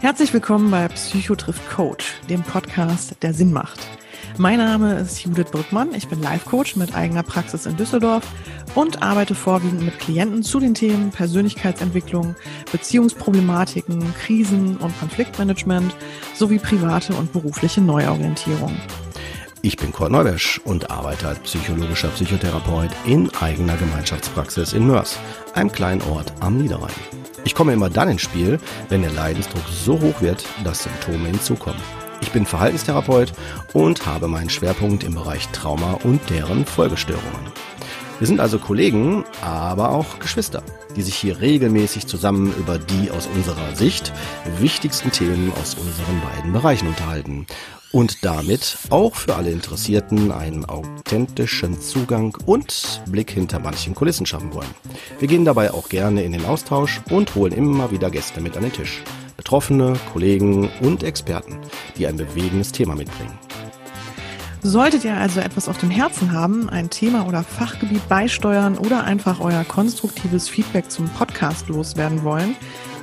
Herzlich willkommen bei Psychotrift Coach, dem Podcast, der Sinn macht. Mein Name ist Judith Brückmann. Ich bin Life Coach mit eigener Praxis in Düsseldorf und arbeite vorwiegend mit Klienten zu den Themen Persönlichkeitsentwicklung, Beziehungsproblematiken, Krisen und Konfliktmanagement sowie private und berufliche Neuorientierung. Ich bin Kurt Neubersch und arbeite als psychologischer Psychotherapeut in eigener Gemeinschaftspraxis in Mörs, einem kleinen Ort am Niederrhein. Ich komme immer dann ins Spiel, wenn der Leidensdruck so hoch wird, dass Symptome hinzukommen. Ich bin Verhaltenstherapeut und habe meinen Schwerpunkt im Bereich Trauma und deren Folgestörungen. Wir sind also Kollegen, aber auch Geschwister, die sich hier regelmäßig zusammen über die aus unserer Sicht wichtigsten Themen aus unseren beiden Bereichen unterhalten und damit auch für alle Interessierten einen authentischen Zugang und Blick hinter manchen Kulissen schaffen wollen. Wir gehen dabei auch gerne in den Austausch und holen immer wieder Gäste mit an den Tisch. Betroffene, Kollegen und Experten, die ein bewegendes Thema mitbringen. Solltet ihr also etwas auf dem Herzen haben, ein Thema oder Fachgebiet beisteuern oder einfach euer konstruktives Feedback zum Podcast loswerden wollen,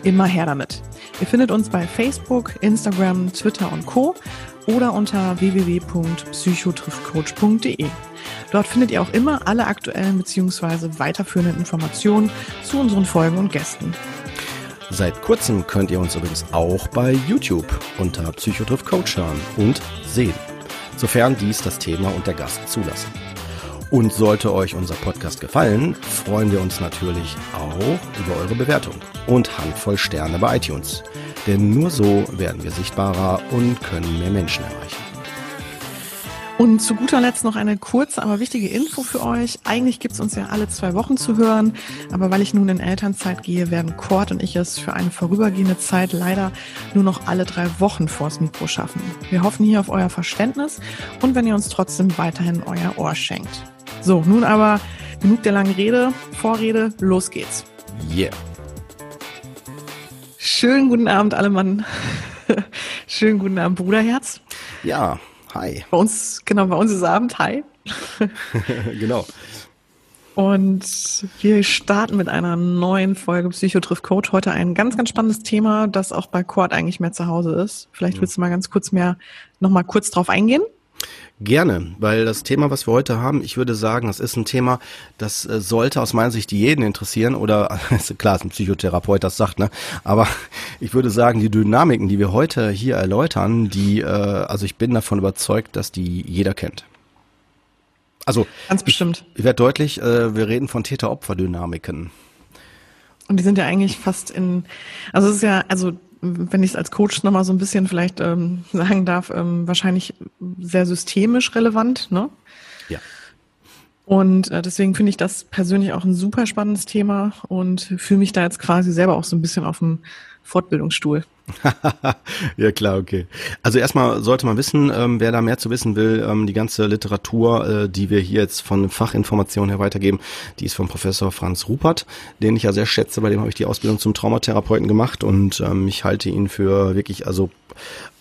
immer her damit. Ihr findet uns bei Facebook, Instagram, Twitter und Co. oder unter www.psychotriffcoach.de. Dort findet ihr auch immer alle aktuellen bzw. weiterführenden Informationen zu unseren Folgen und Gästen. Seit kurzem könnt ihr uns übrigens auch bei YouTube unter Psychotriff Coach hören und sehen sofern dies das Thema und der Gast zulassen. Und sollte euch unser Podcast gefallen, freuen wir uns natürlich auch über eure Bewertung und Handvoll Sterne bei iTunes. Denn nur so werden wir sichtbarer und können mehr Menschen erreichen. Und zu guter Letzt noch eine kurze, aber wichtige Info für euch. Eigentlich gibt's uns ja alle zwei Wochen zu hören, aber weil ich nun in Elternzeit gehe, werden Cord und ich es für eine vorübergehende Zeit leider nur noch alle drei Wochen vors Mikro schaffen. Wir hoffen hier auf euer Verständnis und wenn ihr uns trotzdem weiterhin euer Ohr schenkt. So, nun aber genug der langen Rede, Vorrede, los geht's. Yeah. Schönen guten Abend, alle Mann. Schönen guten Abend, Bruderherz. Ja, Hi. Bei uns, genau, bei uns ist Abend. Hi. genau. Und wir starten mit einer neuen Folge Psychotriff Coach. Heute ein ganz, ganz spannendes Thema, das auch bei Quad eigentlich mehr zu Hause ist. Vielleicht willst du mal ganz kurz mehr, noch mal kurz drauf eingehen. Gerne, weil das Thema, was wir heute haben, ich würde sagen, das ist ein Thema, das äh, sollte aus meiner Sicht jeden interessieren oder klar, ist ein Psychotherapeut das sagt, ne? Aber ich würde sagen, die Dynamiken, die wir heute hier erläutern, die, äh, also ich bin davon überzeugt, dass die jeder kennt. Also ganz bestimmt. Ich, ich werde deutlich, äh, wir reden von Täter-Opfer-Dynamiken. Und die sind ja eigentlich fast in, also es ist ja, also wenn ich es als Coach nochmal so ein bisschen vielleicht ähm, sagen darf, ähm, wahrscheinlich sehr systemisch relevant, ne? Ja. Und äh, deswegen finde ich das persönlich auch ein super spannendes Thema und fühle mich da jetzt quasi selber auch so ein bisschen auf dem Fortbildungsstuhl. ja klar, okay. Also erstmal sollte man wissen, ähm, wer da mehr zu wissen will, ähm, die ganze Literatur, äh, die wir hier jetzt von Fachinformationen her weitergeben, die ist vom Professor Franz Rupert, den ich ja sehr schätze, bei dem habe ich die Ausbildung zum Traumatherapeuten gemacht und ähm, ich halte ihn für wirklich, also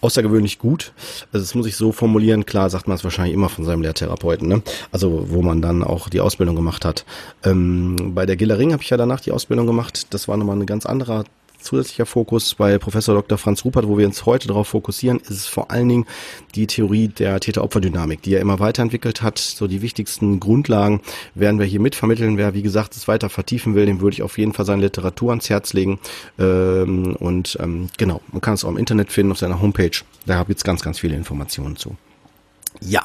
außergewöhnlich gut. Also das muss ich so formulieren, klar sagt man es wahrscheinlich immer von seinem Lehrtherapeuten, ne? Also wo man dann auch die Ausbildung gemacht hat. Ähm, bei der Gillering habe ich ja danach die Ausbildung gemacht. Das war nochmal ein ganz anderer zusätzlicher Fokus bei Professor Dr. Franz Rupert, wo wir uns heute darauf fokussieren, ist es vor allen Dingen die Theorie der Täter-Opfer-Dynamik, die er immer weiterentwickelt hat. So die wichtigsten Grundlagen werden wir hier mitvermitteln. Wer, wie gesagt, es weiter vertiefen will, dem würde ich auf jeden Fall seine Literatur ans Herz legen. Ähm, und ähm, genau, man kann es auch im Internet finden, auf seiner Homepage. Da gibt es ganz, ganz viele Informationen zu. Ja.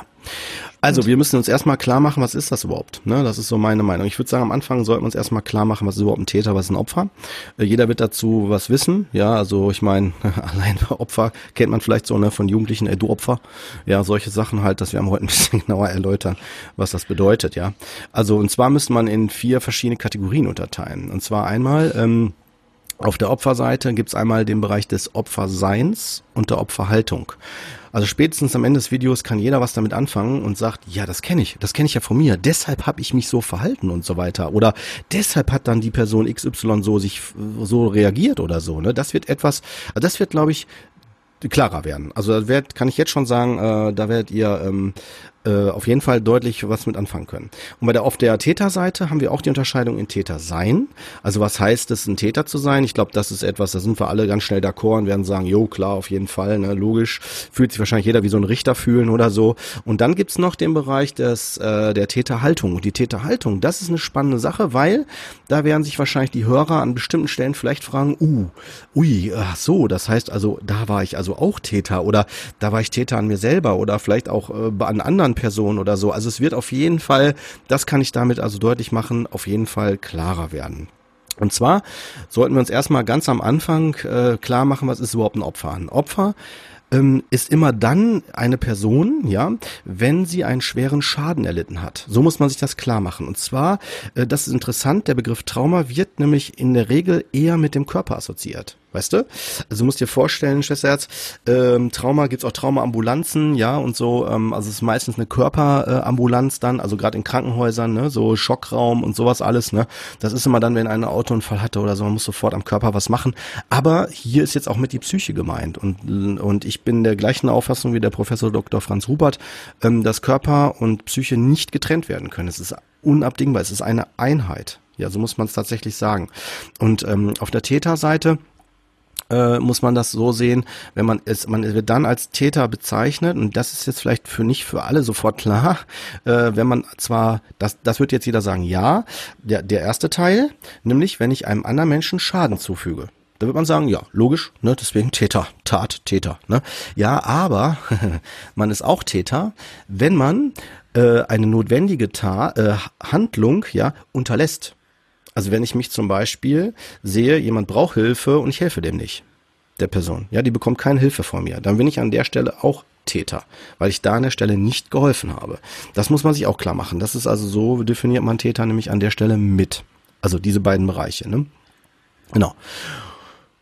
Also wir müssen uns erstmal klar machen, was ist das überhaupt? Ne, das ist so meine Meinung. Ich würde sagen, am Anfang sollten wir uns erstmal klar machen, was ist überhaupt ein Täter, was ist ein Opfer. Äh, jeder wird dazu was wissen. Ja, also ich meine, allein Opfer kennt man vielleicht so ne, von Jugendlichen, ey, du Opfer. Ja, solche Sachen halt, dass wir heute ein bisschen genauer erläutern, was das bedeutet. Ja, also und zwar müsste man in vier verschiedene Kategorien unterteilen. Und zwar einmal ähm, auf der Opferseite gibt's einmal den Bereich des Opferseins und der Opferhaltung. Also spätestens am Ende des Videos kann jeder was damit anfangen und sagt, ja, das kenne ich, das kenne ich ja von mir, deshalb habe ich mich so verhalten und so weiter. Oder deshalb hat dann die Person XY so sich so reagiert oder so. Ne? Das wird etwas, das wird, glaube ich, klarer werden. Also da werd, kann ich jetzt schon sagen, äh, da werdet ihr ähm, äh, auf jeden Fall deutlich was mit anfangen können. Und bei der auf der Täterseite haben wir auch die Unterscheidung in Täter sein. Also was heißt es, ein Täter zu sein? Ich glaube, das ist etwas, da sind wir alle ganz schnell d'accord und werden sagen, jo, klar, auf jeden Fall, ne, logisch. Fühlt sich wahrscheinlich jeder wie so ein Richter fühlen oder so. Und dann gibt's noch den Bereich des, äh, der Täterhaltung. Und die Täterhaltung, das ist eine spannende Sache, weil da werden sich wahrscheinlich die Hörer an bestimmten Stellen vielleicht fragen, uh, ui, ach so, das heißt also, da war ich also auch Täter oder da war ich Täter an mir selber oder vielleicht auch äh, an anderen Person oder so. Also es wird auf jeden Fall, das kann ich damit also deutlich machen, auf jeden Fall klarer werden. Und zwar sollten wir uns erstmal ganz am Anfang äh, klar machen, was ist überhaupt ein Opfer? Ein Opfer ähm, ist immer dann eine Person, ja, wenn sie einen schweren Schaden erlitten hat. So muss man sich das klar machen. Und zwar, äh, das ist interessant, der Begriff Trauma wird nämlich in der Regel eher mit dem Körper assoziiert. Weißt du? Also du musst dir vorstellen, Schwesterherz, ähm, Trauma gibt's auch Traumaambulanzen, ja, und so, ähm, also es ist meistens eine Körperambulanz äh, dann, also gerade in Krankenhäusern, ne, so Schockraum und sowas alles, ne. Das ist immer dann, wenn einer Autounfall hatte oder so, man muss sofort am Körper was machen. Aber hier ist jetzt auch mit die Psyche gemeint. Und, und ich bin der gleichen Auffassung wie der Professor Dr. Franz Rupert, ähm, dass Körper und Psyche nicht getrennt werden können. Es ist unabdingbar, es ist eine Einheit. Ja, so muss man es tatsächlich sagen. Und ähm, auf der Täterseite äh, muss man das so sehen, wenn man es, man wird dann als Täter bezeichnet und das ist jetzt vielleicht für nicht für alle sofort klar, äh, wenn man zwar, das, das wird jetzt jeder sagen, ja, der, der erste Teil, nämlich wenn ich einem anderen Menschen Schaden zufüge. Da wird man sagen, ja, logisch, ne, deswegen Täter, Tat, Täter, ne. Ja, aber man ist auch Täter, wenn man äh, eine notwendige Ta äh, Handlung ja unterlässt. Also wenn ich mich zum Beispiel sehe, jemand braucht Hilfe und ich helfe dem nicht, der Person, ja, die bekommt keine Hilfe von mir, dann bin ich an der Stelle auch Täter, weil ich da an der Stelle nicht geholfen habe. Das muss man sich auch klar machen. Das ist also so, definiert man Täter nämlich an der Stelle mit. Also diese beiden Bereiche, ne? Genau.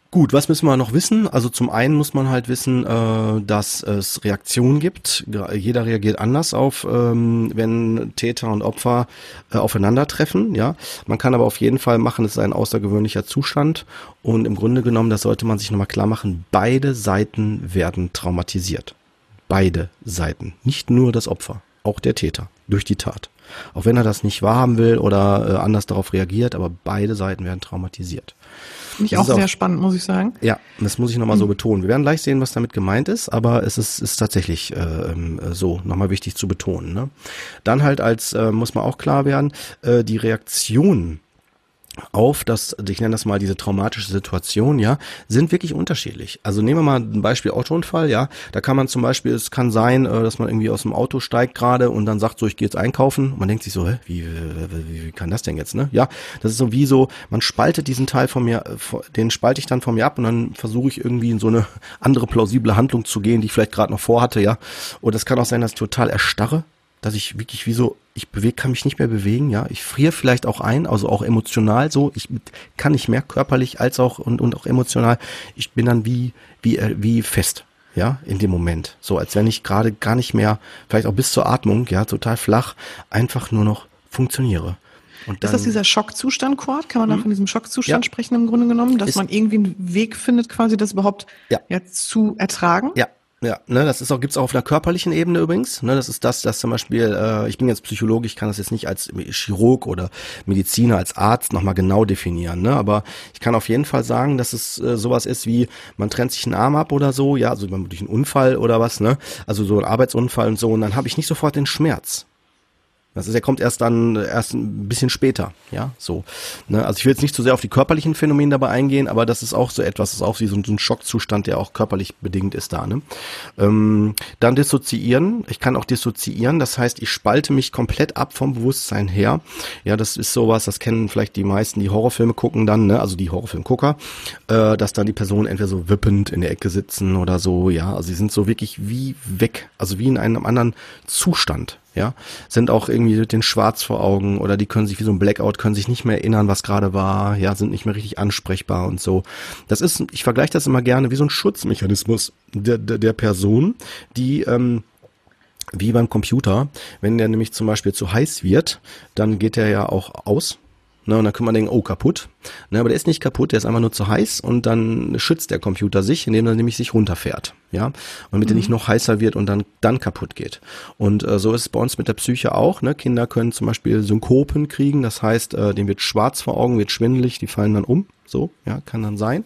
Gut, was müssen wir noch wissen? Also zum einen muss man halt wissen, äh, dass es Reaktionen gibt. Jeder reagiert anders auf, ähm, wenn Täter und Opfer äh, aufeinandertreffen. Ja, man kann aber auf jeden Fall machen, es ist ein außergewöhnlicher Zustand und im Grunde genommen, das sollte man sich nochmal klar machen. Beide Seiten werden traumatisiert. Beide Seiten, nicht nur das Opfer, auch der Täter durch die Tat. Auch wenn er das nicht wahrhaben will oder äh, anders darauf reagiert, aber beide Seiten werden traumatisiert. Finde ich auch sehr spannend, muss ich sagen. Ja, das muss ich nochmal mhm. so betonen. Wir werden gleich sehen, was damit gemeint ist, aber es ist, ist tatsächlich äh, ähm, so nochmal wichtig zu betonen. Ne? Dann halt als, äh, muss man auch klar werden, äh, die Reaktion auf das, ich nenne das mal diese traumatische Situation, ja, sind wirklich unterschiedlich. Also nehmen wir mal ein Beispiel Autounfall, ja, da kann man zum Beispiel, es kann sein, äh, dass man irgendwie aus dem Auto steigt gerade und dann sagt so, ich gehe jetzt einkaufen. Und man denkt sich so, hä, wie, wie, wie kann das denn jetzt, ne? Ja, das ist so wie so, man spaltet diesen Teil von mir, äh, den spalte ich dann von mir ab und dann versuche ich irgendwie in so eine andere plausible Handlung zu gehen, die ich vielleicht gerade noch vorhatte, ja. Oder es kann auch sein, dass ich total erstarre, dass ich wirklich wie so, ich bewege, kann mich nicht mehr bewegen, ja. Ich friere vielleicht auch ein, also auch emotional so. Ich kann nicht mehr körperlich als auch und, und auch emotional. Ich bin dann wie, wie, äh, wie fest, ja, in dem Moment. So, als wenn ich gerade gar nicht mehr, vielleicht auch bis zur Atmung, ja, total flach, einfach nur noch funktioniere. Und dann, ist das dieser Schockzustand, Quad? Kann man da hm? von diesem Schockzustand ja. sprechen im Grunde genommen, dass man irgendwie einen Weg findet, quasi das überhaupt ja. ja zu ertragen? Ja, ja, ne, das ist auch, gibt's auch auf einer körperlichen Ebene übrigens. Ne, das ist das, dass zum Beispiel, äh, ich bin jetzt Psychologe, ich kann das jetzt nicht als Chirurg oder Mediziner, als Arzt nochmal genau definieren, ne, aber ich kann auf jeden Fall sagen, dass es äh, sowas ist wie, man trennt sich einen Arm ab oder so, ja, also durch einen Unfall oder was, ne, also so ein Arbeitsunfall und so, und dann habe ich nicht sofort den Schmerz. Das ist, er kommt erst dann erst ein bisschen später, ja, so. Ne? Also ich will jetzt nicht zu sehr auf die körperlichen Phänomene dabei eingehen, aber das ist auch so etwas, das ist auch wie so ein, so ein Schockzustand, der auch körperlich bedingt ist da. Ne? Ähm, dann dissoziieren. Ich kann auch dissoziieren, das heißt, ich spalte mich komplett ab vom Bewusstsein her. Ja, das ist sowas, das kennen vielleicht die meisten, die Horrorfilme gucken dann, ne? also die Horrorfilmgucker, äh, dass dann die Personen entweder so wippend in der Ecke sitzen oder so, ja, also sie sind so wirklich wie weg, also wie in einem anderen Zustand ja, sind auch irgendwie mit den Schwarz vor Augen oder die können sich wie so ein Blackout, können sich nicht mehr erinnern, was gerade war, ja, sind nicht mehr richtig ansprechbar und so. Das ist, ich vergleiche das immer gerne wie so ein Schutzmechanismus der, der, der Person, die, ähm, wie beim Computer, wenn der nämlich zum Beispiel zu heiß wird, dann geht der ja auch aus, Ne, und dann kann man denken, oh, kaputt. Ne, aber der ist nicht kaputt, der ist einfach nur zu heiß und dann schützt der Computer sich, indem er nämlich sich runterfährt. Ja, und damit mhm. er nicht noch heißer wird und dann, dann kaputt geht. Und äh, so ist es bei uns mit der Psyche auch. Ne? Kinder können zum Beispiel Synkopen kriegen, das heißt, äh, denen wird schwarz vor Augen, wird schwindelig, die fallen dann um. So, ja, kann dann sein.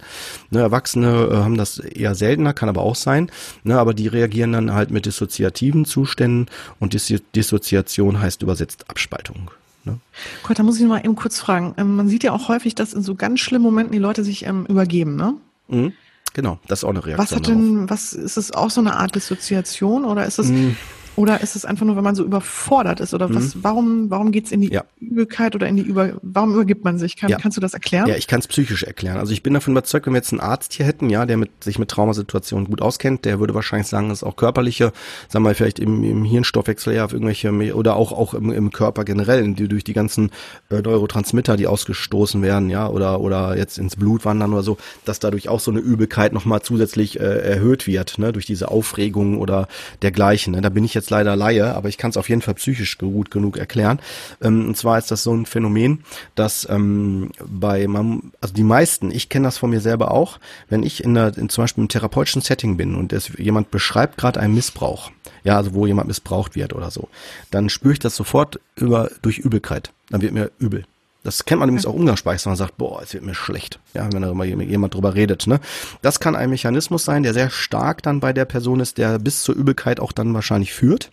Ne, Erwachsene äh, haben das eher seltener, kann aber auch sein. Ne, aber die reagieren dann halt mit dissoziativen Zuständen und Dis Dissoziation heißt übersetzt Abspaltung. Ne? Gott, da muss ich mal eben kurz fragen. Ähm, man sieht ja auch häufig, dass in so ganz schlimmen Momenten die Leute sich ähm, übergeben, ne? Mhm. Genau, das ist auch eine Reaktion. Was hat denn, darauf. was ist es auch so eine Art Dissoziation oder ist es, mhm. Oder ist es einfach nur, wenn man so überfordert ist? Oder was, mhm. warum, warum geht's in die ja. Übelkeit oder in die Über, warum übergibt man sich? Kann, ja. Kannst du das erklären? Ja, ich kann es psychisch erklären. Also ich bin davon überzeugt, wenn wir jetzt einen Arzt hier hätten, ja, der mit, sich mit Traumasituationen gut auskennt, der würde wahrscheinlich sagen, das ist auch körperliche, sagen wir vielleicht im, im Hirnstoffwechsel ja auf irgendwelche, oder auch, auch im, im Körper generell, die, durch die ganzen äh, Neurotransmitter, die ausgestoßen werden, ja, oder, oder jetzt ins Blut wandern oder so, dass dadurch auch so eine Übelkeit nochmal zusätzlich äh, erhöht wird, ne, durch diese Aufregung oder dergleichen. Ne? Da bin ich jetzt leider Laie, aber ich kann es auf jeden Fall psychisch gut genug erklären. Ähm, und zwar ist das so ein Phänomen, dass ähm, bei, man, also die meisten, ich kenne das von mir selber auch, wenn ich in, der, in zum Beispiel im therapeutischen Setting bin und es, jemand beschreibt gerade einen Missbrauch, ja, also wo jemand missbraucht wird oder so, dann spüre ich das sofort über durch Übelkeit. Dann wird mir übel. Das kennt man übrigens auch umgangssprachlich, man sagt, boah, es wird mir schlecht, ja, wenn da immer jemand drüber redet. Ne? Das kann ein Mechanismus sein, der sehr stark dann bei der Person ist, der bis zur Übelkeit auch dann wahrscheinlich führt.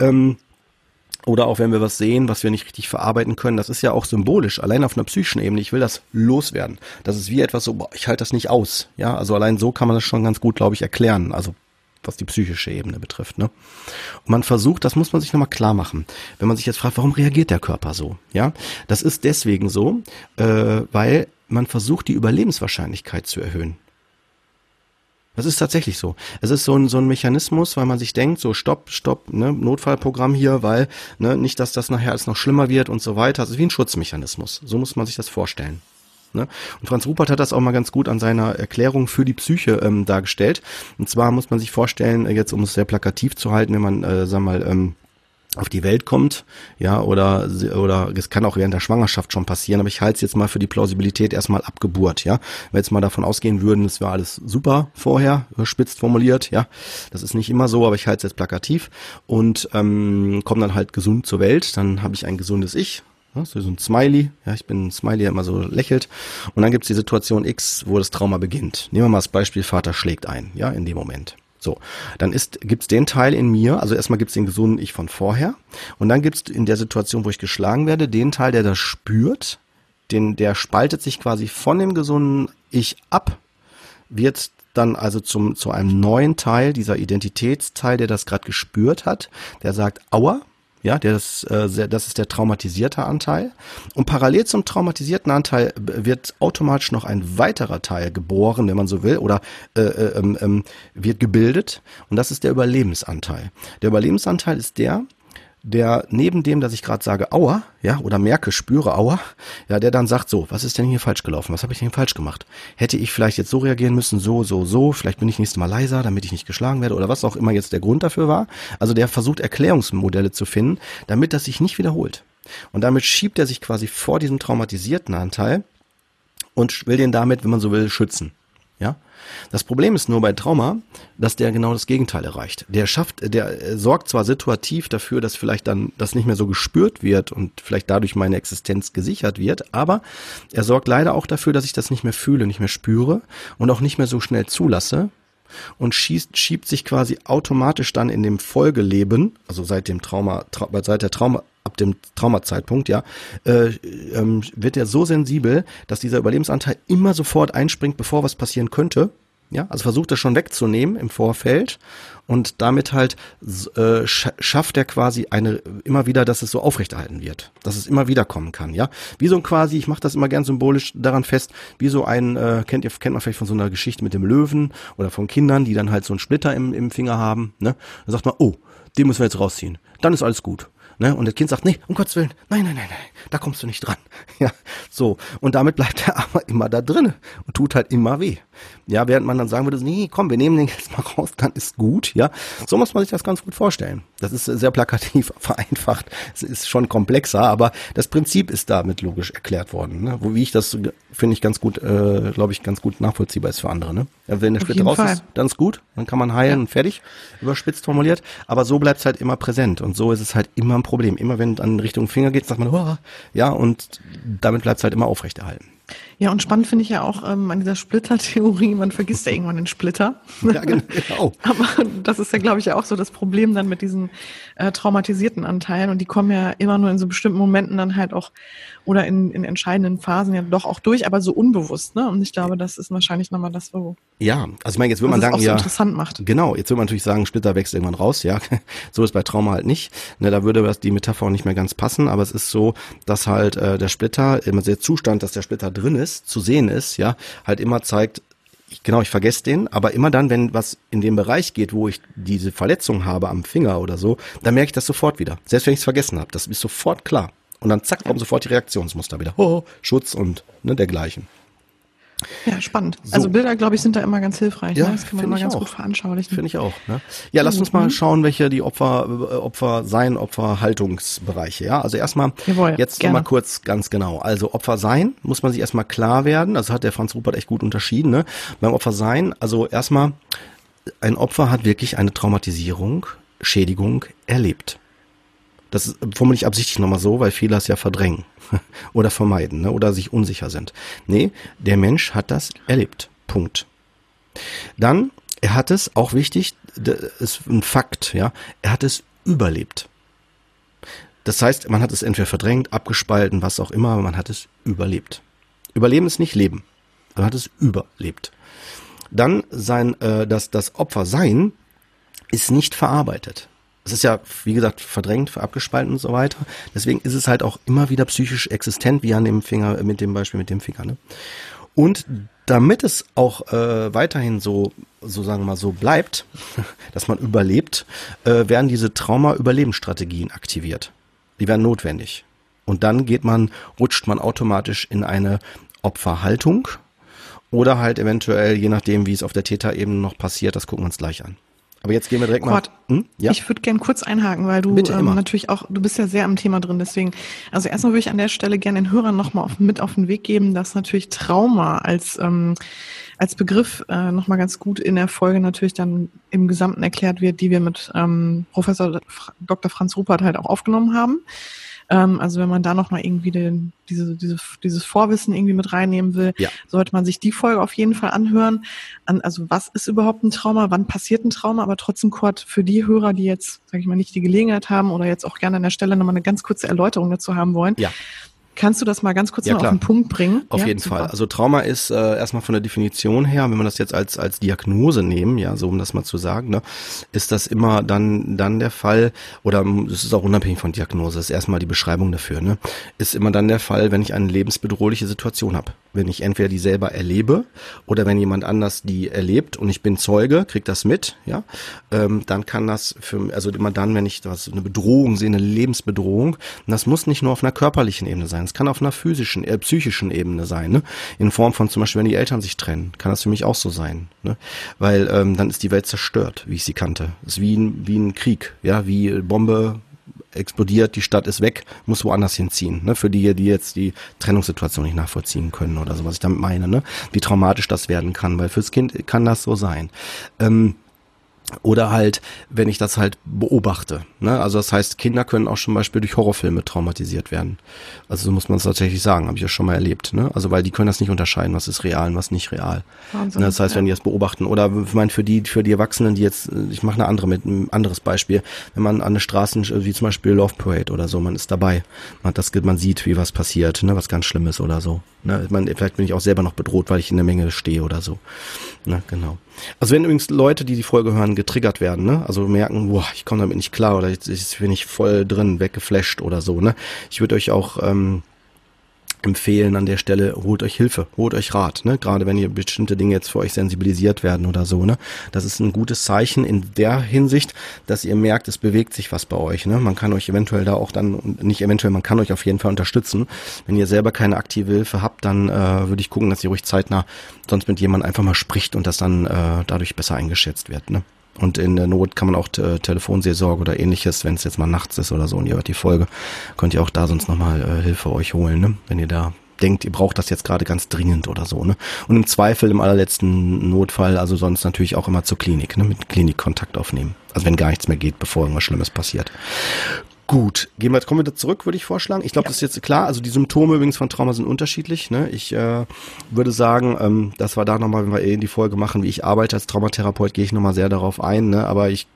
Ähm, oder auch wenn wir was sehen, was wir nicht richtig verarbeiten können, das ist ja auch symbolisch, allein auf einer psychischen Ebene, ich will das loswerden. Das ist wie etwas so, boah, ich halte das nicht aus. Ja, also allein so kann man das schon ganz gut, glaube ich, erklären. Also was die psychische Ebene betrifft. Ne? Und man versucht, das muss man sich nochmal klar machen. Wenn man sich jetzt fragt, warum reagiert der Körper so? Ja, das ist deswegen so, äh, weil man versucht, die Überlebenswahrscheinlichkeit zu erhöhen. Das ist tatsächlich so. Es ist so ein, so ein Mechanismus, weil man sich denkt, so stopp, stopp, ne, Notfallprogramm hier, weil ne, nicht, dass das nachher alles noch schlimmer wird und so weiter. Es ist wie ein Schutzmechanismus. So muss man sich das vorstellen. Ne? Und Franz Rupert hat das auch mal ganz gut an seiner Erklärung für die Psyche ähm, dargestellt. Und zwar muss man sich vorstellen, äh, jetzt um es sehr plakativ zu halten, wenn man, äh, sag mal, ähm, auf die Welt kommt, ja, oder oder es kann auch während der Schwangerschaft schon passieren, aber ich halte es jetzt mal für die Plausibilität erstmal ab Geburt, ja. Wenn wir jetzt mal davon ausgehen würden, es war alles super vorher, spitzt formuliert, ja. Das ist nicht immer so, aber ich halte es jetzt plakativ und ähm, komme dann halt gesund zur Welt, dann habe ich ein gesundes Ich, so ein Smiley, ja, ich bin ein Smiley, der immer so lächelt. Und dann gibt's die Situation X, wo das Trauma beginnt. Nehmen wir mal das Beispiel, Vater schlägt ein, ja, in dem Moment. So, dann ist, gibt's den Teil in mir, also erstmal gibt's den gesunden Ich von vorher. Und dann gibt's in der Situation, wo ich geschlagen werde, den Teil, der das spürt, den, der spaltet sich quasi von dem gesunden Ich ab, wird dann also zum, zu einem neuen Teil, dieser Identitätsteil, der das gerade gespürt hat, der sagt, aua, ja, ist, äh, das ist der traumatisierte Anteil. Und parallel zum traumatisierten Anteil wird automatisch noch ein weiterer Teil geboren, wenn man so will, oder äh, äh, ähm, ähm, wird gebildet. Und das ist der Überlebensanteil. Der Überlebensanteil ist der, der neben dem, dass ich gerade sage, aua, ja, oder merke, spüre, aua, ja, der dann sagt so, was ist denn hier falsch gelaufen? Was habe ich denn falsch gemacht? Hätte ich vielleicht jetzt so reagieren müssen, so, so, so, vielleicht bin ich nächstes Mal leiser, damit ich nicht geschlagen werde oder was auch immer jetzt der Grund dafür war. Also der versucht Erklärungsmodelle zu finden, damit das sich nicht wiederholt. Und damit schiebt er sich quasi vor diesem traumatisierten Anteil und will den damit, wenn man so will, schützen. Ja? Das Problem ist nur bei Trauma, dass der genau das Gegenteil erreicht. Der schafft, der sorgt zwar situativ dafür, dass vielleicht dann das nicht mehr so gespürt wird und vielleicht dadurch meine Existenz gesichert wird, aber er sorgt leider auch dafür, dass ich das nicht mehr fühle, nicht mehr spüre und auch nicht mehr so schnell zulasse, und schießt, schiebt sich quasi automatisch dann in dem Folgeleben, also seit dem Trauma, tra seit der Trauma, ab dem Traumazeitpunkt, ja, äh, ähm, wird er so sensibel, dass dieser Überlebensanteil immer sofort einspringt, bevor was passieren könnte. Ja, also versucht er schon wegzunehmen im Vorfeld und damit halt äh, schafft er quasi eine immer wieder, dass es so aufrechterhalten wird, dass es immer wieder kommen kann, ja. Wie so ein quasi, ich mache das immer gern symbolisch daran fest, wie so ein äh, kennt ihr kennt man vielleicht von so einer Geschichte mit dem Löwen oder von Kindern, die dann halt so einen Splitter im, im Finger haben, ne? Dann sagt man, oh, den müssen wir jetzt rausziehen. Dann ist alles gut. Ne? Und das Kind sagt, nee, um Gottes Willen, nein, nein, nein, nein, da kommst du nicht dran. Ja, so. Und damit bleibt der Arme immer da drinne und tut halt immer weh. Ja, während man dann sagen würde, nee, komm, wir nehmen den jetzt mal raus, dann ist gut. Ja, so muss man sich das ganz gut vorstellen. Das ist sehr plakativ vereinfacht. Es ist schon komplexer, aber das Prinzip ist damit logisch erklärt worden. Ne? Wo, wie ich das, finde ich ganz gut, äh, glaube ich, ganz gut nachvollziehbar ist für andere. Ne? Ja, wenn der Splitter raus Fall. ist, dann ist gut, dann kann man heilen ja. und fertig, überspitzt formuliert. Aber so bleibt es halt immer präsent und so ist es halt immer ein Problem. Immer wenn es an Richtung Finger geht, sagt man, oh, ja, und damit bleibt es halt immer aufrechterhalten. Ja, und spannend finde ich ja auch ähm, an dieser Splitter-Theorie, man vergisst ja irgendwann den Splitter. Ja, genau. Aber das ist ja, glaube ich, ja auch so das Problem dann mit diesen äh, traumatisierten Anteilen. Und die kommen ja immer nur in so bestimmten Momenten dann halt auch oder in, in entscheidenden Phasen ja doch auch durch, aber so unbewusst. Ne? Und ich glaube, das ist wahrscheinlich nochmal das, wo. Ja, also ich meine, jetzt würde man sagen, so ja. interessant macht. Genau, jetzt würde man natürlich sagen, Splitter wächst irgendwann raus, ja. so ist bei Trauma halt nicht. Ne, da würde die Metapher auch nicht mehr ganz passen, aber es ist so, dass halt äh, der Splitter, immer der Zustand, dass der Splitter drin ist, zu sehen ist, ja, halt immer zeigt, ich, genau, ich vergesse den, aber immer dann, wenn was in dem Bereich geht, wo ich diese Verletzung habe am Finger oder so, dann merke ich das sofort wieder. Selbst wenn ich es vergessen habe, das ist sofort klar. Und dann zack, kommen sofort die Reaktionsmuster wieder. Oh, Schutz und ne, dergleichen. Ja, spannend. So. Also Bilder, glaube ich, sind da immer ganz hilfreich. Ja, ne? Das kann man mal ganz auch. gut veranschaulichen. Finde ich auch. Ne? Ja, lass uns mal mhm. schauen, welche die Opfer, äh, Opfer sein, Opferhaltungsbereiche. Ja, also erstmal Jawohl, jetzt nochmal kurz ganz genau. Also Opfer sein muss man sich erstmal klar werden. Also hat der Franz Rupert echt gut unterschieden. Ne? Beim Opfer sein, also erstmal ein Opfer hat wirklich eine Traumatisierung, Schädigung erlebt. Das formuliere ich absichtlich nochmal so, weil viele es ja verdrängen oder vermeiden ne? oder sich unsicher sind. Nee, der Mensch hat das erlebt. Punkt. Dann, er hat es, auch wichtig, ist ein Fakt, ja, er hat es überlebt. Das heißt, man hat es entweder verdrängt, abgespalten, was auch immer, aber man hat es überlebt. Überleben ist nicht Leben. Man hat es überlebt. Dann sein, äh, das, das Opfer sein ist nicht verarbeitet es ist ja, wie gesagt, verdrängt, abgespalten und so weiter. Deswegen ist es halt auch immer wieder psychisch existent, wie an dem Finger, mit dem Beispiel mit dem Finger. Ne? Und damit es auch äh, weiterhin so, so sagen wir mal so bleibt, dass man überlebt, äh, werden diese Trauma-Überlebensstrategien aktiviert. Die werden notwendig. Und dann geht man, rutscht man automatisch in eine Opferhaltung oder halt eventuell, je nachdem, wie es auf der Täterebene noch passiert, das gucken wir uns gleich an. Aber jetzt gehen wir direkt Gott, mal. Hm? Ja? Ich würde gern kurz einhaken, weil du ähm, natürlich auch, du bist ja sehr am Thema drin. Deswegen, also erstmal würde ich an der Stelle gerne den Hörern nochmal auf, mit auf den Weg geben, dass natürlich Trauma als ähm, als Begriff äh, nochmal ganz gut in der Folge natürlich dann im Gesamten erklärt wird, die wir mit ähm, Professor Dr. Franz Rupert halt auch aufgenommen haben. Ähm, also wenn man da nochmal irgendwie den, diese, diese, dieses Vorwissen irgendwie mit reinnehmen will, ja. sollte man sich die Folge auf jeden Fall anhören. An, also was ist überhaupt ein Trauma? Wann passiert ein Trauma? Aber trotzdem, Kurt, für die Hörer, die jetzt, sage ich mal, nicht die Gelegenheit haben oder jetzt auch gerne an der Stelle nochmal eine ganz kurze Erläuterung dazu haben wollen. Ja. Kannst du das mal ganz kurz ja, noch auf den Punkt bringen? Auf ja, jeden super. Fall. Also Trauma ist äh, erstmal von der Definition her, wenn man das jetzt als als Diagnose nehmen, ja, so um das mal zu sagen, ne, ist das immer dann dann der Fall oder es ist auch unabhängig von Diagnose, ist erstmal die Beschreibung dafür, ne, ist immer dann der Fall, wenn ich eine lebensbedrohliche Situation habe, wenn ich entweder die selber erlebe oder wenn jemand anders die erlebt und ich bin Zeuge, krieg das mit, ja, ähm, dann kann das für also immer dann, wenn ich was eine Bedrohung sehe, eine Lebensbedrohung, und das muss nicht nur auf einer körperlichen Ebene sein sein. Es kann auf einer physischen, äh, psychischen Ebene sein, ne? In Form von zum Beispiel, wenn die Eltern sich trennen, kann das für mich auch so sein, ne? Weil ähm, dann ist die Welt zerstört, wie ich sie kannte. Es ist wie ein, wie ein Krieg, ja, wie Bombe explodiert, die Stadt ist weg, muss woanders hinziehen. Ne? Für die, die jetzt die Trennungssituation nicht nachvollziehen können oder so, was ich damit meine, ne? Wie traumatisch das werden kann, weil fürs Kind kann das so sein. Ähm, oder halt, wenn ich das halt beobachte. Ne? Also das heißt, Kinder können auch zum Beispiel durch Horrorfilme traumatisiert werden. Also so muss man es tatsächlich sagen, habe ich ja schon mal erlebt. Ne? Also weil die können das nicht unterscheiden, was ist real und was nicht real. Wahnsinn, ne? Das heißt, ja. wenn die das beobachten. Oder ich meine, für die, für die Erwachsenen, die jetzt, ich mache eine andere mit ein anderes Beispiel, wenn man an eine Straßen, wie zum Beispiel Love Parade oder so, man ist dabei. Man, hat das, man sieht, wie was passiert, ne? was ganz Schlimmes oder so. Ne? Man, vielleicht bin ich auch selber noch bedroht, weil ich in der Menge stehe oder so. Ne? Genau. Also wenn übrigens Leute, die die Folge hören, getriggert werden, ne? also merken, boah, ich komme damit nicht klar oder ich, ich bin ich voll drin, weggeflasht oder so, ne? Ich würde euch auch ähm, empfehlen an der Stelle, holt euch Hilfe, holt euch Rat, ne? Gerade wenn ihr bestimmte Dinge jetzt für euch sensibilisiert werden oder so, ne? Das ist ein gutes Zeichen in der Hinsicht, dass ihr merkt, es bewegt sich was bei euch, ne? Man kann euch eventuell da auch dann, nicht eventuell, man kann euch auf jeden Fall unterstützen. Wenn ihr selber keine aktive Hilfe habt, dann äh, würde ich gucken, dass ihr ruhig zeitnah sonst mit jemandem einfach mal spricht und das dann äh, dadurch besser eingeschätzt wird, ne? Und in der Not kann man auch äh, Telefonseelsorge oder ähnliches, wenn es jetzt mal nachts ist oder so und ihr hört die Folge, könnt ihr auch da sonst nochmal äh, Hilfe euch holen, ne? wenn ihr da denkt, ihr braucht das jetzt gerade ganz dringend oder so. Ne? Und im Zweifel, im allerletzten Notfall, also sonst natürlich auch immer zur Klinik, ne? mit Klinik Kontakt aufnehmen. Also wenn gar nichts mehr geht, bevor irgendwas Schlimmes passiert. Gut, gehen wir, kommen wir da zurück, würde ich vorschlagen. Ich glaube, ja. das ist jetzt klar. Also die Symptome übrigens von Trauma sind unterschiedlich. Ne? Ich äh, würde sagen, ähm, das war da nochmal, wenn wir eh in die Folge machen, wie ich arbeite als Traumatherapeut, gehe ich nochmal sehr darauf ein. Ne? Aber ich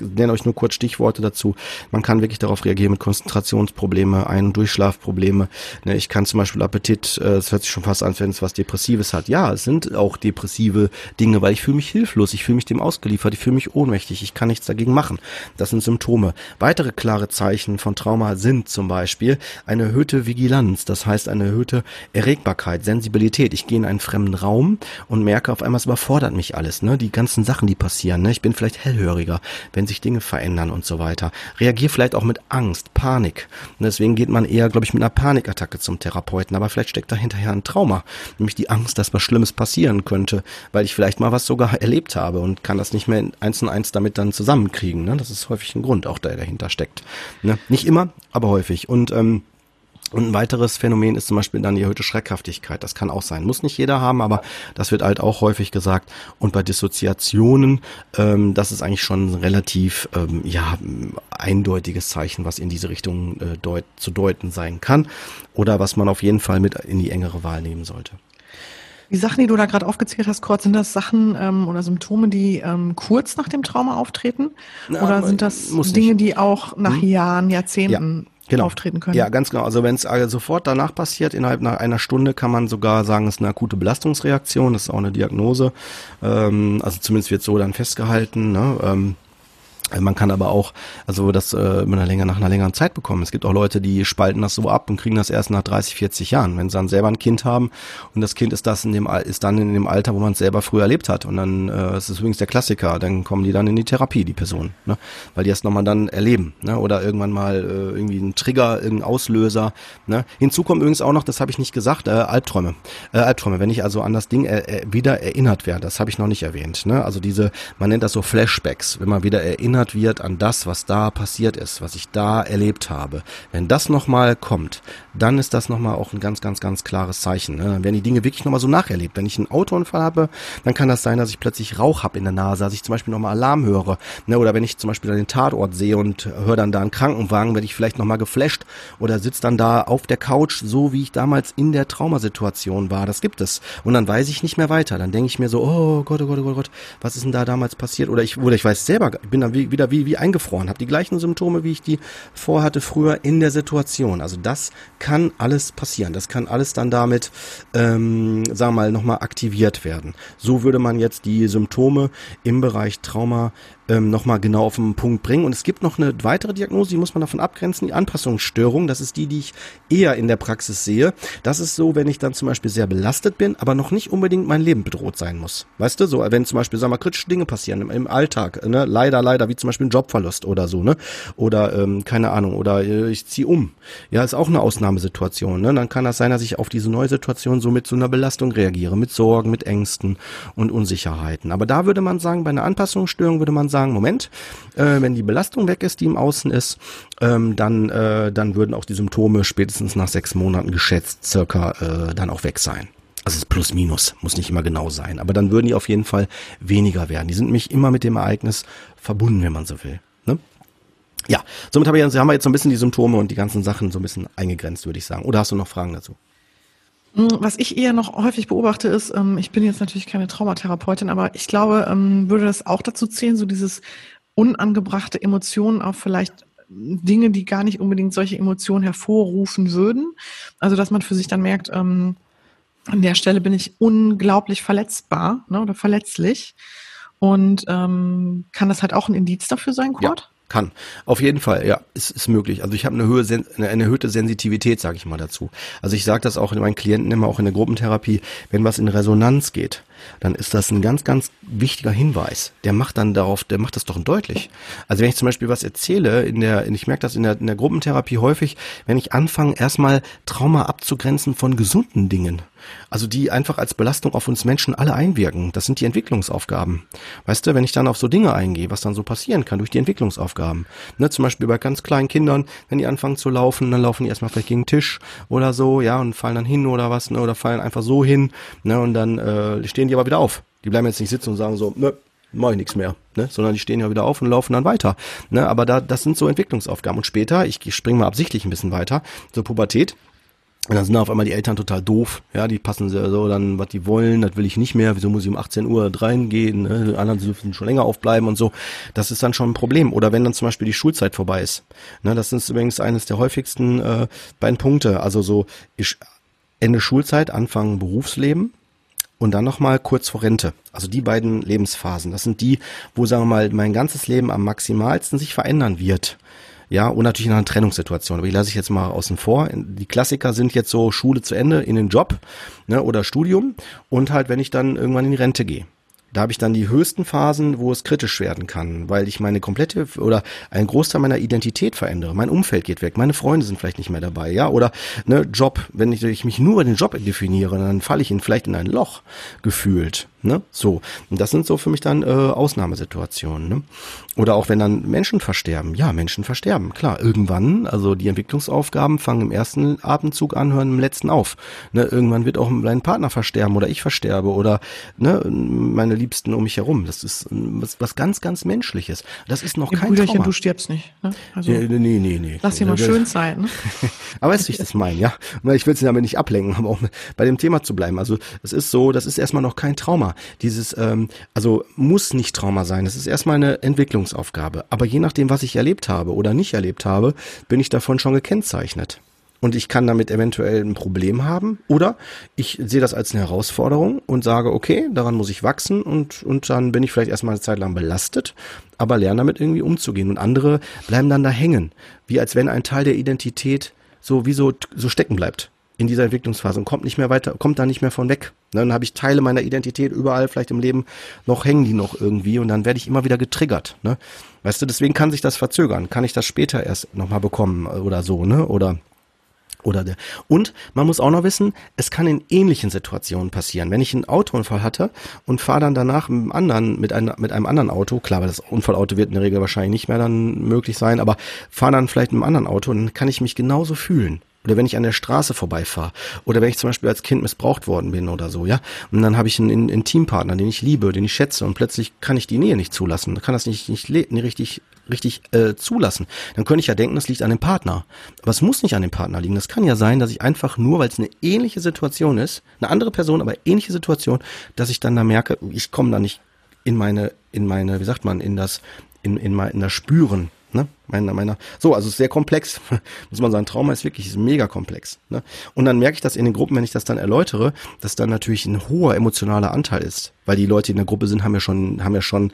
nenne euch nur kurz Stichworte dazu. Man kann wirklich darauf reagieren mit Konzentrationsprobleme, Ein- und Durchschlafprobleme. Ne, ich kann zum Beispiel Appetit, äh, es hört sich schon fast an, wenn es was Depressives hat. Ja, es sind auch depressive Dinge, weil ich fühle mich hilflos, ich fühle mich dem ausgeliefert, ich fühle mich ohnmächtig, ich kann nichts dagegen machen. Das sind Symptome. Weitere klare Zeichen von Trauma sind zum Beispiel eine erhöhte Vigilanz, das heißt eine erhöhte Erregbarkeit, Sensibilität. Ich gehe in einen fremden Raum und merke auf einmal, es überfordert mich alles. Ne? Die ganzen Sachen, die passieren. Ne? Ich bin vielleicht hellhöriger wenn sich Dinge verändern und so weiter. Reagier vielleicht auch mit Angst, Panik. Und deswegen geht man eher, glaube ich, mit einer Panikattacke zum Therapeuten. Aber vielleicht steckt da hinterher ein Trauma, nämlich die Angst, dass was Schlimmes passieren könnte, weil ich vielleicht mal was sogar erlebt habe und kann das nicht mehr eins und eins damit dann zusammenkriegen. Ne? Das ist häufig ein Grund, auch der dahinter steckt. Ne? Nicht immer, aber häufig. Und ähm, und ein weiteres Phänomen ist zum Beispiel dann die erhöhte Schreckhaftigkeit. Das kann auch sein. Muss nicht jeder haben, aber das wird halt auch häufig gesagt. Und bei Dissoziationen, ähm, das ist eigentlich schon ein relativ ähm, ja, eindeutiges Zeichen, was in diese Richtung äh, deut zu deuten sein kann. Oder was man auf jeden Fall mit in die engere Wahl nehmen sollte. Die Sachen, die du da gerade aufgezählt hast, Kurt, sind das Sachen ähm, oder Symptome, die ähm, kurz nach dem Trauma auftreten? Na, oder sind das Dinge, die auch nach hm? Jahren, Jahrzehnten genau. auftreten können. Ja, ganz genau. Also wenn es also sofort danach passiert, innerhalb nach einer Stunde kann man sogar sagen, es ist eine akute Belastungsreaktion, das ist auch eine Diagnose. Ähm, also zumindest wird so dann festgehalten. Ne? Ähm, man kann aber auch, also das äh, mit einer länger, nach einer längeren Zeit bekommen. Es gibt auch Leute, die spalten das so ab und kriegen das erst nach 30, 40 Jahren, wenn sie dann selber ein Kind haben und das Kind ist das in dem ist dann in dem Alter, wo man es selber früher erlebt hat. Und dann äh, es ist übrigens der Klassiker, dann kommen die dann in die Therapie, die Personen, ne? weil die das nochmal dann erleben, ne? Oder irgendwann mal äh, irgendwie ein Trigger, irgendein Auslöser. Ne? Hinzu kommt übrigens auch noch, das habe ich nicht gesagt, äh, Albträume. Äh, Albträume, wenn ich also an das Ding äh, wieder erinnert werde, das habe ich noch nicht erwähnt. Ne? Also diese, man nennt das so Flashbacks, wenn man wieder erinnert erinnert wird an das, was da passiert ist, was ich da erlebt habe. Wenn das nochmal kommt, dann ist das nochmal auch ein ganz, ganz, ganz klares Zeichen. Ne? Dann werden die Dinge wirklich nochmal so nacherlebt. Wenn ich einen Autounfall habe, dann kann das sein, dass ich plötzlich Rauch habe in der Nase, dass ich zum Beispiel nochmal Alarm höre. Ne? Oder wenn ich zum Beispiel den Tatort sehe und höre dann da einen Krankenwagen, werde ich vielleicht nochmal geflasht oder sitze dann da auf der Couch, so wie ich damals in der Traumasituation war. Das gibt es. Und dann weiß ich nicht mehr weiter. Dann denke ich mir so, oh Gott, oh Gott, oh Gott, oh Gott, was ist denn da damals passiert? Oder ich, oder ich weiß selber, ich bin dann wie, wieder wie, wie eingefroren, habe die gleichen Symptome, wie ich die vorhatte früher in der Situation. Also das kann alles passieren. Das kann alles dann damit, ähm, sagen wir mal, nochmal aktiviert werden. So würde man jetzt die Symptome im Bereich Trauma ähm, nochmal genau auf den Punkt bringen. Und es gibt noch eine weitere Diagnose, die muss man davon abgrenzen, die Anpassungsstörung. Das ist die, die ich eher in der Praxis sehe. Das ist so, wenn ich dann zum Beispiel sehr belastet bin, aber noch nicht unbedingt mein Leben bedroht sein muss. Weißt du, so, wenn zum Beispiel, sagen wir, kritische Dinge passieren im, im Alltag, ne? leider, leider, wie zum Beispiel ein Jobverlust oder so, ne? Oder, ähm, keine Ahnung, oder äh, ich ziehe um. Ja, ist auch eine Ausnahmesituation, ne? Dann kann das sein, dass ich auf diese neue Situation so mit so einer Belastung reagiere, mit Sorgen, mit Ängsten und Unsicherheiten. Aber da würde man sagen, bei einer Anpassungsstörung würde man sagen, Moment, äh, wenn die Belastung weg ist, die im Außen ist, ähm, dann, äh, dann würden auch die Symptome spätestens nach sechs Monaten geschätzt circa äh, dann auch weg sein. Also es plus minus, muss nicht immer genau sein. Aber dann würden die auf jeden Fall weniger werden. Die sind nämlich immer mit dem Ereignis verbunden, wenn man so will. Ne? Ja, somit jetzt, haben wir jetzt so ein bisschen die Symptome und die ganzen Sachen so ein bisschen eingegrenzt, würde ich sagen. Oder hast du noch Fragen dazu? Hm, was ich eher noch häufig beobachte, ist, ähm, ich bin jetzt natürlich keine Traumatherapeutin, aber ich glaube, ähm, würde das auch dazu zählen, so dieses unangebrachte Emotionen auf vielleicht Dinge, die gar nicht unbedingt solche Emotionen hervorrufen würden. Also, dass man für sich dann merkt, ähm, an der Stelle bin ich unglaublich verletzbar ne, oder verletzlich. Und ähm, kann das halt auch ein Indiz dafür sein, Kurt? Kann. Auf jeden Fall, ja, ist, ist möglich. Also ich habe eine, Höhe, eine erhöhte Sensitivität, sage ich mal dazu. Also ich sage das auch in meinen Klienten immer, auch in der Gruppentherapie, wenn was in Resonanz geht, dann ist das ein ganz, ganz wichtiger Hinweis. Der macht dann darauf, der macht das doch deutlich. Also wenn ich zum Beispiel was erzähle, in der, ich merke das in der, in der Gruppentherapie häufig, wenn ich anfange, erstmal Trauma abzugrenzen von gesunden Dingen. Also die einfach als Belastung auf uns Menschen alle einwirken. Das sind die Entwicklungsaufgaben. Weißt du, wenn ich dann auf so Dinge eingehe, was dann so passieren kann durch die Entwicklungsaufgaben. Ne, zum Beispiel bei ganz kleinen Kindern, wenn die anfangen zu laufen, dann laufen die erstmal vielleicht gegen den Tisch oder so, ja, und fallen dann hin oder was, ne, oder fallen einfach so hin, ne, und dann äh, stehen die aber wieder auf. Die bleiben jetzt nicht sitzen und sagen so, ne, mach ich nichts mehr, ne? sondern die stehen ja wieder auf und laufen dann weiter. Ne? Aber da, das sind so Entwicklungsaufgaben. Und später, ich, springe mal absichtlich ein bisschen weiter, so Pubertät, und dann sind auf einmal die Eltern total doof, ja, die passen so dann, was die wollen, das will ich nicht mehr, wieso muss ich um 18 Uhr reingehen, ne? die anderen dürfen schon länger aufbleiben und so. Das ist dann schon ein Problem. Oder wenn dann zum Beispiel die Schulzeit vorbei ist. Ne, das ist übrigens eines der häufigsten äh, beiden Punkte. Also so ich, Ende Schulzeit, Anfang Berufsleben, und dann nochmal kurz vor Rente. Also die beiden Lebensphasen. Das sind die, wo, sagen wir mal, mein ganzes Leben am maximalsten sich verändern wird. Ja, und natürlich in einer Trennungssituation. Aber die lasse ich jetzt mal außen vor. Die Klassiker sind jetzt so Schule zu Ende in den Job ne, oder Studium und halt, wenn ich dann irgendwann in die Rente gehe. Da habe ich dann die höchsten Phasen, wo es kritisch werden kann, weil ich meine komplette oder einen Großteil meiner Identität verändere. Mein Umfeld geht weg, meine Freunde sind vielleicht nicht mehr dabei, ja, oder ne Job, wenn ich, ich mich nur über den Job definiere, dann falle ich in vielleicht in ein Loch gefühlt. Ne? So. Und das sind so für mich dann äh, Ausnahmesituationen. Ne? Oder auch wenn dann Menschen versterben. Ja, Menschen versterben. Klar, irgendwann, also die Entwicklungsaufgaben fangen im ersten Atemzug an, hören im letzten auf. Ne? Irgendwann wird auch mein Partner versterben oder ich versterbe oder ne, meine Liebsten um mich herum. Das ist was, was ganz, ganz Menschliches. Das ist noch Im kein Brüderchen, Trauma. du stirbst nicht. Ne? Also, nee, nee, nee, nee. Lass dir mal schön sein. Ne? aber weißt du, ich das meine, ja. Ich will sie damit nicht ablenken, aber auch bei dem Thema zu bleiben. Also es ist so, das ist erstmal noch kein Trauma. Dieses, ähm, also muss nicht Trauma sein. Das ist erstmal eine Entwicklungsaufgabe. Aber je nachdem, was ich erlebt habe oder nicht erlebt habe, bin ich davon schon gekennzeichnet. Und ich kann damit eventuell ein Problem haben. Oder ich sehe das als eine Herausforderung und sage, okay, daran muss ich wachsen und, und dann bin ich vielleicht erstmal eine Zeit lang belastet, aber lerne damit irgendwie umzugehen. Und andere bleiben dann da hängen. Wie als wenn ein Teil der Identität so wie so, so stecken bleibt in dieser Entwicklungsphase und kommt nicht mehr weiter, kommt da nicht mehr von weg. Ne, dann habe ich Teile meiner Identität überall vielleicht im Leben noch hängen die noch irgendwie und dann werde ich immer wieder getriggert. Ne? Weißt du, deswegen kann sich das verzögern. Kann ich das später erst nochmal bekommen oder so, ne? Oder oder der. Und man muss auch noch wissen, es kann in ähnlichen Situationen passieren. Wenn ich einen Autounfall hatte und fahre dann danach mit einem anderen, mit, einem mit einem anderen Auto, klar, weil das Unfallauto wird in der Regel wahrscheinlich nicht mehr dann möglich sein, aber fahre dann vielleicht mit einem anderen Auto, dann kann ich mich genauso fühlen. Oder wenn ich an der Straße vorbeifahre. Oder wenn ich zum Beispiel als Kind missbraucht worden bin oder so, ja. Und dann habe ich einen Intimpartner, den ich liebe, den ich schätze und plötzlich kann ich die Nähe nicht zulassen. Kann das nicht, nicht, nicht richtig, richtig äh, zulassen. Dann könnte ich ja denken, das liegt an dem Partner. Aber es muss nicht an dem Partner liegen. Das kann ja sein, dass ich einfach nur, weil es eine ähnliche Situation ist, eine andere Person, aber ähnliche Situation, dass ich dann da merke, ich komme da nicht in meine, in meine, wie sagt man, in das, in, in, in das Spüren Ne? Meiner, meiner. So, also sehr komplex, muss man sagen. Trauma ist wirklich ist mega komplex. Ne? Und dann merke ich das in den Gruppen, wenn ich das dann erläutere, dass dann natürlich ein hoher emotionaler Anteil ist, weil die Leute, die in der Gruppe sind, haben ja schon, haben ja schon,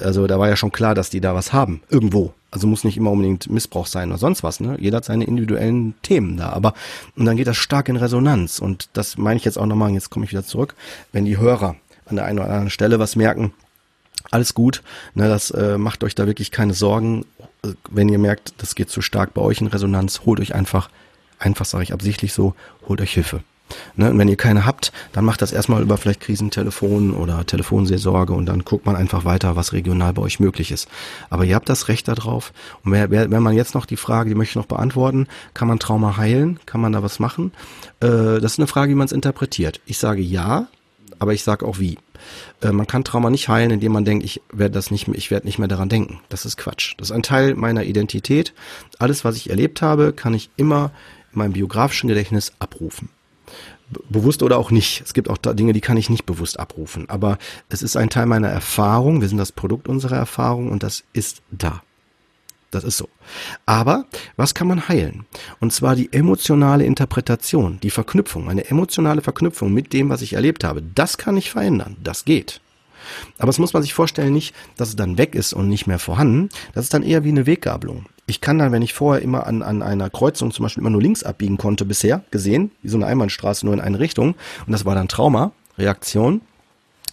also da war ja schon klar, dass die da was haben irgendwo. Also muss nicht immer unbedingt Missbrauch sein oder sonst was. Ne? Jeder hat seine individuellen Themen da, aber und dann geht das stark in Resonanz und das meine ich jetzt auch nochmal. Jetzt komme ich wieder zurück, wenn die Hörer an der einen oder anderen Stelle was merken, alles gut. Ne, das äh, macht euch da wirklich keine Sorgen. Äh, wenn ihr merkt, das geht zu stark bei euch in Resonanz, holt euch einfach, einfach sage ich absichtlich so, holt euch Hilfe. Ne, und wenn ihr keine habt, dann macht das erstmal über vielleicht Krisentelefon oder Telefonseelsorge und dann guckt man einfach weiter, was regional bei euch möglich ist. Aber ihr habt das Recht darauf. Und wer, wer, wenn man jetzt noch die Frage, die möchte ich noch beantworten, kann man Trauma heilen? Kann man da was machen? Äh, das ist eine Frage, wie man es interpretiert. Ich sage ja, aber ich sage auch wie. Äh, man kann Trauma nicht heilen, indem man denkt, ich werde das nicht mehr, ich werde nicht mehr daran denken. Das ist Quatsch. Das ist ein Teil meiner Identität. Alles, was ich erlebt habe, kann ich immer in meinem biografischen Gedächtnis abrufen. Bewusst oder auch nicht. Es gibt auch Dinge, die kann ich nicht bewusst abrufen. Aber es ist ein Teil meiner Erfahrung. Wir sind das Produkt unserer Erfahrung und das ist da. Das ist so. Aber was kann man heilen? Und zwar die emotionale Interpretation, die Verknüpfung, eine emotionale Verknüpfung mit dem, was ich erlebt habe. Das kann ich verändern. Das geht. Aber es muss man sich vorstellen, nicht, dass es dann weg ist und nicht mehr vorhanden. Das ist dann eher wie eine Weggabelung. Ich kann dann, wenn ich vorher immer an, an einer Kreuzung zum Beispiel immer nur links abbiegen konnte bisher, gesehen, wie so eine Einbahnstraße nur in eine Richtung, und das war dann Trauma, Reaktion,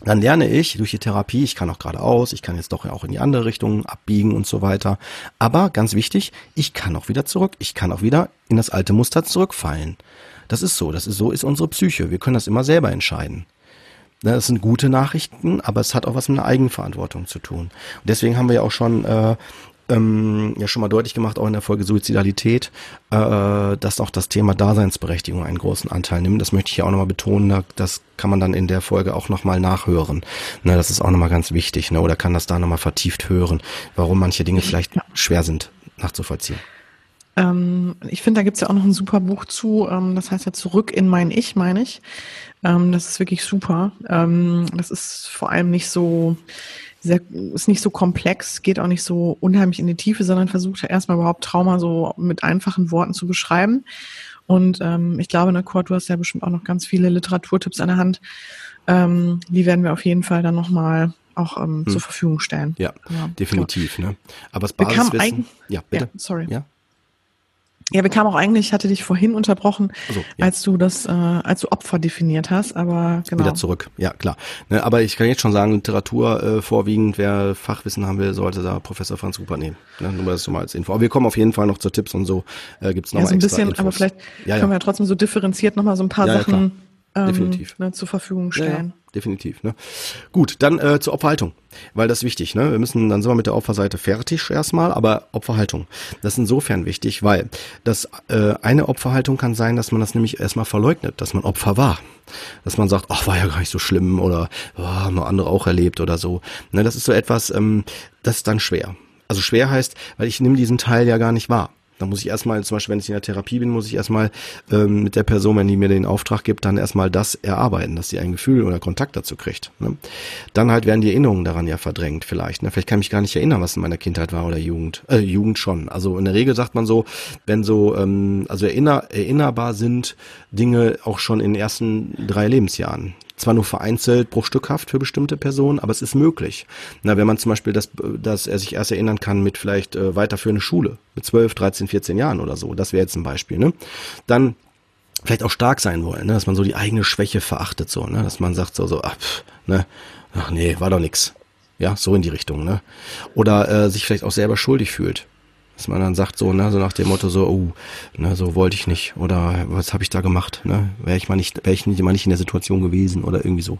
dann lerne ich durch die Therapie, ich kann auch geradeaus, ich kann jetzt doch auch in die andere Richtung abbiegen und so weiter. Aber ganz wichtig, ich kann auch wieder zurück, ich kann auch wieder in das alte Muster zurückfallen. Das ist so, das ist so ist unsere Psyche. Wir können das immer selber entscheiden. Das sind gute Nachrichten, aber es hat auch was mit einer Eigenverantwortung zu tun. Und deswegen haben wir ja auch schon äh, ähm, ja schon mal deutlich gemacht, auch in der Folge Suizidalität, äh, dass auch das Thema Daseinsberechtigung einen großen Anteil nimmt. Das möchte ich hier auch nochmal betonen. Das kann man dann in der Folge auch nochmal nachhören. Ne, das ist auch nochmal ganz wichtig. Ne, oder kann das da nochmal vertieft hören, warum manche Dinge vielleicht schwer sind nachzuvollziehen. Ähm, ich finde, da gibt's ja auch noch ein super Buch zu. Ähm, das heißt ja Zurück in mein Ich, meine ich. Ähm, das ist wirklich super. Ähm, das ist vor allem nicht so sehr, ist nicht so komplex, geht auch nicht so unheimlich in die Tiefe, sondern versucht erstmal überhaupt Trauma so mit einfachen Worten zu beschreiben. Und ähm, ich glaube, ne, Kurt, du hast ja bestimmt auch noch ganz viele Literaturtipps an der Hand. Ähm, die werden wir auf jeden Fall dann nochmal auch ähm, hm. zur Verfügung stellen. Ja, ja definitiv. Genau. Ne? Aber das Basiswissen... Ja, bitte. Ja, sorry. Ja? Ja, wir kamen auch eigentlich, ich hatte dich vorhin unterbrochen, also, ja. als du das, äh, als du Opfer definiert hast, aber genau. Wieder zurück, ja klar. Ne, aber ich kann jetzt schon sagen, Literatur äh, vorwiegend, wer Fachwissen haben will, sollte da Professor Franz Rupert nehmen. Ne, nur das so mal als Info. Aber wir kommen auf jeden Fall noch zu Tipps und so, äh, gibt's noch ja, mal so ein bisschen, Infos. aber vielleicht ja, können wir ja trotzdem so differenziert nochmal so ein paar Sachen ähm, Definitiv. Ne, zur Verfügung stellen definitiv. Ne? Gut, dann äh, zur Opferhaltung, weil das ist wichtig. Ne? Wir müssen, dann sind wir mit der Opferseite fertig erstmal, aber Opferhaltung, das ist insofern wichtig, weil das äh, eine Opferhaltung kann sein, dass man das nämlich erstmal verleugnet, dass man Opfer war. Dass man sagt, ach, war ja gar nicht so schlimm oder oh, haben noch andere auch erlebt oder so. Ne, das ist so etwas, ähm, das ist dann schwer. Also schwer heißt, weil ich nehme diesen Teil ja gar nicht wahr. Da muss ich erstmal, zum Beispiel, wenn ich in der Therapie bin, muss ich erstmal ähm, mit der Person, wenn die mir den Auftrag gibt, dann erstmal das erarbeiten, dass sie ein Gefühl oder Kontakt dazu kriegt. Ne? Dann halt werden die Erinnerungen daran ja verdrängt vielleicht. Ne? Vielleicht kann ich mich gar nicht erinnern, was in meiner Kindheit war oder Jugend. Äh, Jugend schon. Also in der Regel sagt man so, wenn so, ähm, also erinner, erinnerbar sind Dinge auch schon in den ersten drei Lebensjahren zwar nur vereinzelt bruchstückhaft für bestimmte Personen, aber es ist möglich. Na, wenn man zum Beispiel das, dass er sich erst erinnern kann mit vielleicht äh, weiterführende Schule, mit 12, 13, 14 Jahren oder so, das wäre jetzt ein Beispiel, ne? Dann vielleicht auch stark sein wollen, ne? dass man so die eigene Schwäche verachtet, so, ne? dass man sagt so, so, ach, pff, ne, ach nee, war doch nix. Ja, so in die Richtung, ne? Oder äh, sich vielleicht auch selber schuldig fühlt. Dass man dann sagt so, ne, so nach dem Motto so, oh, ne, so wollte ich nicht oder was habe ich da gemacht, ne? Wäre ich mal nicht, wäre ich nicht, mal nicht in der Situation gewesen oder irgendwie so.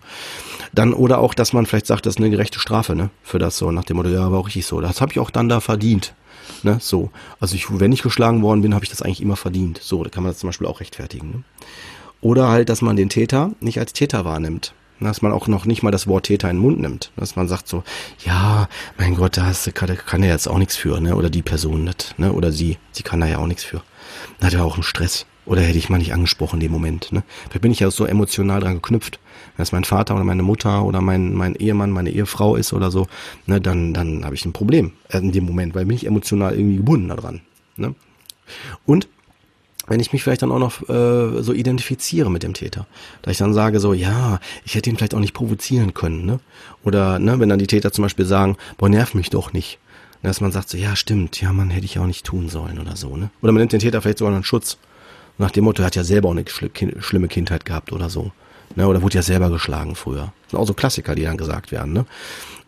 Dann oder auch, dass man vielleicht sagt, das ist eine gerechte Strafe, ne, für das so nach dem Motto, ja, war auch richtig so. Das habe ich auch dann da verdient. Ne, so. Also ich, wenn ich geschlagen worden bin, habe ich das eigentlich immer verdient. So, da kann man das zum Beispiel auch rechtfertigen. Ne? Oder halt, dass man den Täter nicht als Täter wahrnimmt dass man auch noch nicht mal das Wort Täter in den Mund nimmt. Dass man sagt so, ja, mein Gott, da kann, kann er jetzt auch nichts für, ne? Oder die Person nicht, ne? Oder sie, sie kann da ja auch nichts für. Dann hat er auch einen Stress. Oder hätte ich mal nicht angesprochen in dem Moment, ne? Vielleicht bin ich ja so emotional dran geknüpft. Wenn es mein Vater oder meine Mutter oder mein, mein Ehemann, meine Ehefrau ist oder so, ne, dann, dann habe ich ein Problem in dem Moment, weil bin ich emotional irgendwie gebunden daran. Ne? Und wenn ich mich vielleicht dann auch noch äh, so identifiziere mit dem Täter, da ich dann sage so, ja, ich hätte ihn vielleicht auch nicht provozieren können, ne? Oder ne, wenn dann die Täter zum Beispiel sagen, boah, nerv mich doch nicht, dass man sagt so, ja, stimmt, ja, man hätte ich auch nicht tun sollen oder so, ne? Oder man nimmt den Täter vielleicht sogar einen Schutz, nach dem Motto, er hat ja selber auch eine schlimme Kindheit gehabt oder so, ne? Oder wurde ja selber geschlagen früher. Das sind auch so Klassiker, die dann gesagt werden, ne?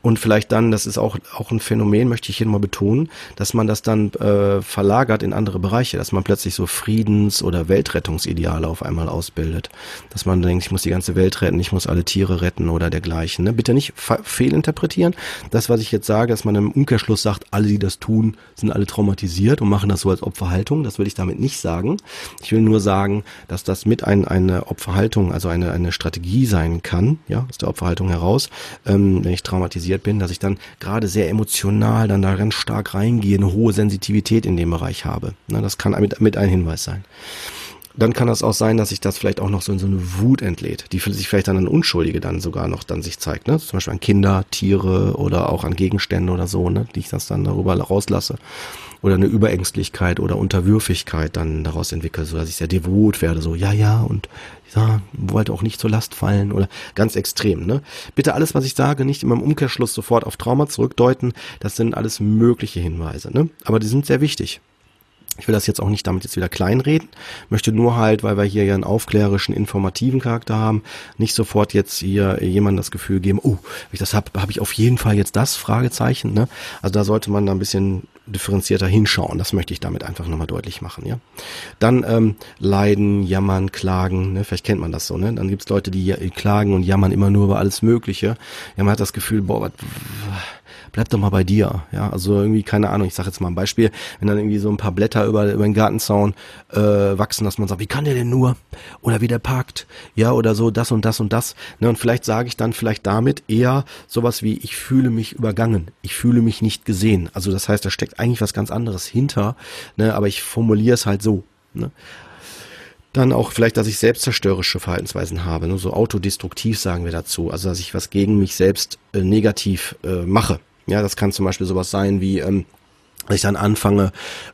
Und vielleicht dann, das ist auch, auch ein Phänomen, möchte ich hier mal betonen, dass man das dann äh, verlagert in andere Bereiche, dass man plötzlich so Friedens- oder Weltrettungsideale auf einmal ausbildet. Dass man denkt, ich muss die ganze Welt retten, ich muss alle Tiere retten oder dergleichen. Ne? Bitte nicht fehlinterpretieren. Das, was ich jetzt sage, dass man im Umkehrschluss sagt, alle, die das tun, sind alle traumatisiert und machen das so als Opferhaltung. Das will ich damit nicht sagen. Ich will nur sagen, dass das mit ein, eine Opferhaltung, also eine, eine Strategie sein kann, ja, aus der Opferhaltung heraus, ähm, wenn ich traumatisiert sozialisiert bin, dass ich dann gerade sehr emotional dann da ganz stark reingehe, eine hohe Sensitivität in dem Bereich habe. Na, das kann mit, mit ein Hinweis sein. dann kann das auch sein, dass sich das vielleicht auch noch so in so eine Wut entlädt, die sich vielleicht dann an Unschuldige dann sogar noch dann sich zeigt, ne? Zum Beispiel an Kinder, Tiere oder auch an Gegenstände oder so, ne? Die ich das dann darüber rauslasse. Oder eine Überängstlichkeit oder Unterwürfigkeit dann daraus entwickle, so dass ich sehr devot werde, so, ja, ja, und ja, wollte auch nicht zur Last fallen oder ganz extrem, ne? Bitte alles, was ich sage, nicht immer im Umkehrschluss sofort auf Trauma zurückdeuten. Das sind alles mögliche Hinweise, ne? Aber die sind sehr wichtig. Ich will das jetzt auch nicht damit jetzt wieder kleinreden, möchte nur halt, weil wir hier ja einen aufklärerischen, informativen Charakter haben, nicht sofort jetzt hier jemand das Gefühl geben, oh, wenn ich das habe, habe ich auf jeden Fall jetzt das Fragezeichen. Ne? Also da sollte man da ein bisschen differenzierter hinschauen. Das möchte ich damit einfach nochmal deutlich machen. Ja, Dann ähm, leiden, jammern, klagen. Ne? Vielleicht kennt man das so. Ne? Dann gibt's Leute, die klagen und jammern immer nur über alles Mögliche. Ja, man hat das Gefühl, boah, was bleib doch mal bei dir. Ja, also irgendwie, keine Ahnung, ich sage jetzt mal ein Beispiel, wenn dann irgendwie so ein paar Blätter über, über den Gartenzaun äh, wachsen, dass man sagt, wie kann der denn nur? Oder wie der parkt, ja, oder so, das und das und das. Ne, und vielleicht sage ich dann vielleicht damit eher sowas wie, ich fühle mich übergangen, ich fühle mich nicht gesehen. Also das heißt, da steckt eigentlich was ganz anderes hinter, ne, aber ich formuliere es halt so. Ne? Dann auch vielleicht, dass ich selbstzerstörerische Verhaltensweisen habe, ne? so autodestruktiv sagen wir dazu, also dass ich was gegen mich selbst äh, negativ äh, mache. Ja, das kann zum Beispiel sowas sein wie, ähm, dass ich dann anfange,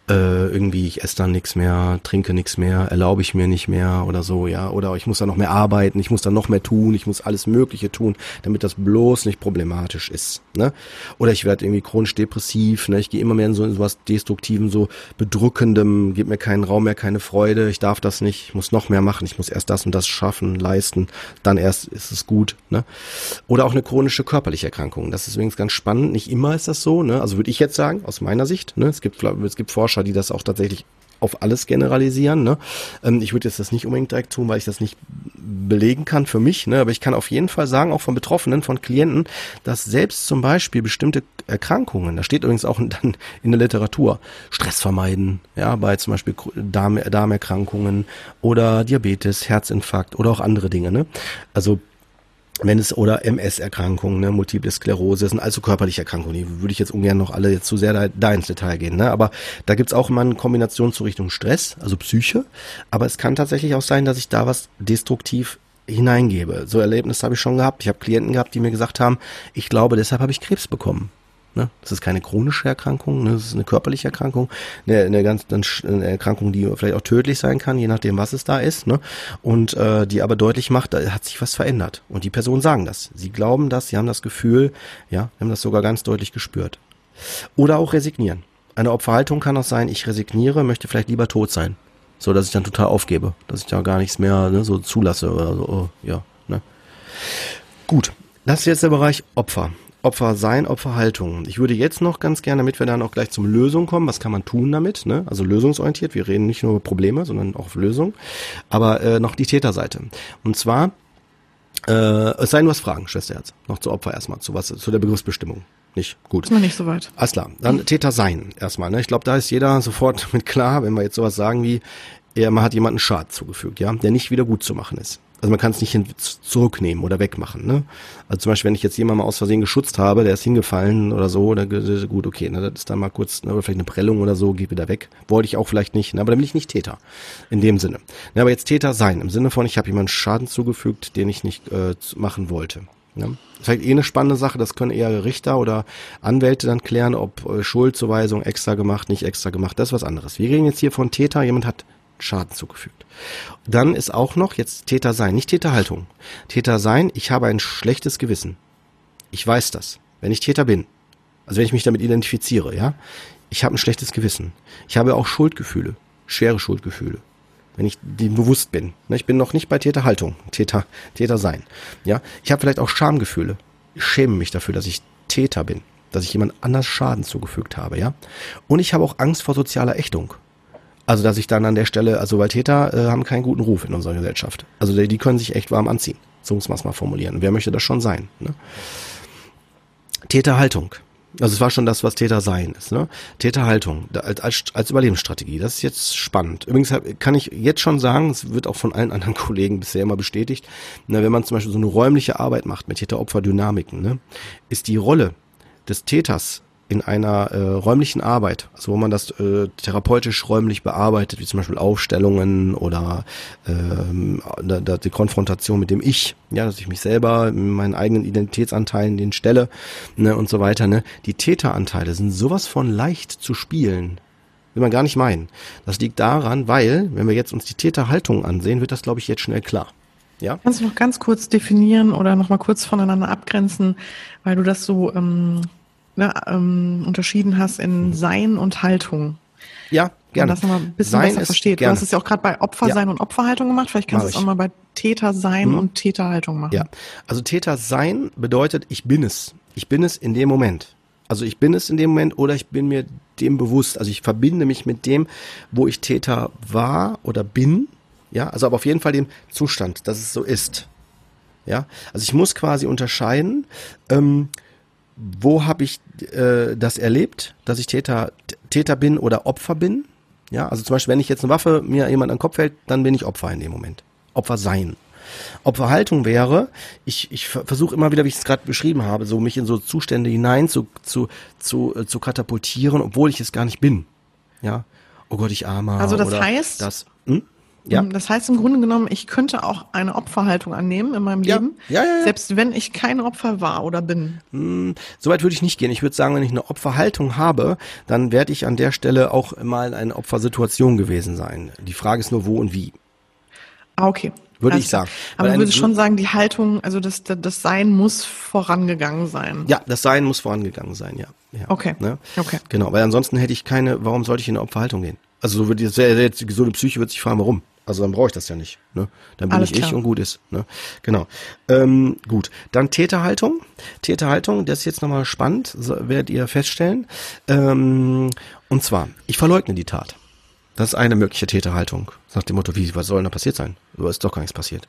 äh, irgendwie, ich esse dann nichts mehr, trinke nichts mehr, erlaube ich mir nicht mehr oder so, ja. Oder ich muss dann noch mehr arbeiten, ich muss dann noch mehr tun, ich muss alles Mögliche tun, damit das bloß nicht problematisch ist. Ne? Oder ich werde irgendwie chronisch depressiv, ne? ich gehe immer mehr in so in sowas Destruktiven, so bedrückendem, gib mir keinen Raum mehr, keine Freude, ich darf das nicht, ich muss noch mehr machen, ich muss erst das und das schaffen, leisten, dann erst ist es gut. Ne? Oder auch eine chronische körperliche Erkrankung. Das ist übrigens ganz spannend, nicht immer ist das so, ne? also würde ich jetzt sagen, aus meiner Sicht, nicht. Ne? Es gibt es gibt Forscher, die das auch tatsächlich auf alles generalisieren. Ne? Ähm, ich würde jetzt das nicht unbedingt direkt tun, weil ich das nicht belegen kann für mich. Ne? Aber ich kann auf jeden Fall sagen, auch von Betroffenen, von Klienten, dass selbst zum Beispiel bestimmte Erkrankungen, da steht übrigens auch dann in der Literatur, Stress vermeiden, ja, bei zum Beispiel Darm, Darmerkrankungen oder Diabetes, Herzinfarkt oder auch andere Dinge. Ne? Also wenn es oder MS-Erkrankungen, ne, Multiple Sklerose, sind also körperliche Erkrankungen, die würde ich jetzt ungern noch alle jetzt zu sehr da, da ins Detail gehen, ne? aber da gibt's auch immer eine Kombination zur Richtung Stress, also Psyche, aber es kann tatsächlich auch sein, dass ich da was destruktiv hineingebe. So Erlebnisse habe ich schon gehabt. Ich habe Klienten gehabt, die mir gesagt haben, ich glaube, deshalb habe ich Krebs bekommen. Ne? Das ist keine chronische Erkrankung, ne? das ist eine körperliche Erkrankung, eine, eine ganz eine Erkrankung, die vielleicht auch tödlich sein kann, je nachdem, was es da ist, ne? und äh, die aber deutlich macht, da hat sich was verändert. Und die Personen sagen das. Sie glauben das, sie haben das Gefühl, ja, haben das sogar ganz deutlich gespürt. Oder auch resignieren. Eine Opferhaltung kann auch sein, ich resigniere, möchte vielleicht lieber tot sein. So, dass ich dann total aufgebe, dass ich da gar nichts mehr ne, so zulasse oder so, oh, ja. Ne? Gut, das ist jetzt der Bereich Opfer. Opfer sein, Opferhaltung. Ich würde jetzt noch ganz gerne, damit wir dann auch gleich zum Lösung kommen, was kann man tun damit, ne? also lösungsorientiert, wir reden nicht nur über Probleme, sondern auch Lösungen, aber äh, noch die Täterseite. Und zwar, äh, es sei denn, du hast Fragen, Schwesterherz, noch zu Opfer erstmal, zu was, zu der Begriffsbestimmung. Nicht gut. Ist noch nicht so weit. Alles klar. Dann Täter sein erstmal. Ne? Ich glaube, da ist jeder sofort mit klar, wenn wir jetzt sowas sagen wie, er, man hat jemanden Schaden zugefügt, ja, der nicht wieder gut zu machen ist. Also man kann es nicht zurücknehmen oder wegmachen. Ne? Also zum Beispiel, wenn ich jetzt jemanden mal aus Versehen geschützt habe, der ist hingefallen oder so, dann gut, okay, ne, das ist dann mal kurz, ne, oder vielleicht eine Prellung oder so, geht wieder weg. Wollte ich auch vielleicht nicht, ne, aber dann bin ich nicht Täter. In dem Sinne. Ne, aber jetzt Täter sein, im Sinne von, ich habe jemanden Schaden zugefügt, den ich nicht äh, machen wollte. Ne? Vielleicht eh eine spannende Sache, das können eher Richter oder Anwälte dann klären, ob äh, Schuldzuweisung extra gemacht, nicht extra gemacht, das ist was anderes. Wir reden jetzt hier von Täter, jemand hat Schaden zugefügt. Dann ist auch noch jetzt Täter sein, nicht Täterhaltung. Täter sein, ich habe ein schlechtes Gewissen. Ich weiß das, wenn ich Täter bin. Also wenn ich mich damit identifiziere, ja. Ich habe ein schlechtes Gewissen. Ich habe auch Schuldgefühle, schwere Schuldgefühle. Wenn ich dem bewusst bin. Ne, ich bin noch nicht bei Täterhaltung, Täter, Täter sein. Ja. Ich habe vielleicht auch Schamgefühle. Ich schäme mich dafür, dass ich Täter bin dass ich jemand anders Schaden zugefügt habe, ja. Und ich habe auch Angst vor sozialer Ächtung. Also dass ich dann an der Stelle, also weil Täter äh, haben keinen guten Ruf in unserer Gesellschaft. Also die, die können sich echt warm anziehen. So muss man es mal formulieren. Wer möchte das schon sein? Ne? Täterhaltung. Also es war schon das, was Täter sein ist. Ne? Täterhaltung als, als, als Überlebensstrategie. Das ist jetzt spannend. Übrigens kann ich jetzt schon sagen, es wird auch von allen anderen Kollegen bisher immer bestätigt, ne, wenn man zum Beispiel so eine räumliche Arbeit macht mit Täter-Opfer-Dynamiken, ne, ist die Rolle des Täters in einer äh, räumlichen Arbeit, also wo man das äh, therapeutisch räumlich bearbeitet, wie zum Beispiel Aufstellungen oder ähm, da, da die Konfrontation mit dem Ich, ja, dass ich mich selber in meinen eigenen Identitätsanteilen den stelle ne, und so weiter. Ne. Die Täteranteile sind sowas von leicht zu spielen. Will man gar nicht meinen. Das liegt daran, weil, wenn wir jetzt uns die Täterhaltung ansehen, wird das, glaube ich, jetzt schnell klar. Ja? Kannst du noch ganz kurz definieren oder noch mal kurz voneinander abgrenzen, weil du das so ähm, ne, ähm, unterschieden hast in mhm. Sein und Haltung. Ja, gerne. Und das nochmal ein bisschen sein besser versteht. Gerne. Du hast es ja auch gerade bei Opfersein ja. und Opferhaltung gemacht. Vielleicht kannst du es auch mal bei Tätersein mhm. und Täterhaltung machen. Ja, also Tätersein bedeutet, ich bin es. Ich bin es in dem Moment. Also ich bin es in dem Moment oder ich bin mir dem bewusst. Also ich verbinde mich mit dem, wo ich Täter war oder bin ja, also aber auf jeden Fall dem Zustand, dass es so ist. Ja, also ich muss quasi unterscheiden, ähm, wo habe ich äh, das erlebt, dass ich Täter, Täter bin oder Opfer bin. Ja, also zum Beispiel, wenn ich jetzt eine Waffe mir jemand an den Kopf hält, dann bin ich Opfer in dem Moment. Opfer sein. Opferhaltung wäre, ich, ich versuche immer wieder, wie ich es gerade beschrieben habe, so mich in so Zustände hinein zu, zu, zu, äh, zu katapultieren, obwohl ich es gar nicht bin. Ja. Oh Gott, ich armer. Also das heißt, das, hm? Ja. Das heißt im Grunde genommen, ich könnte auch eine Opferhaltung annehmen in meinem ja. Leben, ja, ja, ja. selbst wenn ich kein Opfer war oder bin. Hm, Soweit würde ich nicht gehen. Ich würde sagen, wenn ich eine Opferhaltung habe, dann werde ich an der Stelle auch mal in einer Opfersituation gewesen sein. Die Frage ist nur, wo und wie. Ah, okay. Würde also, ich sagen. Aber du würdest schon sagen, die Haltung, also das, das Sein muss vorangegangen sein. Ja, das Sein muss vorangegangen sein, ja. ja okay. Ne? okay. Genau, weil ansonsten hätte ich keine, warum sollte ich in eine Opferhaltung gehen? Also so würde jetzt, so eine Psyche würde sich fragen, warum? Also dann brauche ich das ja nicht. Ne? Dann bin Alles ich klar. ich und gut ist. Ne? Genau. Ähm, gut. Dann Täterhaltung. Täterhaltung, das ist jetzt nochmal spannend, so, werdet ihr feststellen. Ähm, und zwar, ich verleugne die Tat. Das ist eine mögliche Täterhaltung. Nach dem Motto, wie, was soll denn da passiert sein? Aber ist doch gar nichts passiert.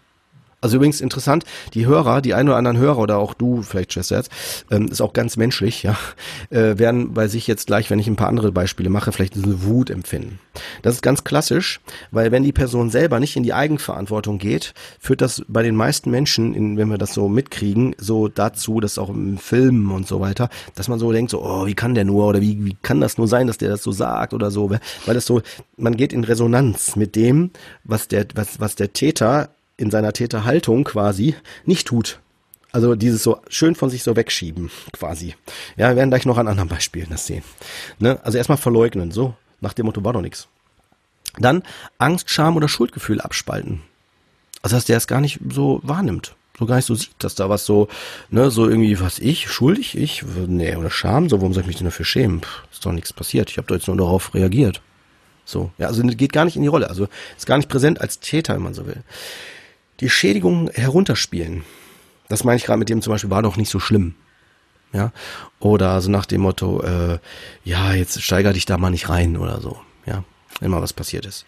Also übrigens interessant, die Hörer, die ein oder anderen Hörer oder auch du, vielleicht Schwester jetzt, ähm, ist auch ganz menschlich, ja, äh, werden bei sich jetzt gleich, wenn ich ein paar andere Beispiele mache, vielleicht diese Wut empfinden. Das ist ganz klassisch, weil wenn die Person selber nicht in die Eigenverantwortung geht, führt das bei den meisten Menschen, in, wenn wir das so mitkriegen, so dazu, dass auch im Filmen und so weiter, dass man so denkt, so, oh, wie kann der nur oder wie, wie kann das nur sein, dass der das so sagt oder so, weil das so, man geht in Resonanz mit dem, was der, was, was der Täter in seiner Täterhaltung quasi nicht tut. Also dieses so schön von sich so wegschieben, quasi. Ja, wir werden gleich noch an anderen Beispielen das sehen. Ne? Also erstmal verleugnen, so nach dem Motto war doch nichts. Dann Angst, Scham oder Schuldgefühl abspalten. Also dass der es gar nicht so wahrnimmt, so gar nicht so sieht, dass da was so, ne, so irgendwie, was ich, schuldig, ich, nee, oder Scham, so, warum soll ich mich denn dafür schämen? Pff, ist doch nichts passiert, ich habe doch jetzt nur darauf reagiert. So, ja, also geht gar nicht in die Rolle, also ist gar nicht präsent als Täter, wenn man so will die Schädigung herunterspielen. Das meine ich gerade mit dem zum Beispiel, war doch nicht so schlimm. Ja. Oder so nach dem Motto, äh, ja, jetzt steiger dich da mal nicht rein oder so. Ja. Immer was passiert ist.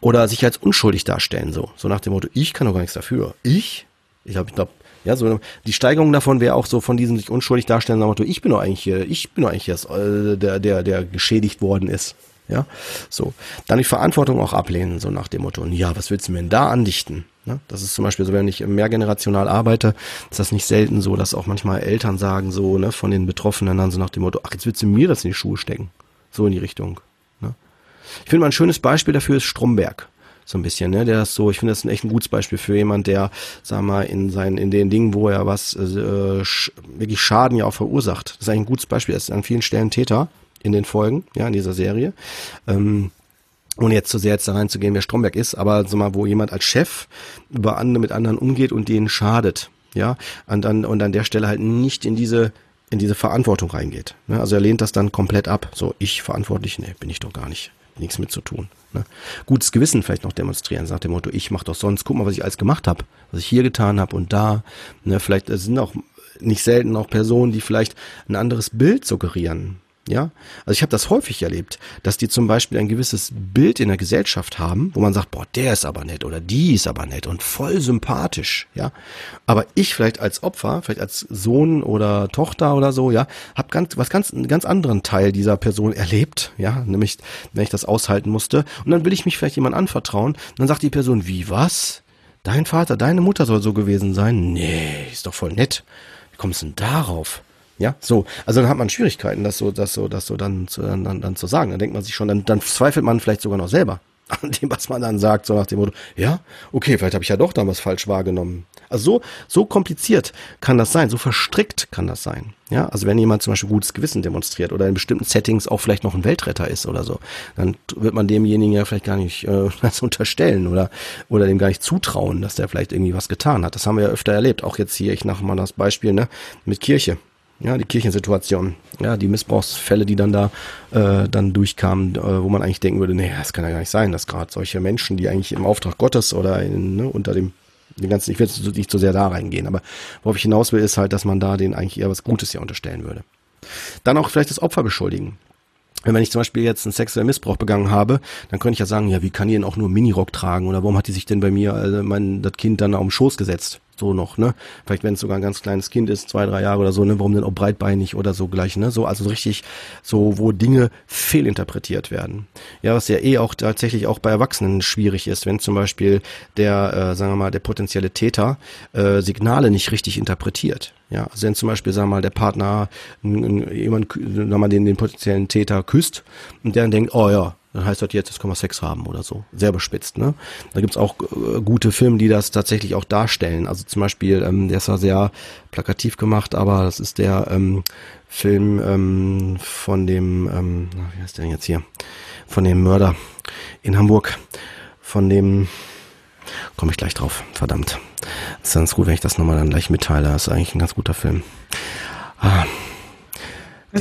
Oder sich als unschuldig darstellen, so. So nach dem Motto, ich kann doch gar nichts dafür. Ich? Ich glaube, ich glaube, ja, so die Steigerung davon wäre auch so von diesem sich unschuldig darstellen, nach dem Motto, ich bin doch eigentlich hier, ich bin doch eigentlich jetzt, äh, der, der, der geschädigt worden ist. Ja, so. Dann die Verantwortung auch ablehnen, so nach dem Motto, ja, was willst du mir denn da andichten? Ne? Das ist zum Beispiel so, wenn ich mehrgenerational arbeite, ist das nicht selten so, dass auch manchmal Eltern sagen so, ne, von den Betroffenen dann so nach dem Motto, ach, jetzt willst du mir das in die Schuhe stecken. So in die Richtung. Ne? Ich finde mal ein schönes Beispiel dafür ist Stromberg so ein bisschen, ne? Der ist so, ich finde das ein echt ein gutes Beispiel für jemand, der, sag mal, in seinen, in den Dingen, wo er was äh, sch wirklich Schaden ja auch verursacht. Das ist eigentlich ein gutes Beispiel. Er ist an vielen Stellen Täter, in den Folgen, ja, in dieser Serie. Ähm, ohne jetzt zu sehr jetzt da reinzugehen, wer Stromberg ist, aber so mal, wo jemand als Chef über andere mit anderen umgeht und denen schadet, ja, und dann und an der Stelle halt nicht in diese in diese Verantwortung reingeht. Ne? Also er lehnt das dann komplett ab. So, ich verantwortlich, nee, bin ich doch gar nicht. Nichts mit zu tun. Ne? Gutes Gewissen vielleicht noch demonstrieren, sagt dem Motto, ich mach doch sonst, guck mal, was ich alles gemacht habe, was ich hier getan habe und da. Ne? Vielleicht sind auch nicht selten auch Personen, die vielleicht ein anderes Bild suggerieren. Ja, also ich habe das häufig erlebt, dass die zum Beispiel ein gewisses Bild in der Gesellschaft haben, wo man sagt, boah, der ist aber nett oder die ist aber nett und voll sympathisch, ja. Aber ich vielleicht als Opfer, vielleicht als Sohn oder Tochter oder so, ja, habe ganz was ganz einen ganz anderen Teil dieser Person erlebt, ja, nämlich wenn ich das aushalten musste und dann will ich mich vielleicht jemand anvertrauen, und dann sagt die Person, wie was? Dein Vater, deine Mutter soll so gewesen sein? Nee, ist doch voll nett. Wie kommst du denn darauf? Ja, so. Also dann hat man Schwierigkeiten, das so, das so, das so dann, zu, dann, dann, zu sagen. Dann denkt man sich schon, dann, dann zweifelt man vielleicht sogar noch selber an dem, was man dann sagt, so nach dem Motto, ja, okay, vielleicht habe ich ja doch damals falsch wahrgenommen. Also so, so kompliziert kann das sein, so verstrickt kann das sein. Ja, also wenn jemand zum Beispiel gutes Gewissen demonstriert oder in bestimmten Settings auch vielleicht noch ein Weltretter ist oder so, dann wird man demjenigen ja vielleicht gar nicht äh, das unterstellen oder oder dem gar nicht zutrauen, dass der vielleicht irgendwie was getan hat. Das haben wir ja öfter erlebt. Auch jetzt hier, ich mache mal das Beispiel ne mit Kirche. Ja, die Kirchensituation, ja, die Missbrauchsfälle, die dann da äh, dann durchkamen, äh, wo man eigentlich denken würde, nee, das kann ja gar nicht sein, dass gerade solche Menschen, die eigentlich im Auftrag Gottes oder in, ne, unter dem den ganzen, ich will jetzt nicht so sehr da reingehen, aber worauf ich hinaus will, ist halt, dass man da den eigentlich eher was Gutes ja unterstellen würde. Dann auch vielleicht das Opfer beschuldigen. Wenn ich zum Beispiel jetzt einen sexuellen Missbrauch begangen habe, dann könnte ich ja sagen, ja, wie kann die denn auch nur Minirock tragen oder warum hat die sich denn bei mir also mein das Kind dann auf den Schoß gesetzt? So noch, ne? Vielleicht wenn es sogar ein ganz kleines Kind ist, zwei, drei Jahre oder so, ne? Warum denn auch breitbeinig oder so gleich, ne? So, also richtig, so, wo Dinge fehlinterpretiert werden. Ja, was ja eh auch tatsächlich auch bei Erwachsenen schwierig ist, wenn zum Beispiel der, äh, sagen wir mal, der potenzielle Täter äh, Signale nicht richtig interpretiert. Ja, also wenn zum Beispiel, sagen wir mal, der Partner jemand, sagen wir mal, den, den potenziellen Täter küsst und der dann denkt, oh ja, dann heißt das jetzt, jetzt können wir Sex haben oder so. Sehr bespitzt, ne? Da gibt's auch äh, gute Filme, die das tatsächlich auch darstellen. Also zum Beispiel, ähm, der ist ja sehr plakativ gemacht, aber das ist der ähm, Film ähm, von dem, ähm, wie heißt der denn jetzt hier? Von dem Mörder in Hamburg. Von dem, komme ich gleich drauf, verdammt. Das ist ganz gut, wenn ich das nochmal dann gleich mitteile. Das ist eigentlich ein ganz guter Film. Ah,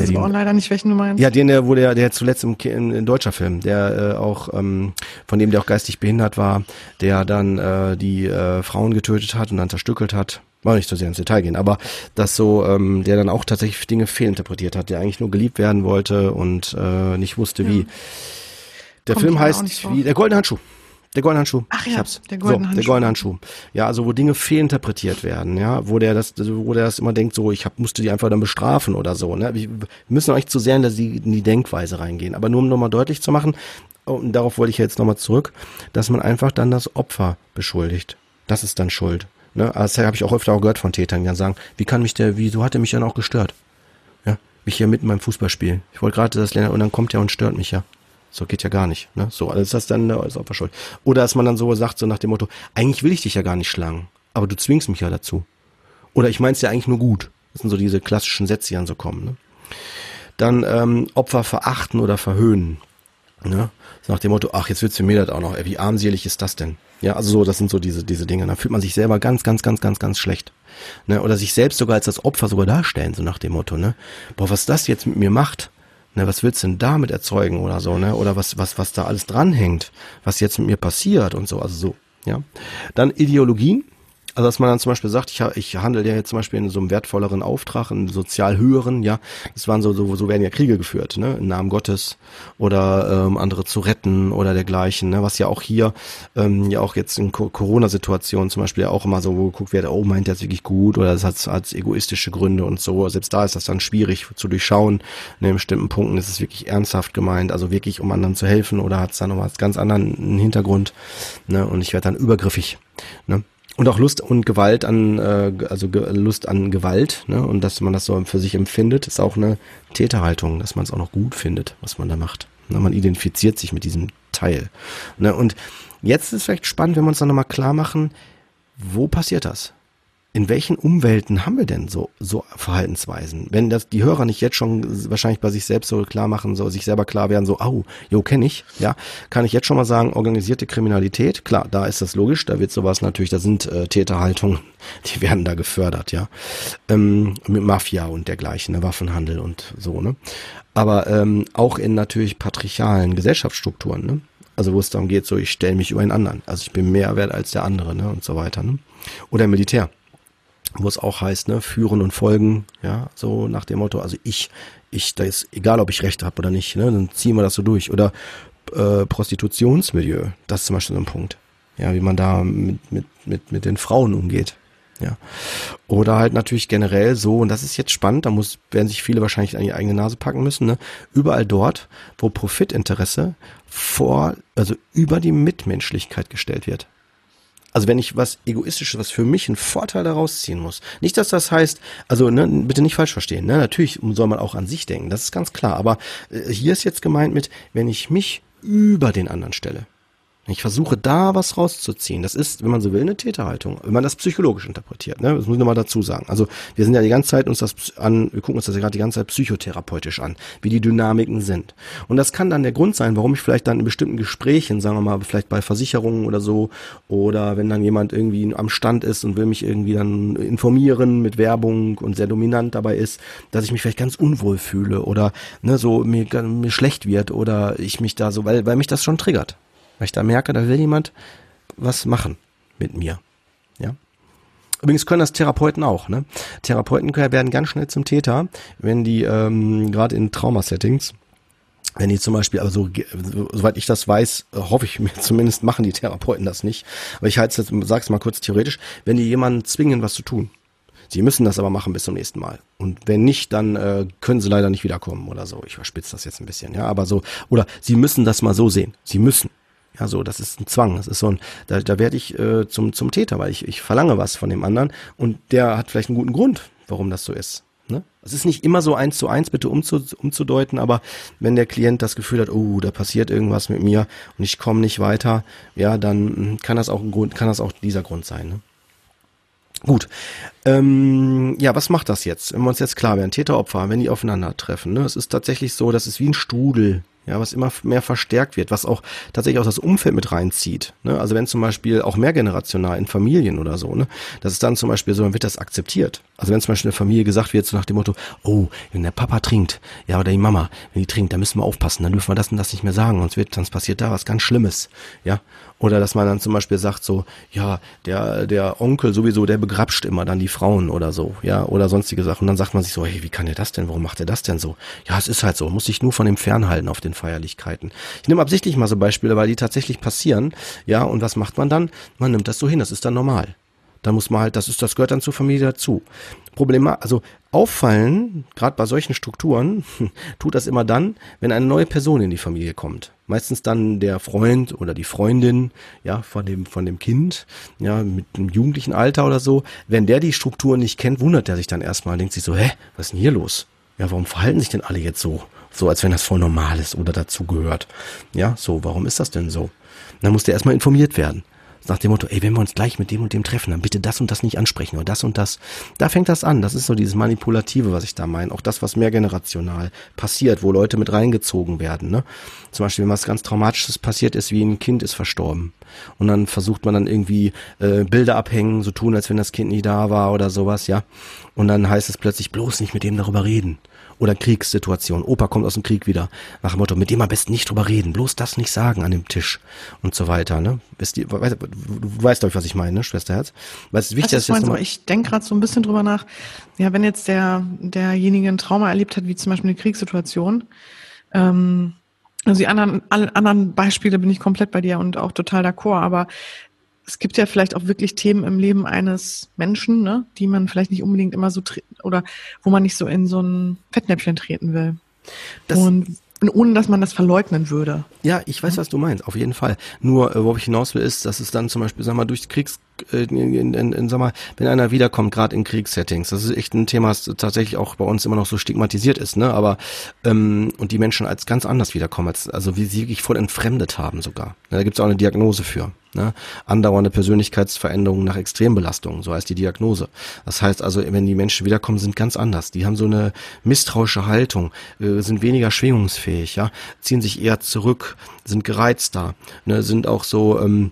weiß aber auch leider nicht, welchen du meinst. Ja, den, der, wo der, der zuletzt im, in, in deutscher Film, der äh, auch, ähm, von dem der auch geistig behindert war, der dann äh, die äh, Frauen getötet hat und dann zerstückelt hat. War nicht so sehr ins Detail gehen, aber das so, ähm, der dann auch tatsächlich Dinge fehlinterpretiert hat, der eigentlich nur geliebt werden wollte und äh, nicht wusste ja. wie. Der Kommt Film heißt wie der goldene Handschuh. Der goldene Handschuh. Ach ja, ich hab's. der goldene so, Handschuh. Der goldene Handschuh. Ja, also wo Dinge fehlinterpretiert werden, ja, wo der das, wo der das immer denkt, so, ich hab, musste die einfach dann bestrafen oder so, ne. Wir müssen euch zu sehr in die, in die Denkweise reingehen. Aber nur um nochmal deutlich zu machen, und darauf wollte ich jetzt nochmal zurück, dass man einfach dann das Opfer beschuldigt. Das ist dann Schuld. Ne? Das habe ich auch öfter auch gehört von Tätern, die dann sagen, wie kann mich der, wieso hat er mich dann auch gestört? Ja, mich hier mitten beim Fußballspiel. Ich wollte gerade das lernen und dann kommt er und stört mich ja. So geht ja gar nicht. Ne? So, ist das dann äh, ist Opfer schuld. Oder dass man dann so sagt, so nach dem Motto, eigentlich will ich dich ja gar nicht schlagen, aber du zwingst mich ja dazu. Oder ich mein's ja eigentlich nur gut. Das sind so diese klassischen Sätze, die dann so kommen. Ne? Dann ähm, Opfer verachten oder verhöhnen. Ne? So nach dem Motto, ach, jetzt wird's für mir das auch noch. Ey, wie armselig ist das denn? Ja, also so, das sind so diese, diese Dinge. Da fühlt man sich selber ganz, ganz, ganz, ganz, ganz schlecht. Ne? Oder sich selbst sogar als das Opfer sogar darstellen, so nach dem Motto, ne? Boah, was das jetzt mit mir macht, Ne, was willst du denn damit erzeugen oder so, ne? Oder was, was, was da alles dranhängt, was jetzt mit mir passiert und so, also so, ja. Dann Ideologien, also dass man dann zum Beispiel sagt, ich, ich handle ja jetzt zum Beispiel in so einem wertvolleren Auftrag, einen sozial höheren, ja, das waren so, so, so werden ja Kriege geführt, ne, im Namen Gottes oder ähm, andere zu retten oder dergleichen, ne, was ja auch hier, ähm, ja auch jetzt in Corona-Situationen zum Beispiel ja auch immer so, wo geguckt wird, oh, meint der jetzt wirklich gut oder das hat als egoistische Gründe und so, selbst da ist das dann schwierig zu durchschauen, ne, in bestimmten Punkten ist es wirklich ernsthaft gemeint, also wirklich um anderen zu helfen oder hat es dann noch was ganz anderen Hintergrund, ne, und ich werde dann übergriffig, ne, und auch Lust und Gewalt an, äh, also Lust an Gewalt, ne? Und dass man das so für sich empfindet, ist auch eine Täterhaltung, dass man es auch noch gut findet, was man da macht. Ne? Man identifiziert sich mit diesem Teil. Ne? Und jetzt ist vielleicht spannend, wenn wir uns dann nochmal klar machen, wo passiert das? In welchen Umwelten haben wir denn so, so Verhaltensweisen? Wenn das die Hörer nicht jetzt schon wahrscheinlich bei sich selbst so klar machen, so sich selber klar werden, so, au, jo, kenne ich, ja, kann ich jetzt schon mal sagen, organisierte Kriminalität, klar, da ist das logisch, da wird sowas natürlich, da sind äh, Täterhaltungen, die werden da gefördert, ja. Ähm, mit Mafia und dergleichen, ne, Waffenhandel und so, ne? Aber ähm, auch in natürlich patriarchalen Gesellschaftsstrukturen, ne? Also wo es darum geht, so ich stelle mich über einen anderen. Also ich bin mehr wert als der andere, ne? Und so weiter. Ne? Oder Militär wo es auch heißt, ne, führen und folgen, ja, so nach dem Motto, also ich, ich, da ist egal, ob ich Recht habe oder nicht, ne, dann ziehen wir das so durch. Oder äh, Prostitutionsmilieu, das ist zum Beispiel so ein Punkt. Ja, wie man da mit, mit, mit, mit den Frauen umgeht. Ja. Oder halt natürlich generell so, und das ist jetzt spannend, da muss, werden sich viele wahrscheinlich an die eigene Nase packen müssen, ne? Überall dort, wo Profitinteresse vor, also über die Mitmenschlichkeit gestellt wird. Also wenn ich was Egoistisches, was für mich einen Vorteil daraus ziehen muss. Nicht, dass das heißt, also ne, bitte nicht falsch verstehen. Ne? Natürlich soll man auch an sich denken, das ist ganz klar. Aber äh, hier ist jetzt gemeint mit, wenn ich mich über den anderen stelle. Ich versuche da was rauszuziehen. Das ist, wenn man so will, eine Täterhaltung, wenn man das psychologisch interpretiert. Ne? Das muss ich nochmal dazu sagen. Also wir sind ja die ganze Zeit uns das an, wir gucken uns das ja gerade die ganze Zeit psychotherapeutisch an, wie die Dynamiken sind. Und das kann dann der Grund sein, warum ich vielleicht dann in bestimmten Gesprächen, sagen wir mal, vielleicht bei Versicherungen oder so, oder wenn dann jemand irgendwie am Stand ist und will mich irgendwie dann informieren mit Werbung und sehr dominant dabei ist, dass ich mich vielleicht ganz unwohl fühle oder ne, so mir, mir schlecht wird oder ich mich da so, weil, weil mich das schon triggert. Weil ich da merke, da will jemand was machen mit mir. Ja. Übrigens können das Therapeuten auch. Ne? Therapeuten werden ganz schnell zum Täter, wenn die ähm, gerade in Traumasettings, wenn die zum Beispiel, also soweit ich das weiß, hoffe ich mir zumindest, machen die Therapeuten das nicht. Aber ich halte jetzt, sag's mal kurz theoretisch, wenn die jemanden zwingen, was zu tun. Sie müssen das aber machen bis zum nächsten Mal. Und wenn nicht, dann äh, können sie leider nicht wiederkommen oder so. Ich verspitze das jetzt ein bisschen, ja, aber so. Oder sie müssen das mal so sehen. Sie müssen. Ja, so, das ist ein Zwang. Das ist so ein, da, da werde ich äh, zum, zum Täter, weil ich, ich verlange was von dem anderen und der hat vielleicht einen guten Grund, warum das so ist. Ne? Es ist nicht immer so eins zu eins, bitte umzu, umzudeuten, aber wenn der Klient das Gefühl hat, oh, da passiert irgendwas mit mir und ich komme nicht weiter, ja, dann hm, kann das auch ein Grund, kann das auch dieser Grund sein. Ne? Gut. Ähm, ja, was macht das jetzt? Wenn wir uns jetzt klar werden, Täter-Opfer, wenn die aufeinandertreffen, ne? Es ist tatsächlich so, dass es wie ein Strudel ja, was immer mehr verstärkt wird, was auch tatsächlich auch das Umfeld mit reinzieht. Ne? Also wenn zum Beispiel auch mehrgenerational in Familien oder so, ne, das ist dann zum Beispiel so, dann wird das akzeptiert. Also wenn zum Beispiel in der Familie gesagt wird, so nach dem Motto, oh, wenn der Papa trinkt, ja, oder die Mama, wenn die trinkt, dann müssen wir aufpassen, dann dürfen wir das und das nicht mehr sagen, sonst wird, sonst passiert da was ganz Schlimmes, ja. Oder dass man dann zum Beispiel sagt so, ja, der, der Onkel sowieso, der begrapscht immer dann die Frauen oder so, ja, oder sonstige Sachen. Und dann sagt man sich so, hey, wie kann der das denn? Warum macht er das denn so? Ja, es ist halt so, muss sich nur von dem fernhalten auf den Feierlichkeiten. Ich nehme absichtlich mal so Beispiele, weil die tatsächlich passieren, ja, und was macht man dann? Man nimmt das so hin, das ist dann normal. Da muss man halt, das ist, das gehört dann zur Familie dazu. Problem, also auffallen, gerade bei solchen Strukturen, tut das immer dann, wenn eine neue Person in die Familie kommt. Meistens dann der Freund oder die Freundin, ja, von dem, von dem Kind, ja, mit einem jugendlichen Alter oder so. Wenn der die Struktur nicht kennt, wundert er sich dann erstmal, denkt sich so, hä, was ist denn hier los? Ja, warum verhalten sich denn alle jetzt so? So, als wenn das voll normal ist oder dazugehört. Ja, so, warum ist das denn so? dann muss der erstmal informiert werden nach dem Motto, ey, wenn wir uns gleich mit dem und dem treffen, dann bitte das und das nicht ansprechen oder das und das. Da fängt das an. Das ist so dieses Manipulative, was ich da meine. Auch das, was mehrgenerational passiert, wo Leute mit reingezogen werden. Ne? Zum Beispiel, wenn was ganz Traumatisches passiert ist, wie ein Kind ist verstorben. Und dann versucht man dann irgendwie äh, Bilder abhängen, so tun, als wenn das Kind nie da war oder sowas, ja. Und dann heißt es plötzlich bloß nicht mit dem darüber reden oder Kriegssituation. Opa kommt aus dem Krieg wieder. Nach dem Motto, mit dem am besten nicht drüber reden, bloß das nicht sagen an dem Tisch und so weiter. Ne? Weißt du, weißt, du weißt doch, was ich meine, ne, Schwesterherz. Weil es wichtig ist, jetzt ich denke gerade so ein bisschen drüber nach. Ja, wenn jetzt der derjenige ein Trauma erlebt hat, wie zum Beispiel eine Kriegssituation, ähm, also die anderen, alle anderen Beispiele bin ich komplett bei dir und auch total d'accord, aber es gibt ja vielleicht auch wirklich Themen im Leben eines Menschen, ne, die man vielleicht nicht unbedingt immer so oder wo man nicht so in so ein Fettnäpfchen treten will. Das und ohne dass man das verleugnen würde. Ja, ich weiß, was du meinst, auf jeden Fall. Nur, äh, worauf ich hinaus will, ist, dass es dann zum Beispiel, sag mal, durch Kriegs, in, in, in, in, sag mal, wenn einer wiederkommt, gerade in Kriegssettings, das ist echt ein Thema, das tatsächlich auch bei uns immer noch so stigmatisiert ist, ne? Aber ähm, und die Menschen als ganz anders wiederkommen, als, also wie sie wirklich voll entfremdet haben sogar. Da gibt's auch eine Diagnose für. Ne? Andauernde Persönlichkeitsveränderungen nach Extrembelastungen, so heißt die Diagnose. Das heißt also, wenn die Menschen wiederkommen, sind ganz anders. Die haben so eine misstrauische Haltung, äh, sind weniger schwingungsfähig, ja, ziehen sich eher zurück, sind gereizter, ne? sind auch so ähm,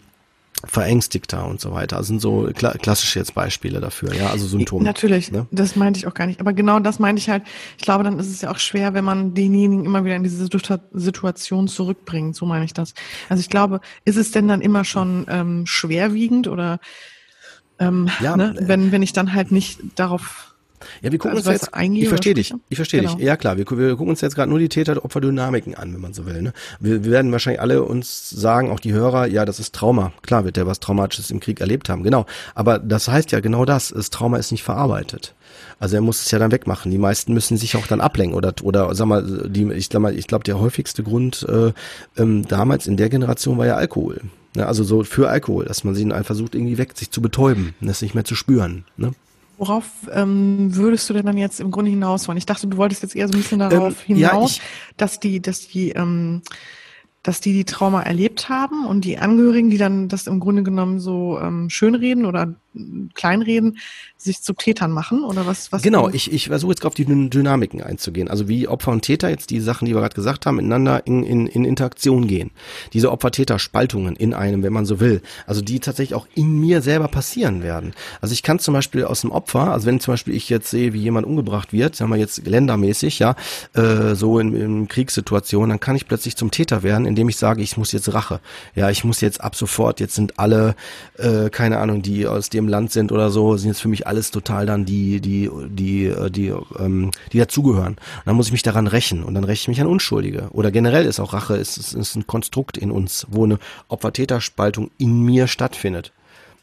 verängstigter und so weiter. Das sind so kla klassische jetzt Beispiele dafür, ja, also Symptome. Natürlich, ne? das meinte ich auch gar nicht. Aber genau das meinte ich halt. Ich glaube, dann ist es ja auch schwer, wenn man denjenigen immer wieder in diese Situation zurückbringt. So meine ich das. Also ich glaube, ist es denn dann immer schon ähm, schwerwiegend oder ähm, ja, ne? wenn, wenn ich dann halt nicht darauf Ja, wir gucken also uns jetzt, ich verstehe dich, ich verstehe genau. dich. Ja klar, wir, wir gucken uns jetzt gerade nur die Täter-Opfer-Dynamiken an, wenn man so will. Ne? Wir, wir werden wahrscheinlich alle uns sagen, auch die Hörer, ja, das ist Trauma. Klar wird der was Traumatisches im Krieg erlebt haben, genau. Aber das heißt ja genau das, das Trauma ist nicht verarbeitet. Also er muss es ja dann wegmachen. Die meisten müssen sich auch dann ablenken oder oder sag mal, die, ich glaube mal, ich glaube der häufigste Grund äh, ähm, damals in der Generation war ja Alkohol. Ne? Also so für Alkohol, dass man sie einfach versucht irgendwie weg, sich zu betäuben, das nicht mehr zu spüren. Ne? Worauf ähm, würdest du denn dann jetzt im Grunde hinaus wollen? Ich dachte, du wolltest jetzt eher so ein bisschen darauf ähm, hinaus, ja, dass die, dass die ähm, dass die die Trauma erlebt haben und die Angehörigen, die dann das im Grunde genommen so ähm, schönreden oder kleinreden, sich zu Tätern machen oder was? was genau, ich, ich versuche jetzt auf die Dynamiken einzugehen. Also wie Opfer und Täter jetzt die Sachen, die wir gerade gesagt haben, miteinander in, in, in Interaktion gehen. Diese Opfer-Täter-Spaltungen in einem, wenn man so will. Also die tatsächlich auch in mir selber passieren werden. Also ich kann zum Beispiel aus dem Opfer, also wenn zum Beispiel ich jetzt sehe, wie jemand umgebracht wird, sagen wir jetzt ländermäßig, ja, äh, so in, in Kriegssituationen, dann kann ich plötzlich zum Täter werden, indem ich sage, ich muss jetzt Rache. Ja, ich muss jetzt ab sofort, jetzt sind alle, äh, keine Ahnung, die aus dem Land sind oder so, sind jetzt für mich alles total dann die, die, die, äh, die, ähm, die dazugehören. Und dann muss ich mich daran rächen und dann räche ich mich an Unschuldige. Oder generell ist auch Rache, ist, ist, ist ein Konstrukt in uns, wo eine Opfer-Täter-Spaltung in mir stattfindet.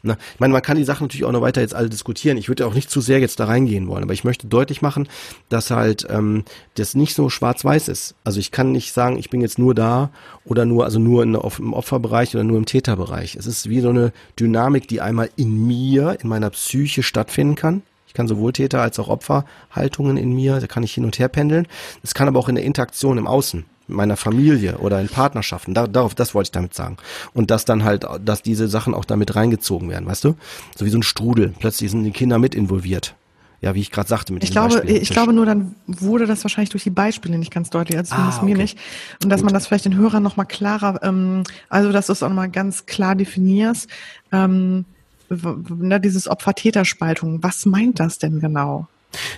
Na, ich meine, man kann die Sachen natürlich auch noch weiter jetzt alle diskutieren. Ich würde auch nicht zu sehr jetzt da reingehen wollen, aber ich möchte deutlich machen, dass halt ähm, das nicht so schwarz-weiß ist. Also ich kann nicht sagen, ich bin jetzt nur da oder nur, also nur in, im Opferbereich oder nur im Täterbereich. Es ist wie so eine Dynamik, die einmal in mir, in meiner Psyche stattfinden kann. Ich kann sowohl Täter als auch Opferhaltungen in mir, da kann ich hin und her pendeln. Es kann aber auch in der Interaktion im Außen meiner Familie oder in Partnerschaften. Da, darauf, das wollte ich damit sagen. Und dass dann halt, dass diese Sachen auch damit reingezogen werden, weißt du? So wie so ein Strudel. Plötzlich sind die Kinder mit involviert. Ja, wie ich gerade sagte mit ich glaube, Beispielen. Ich glaube nur, dann wurde das wahrscheinlich durch die Beispiele nicht ganz deutlich, also zumindest ah, okay. mir nicht. Und dass Gut. man das vielleicht den Hörern nochmal klarer, ähm, also dass du es auch nochmal ganz klar definierst, ähm, ne, dieses Opfer-Täter-Spaltung. Was meint das denn genau?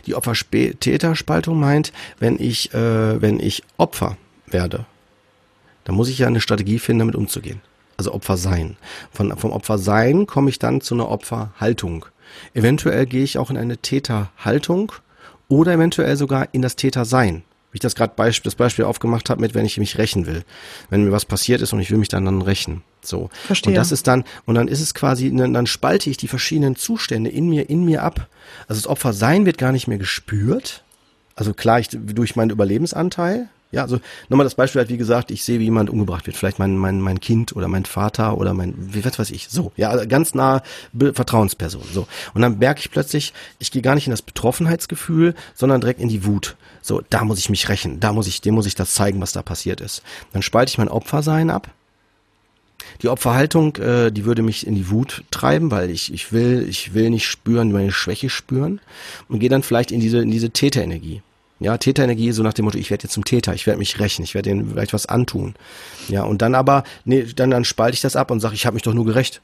Die Opfer-Täter-Spaltung meint, wenn ich, äh, wenn ich Opfer werde, dann muss ich ja eine Strategie finden, damit umzugehen. Also Opfer sein. Von, vom Opfer sein komme ich dann zu einer Opferhaltung. Eventuell gehe ich auch in eine Täterhaltung oder eventuell sogar in das Tätersein. Wie ich das gerade Beispiel, das Beispiel aufgemacht habe mit, wenn ich mich rächen will. Wenn mir was passiert ist und ich will mich dann dann rächen. So. Verstehe. Und das ist dann, und dann ist es quasi, dann spalte ich die verschiedenen Zustände in mir, in mir ab. Also das Opfer sein wird gar nicht mehr gespürt. Also klar, ich, durch meinen Überlebensanteil, ja, also nochmal das Beispiel halt, wie gesagt, ich sehe, wie jemand umgebracht wird. Vielleicht mein, mein, mein Kind oder mein Vater oder mein, wie was weiß ich. So, ja, also ganz nah Vertrauensperson. So. Und dann merke ich plötzlich, ich gehe gar nicht in das Betroffenheitsgefühl, sondern direkt in die Wut. So, da muss ich mich rächen, da muss ich, dem muss ich das zeigen, was da passiert ist. Dann spalte ich mein Opfersein ab. Die Opferhaltung, äh, die würde mich in die Wut treiben, weil ich, ich will, ich will nicht spüren, meine Schwäche spüren und gehe dann vielleicht in diese, in diese Täterenergie. Ja, Täterenergie so nach dem Motto, ich werde jetzt zum Täter, ich werde mich rächen, ich werde denen vielleicht was antun. Ja, und dann aber, nee, dann, dann spalte ich das ab und sage, ich habe mich doch nur gerecht.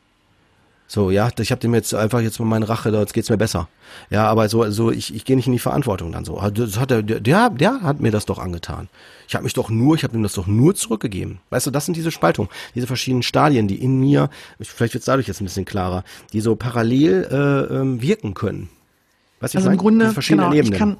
So, ja, ich habe dem jetzt einfach jetzt mal meine Rache, jetzt geht's mir besser. Ja, aber so, so ich, ich gehe nicht in die Verantwortung dann so. Das hat der, der, der hat mir das doch angetan. Ich habe mich doch nur, ich habe ihm das doch nur zurückgegeben. Weißt du, das sind diese Spaltungen, diese verschiedenen Stadien, die in mir, vielleicht wird's dadurch jetzt ein bisschen klarer, die so parallel äh, ähm, wirken können. Weißt du, also im Grunde, genau, Ebenen. ich kann,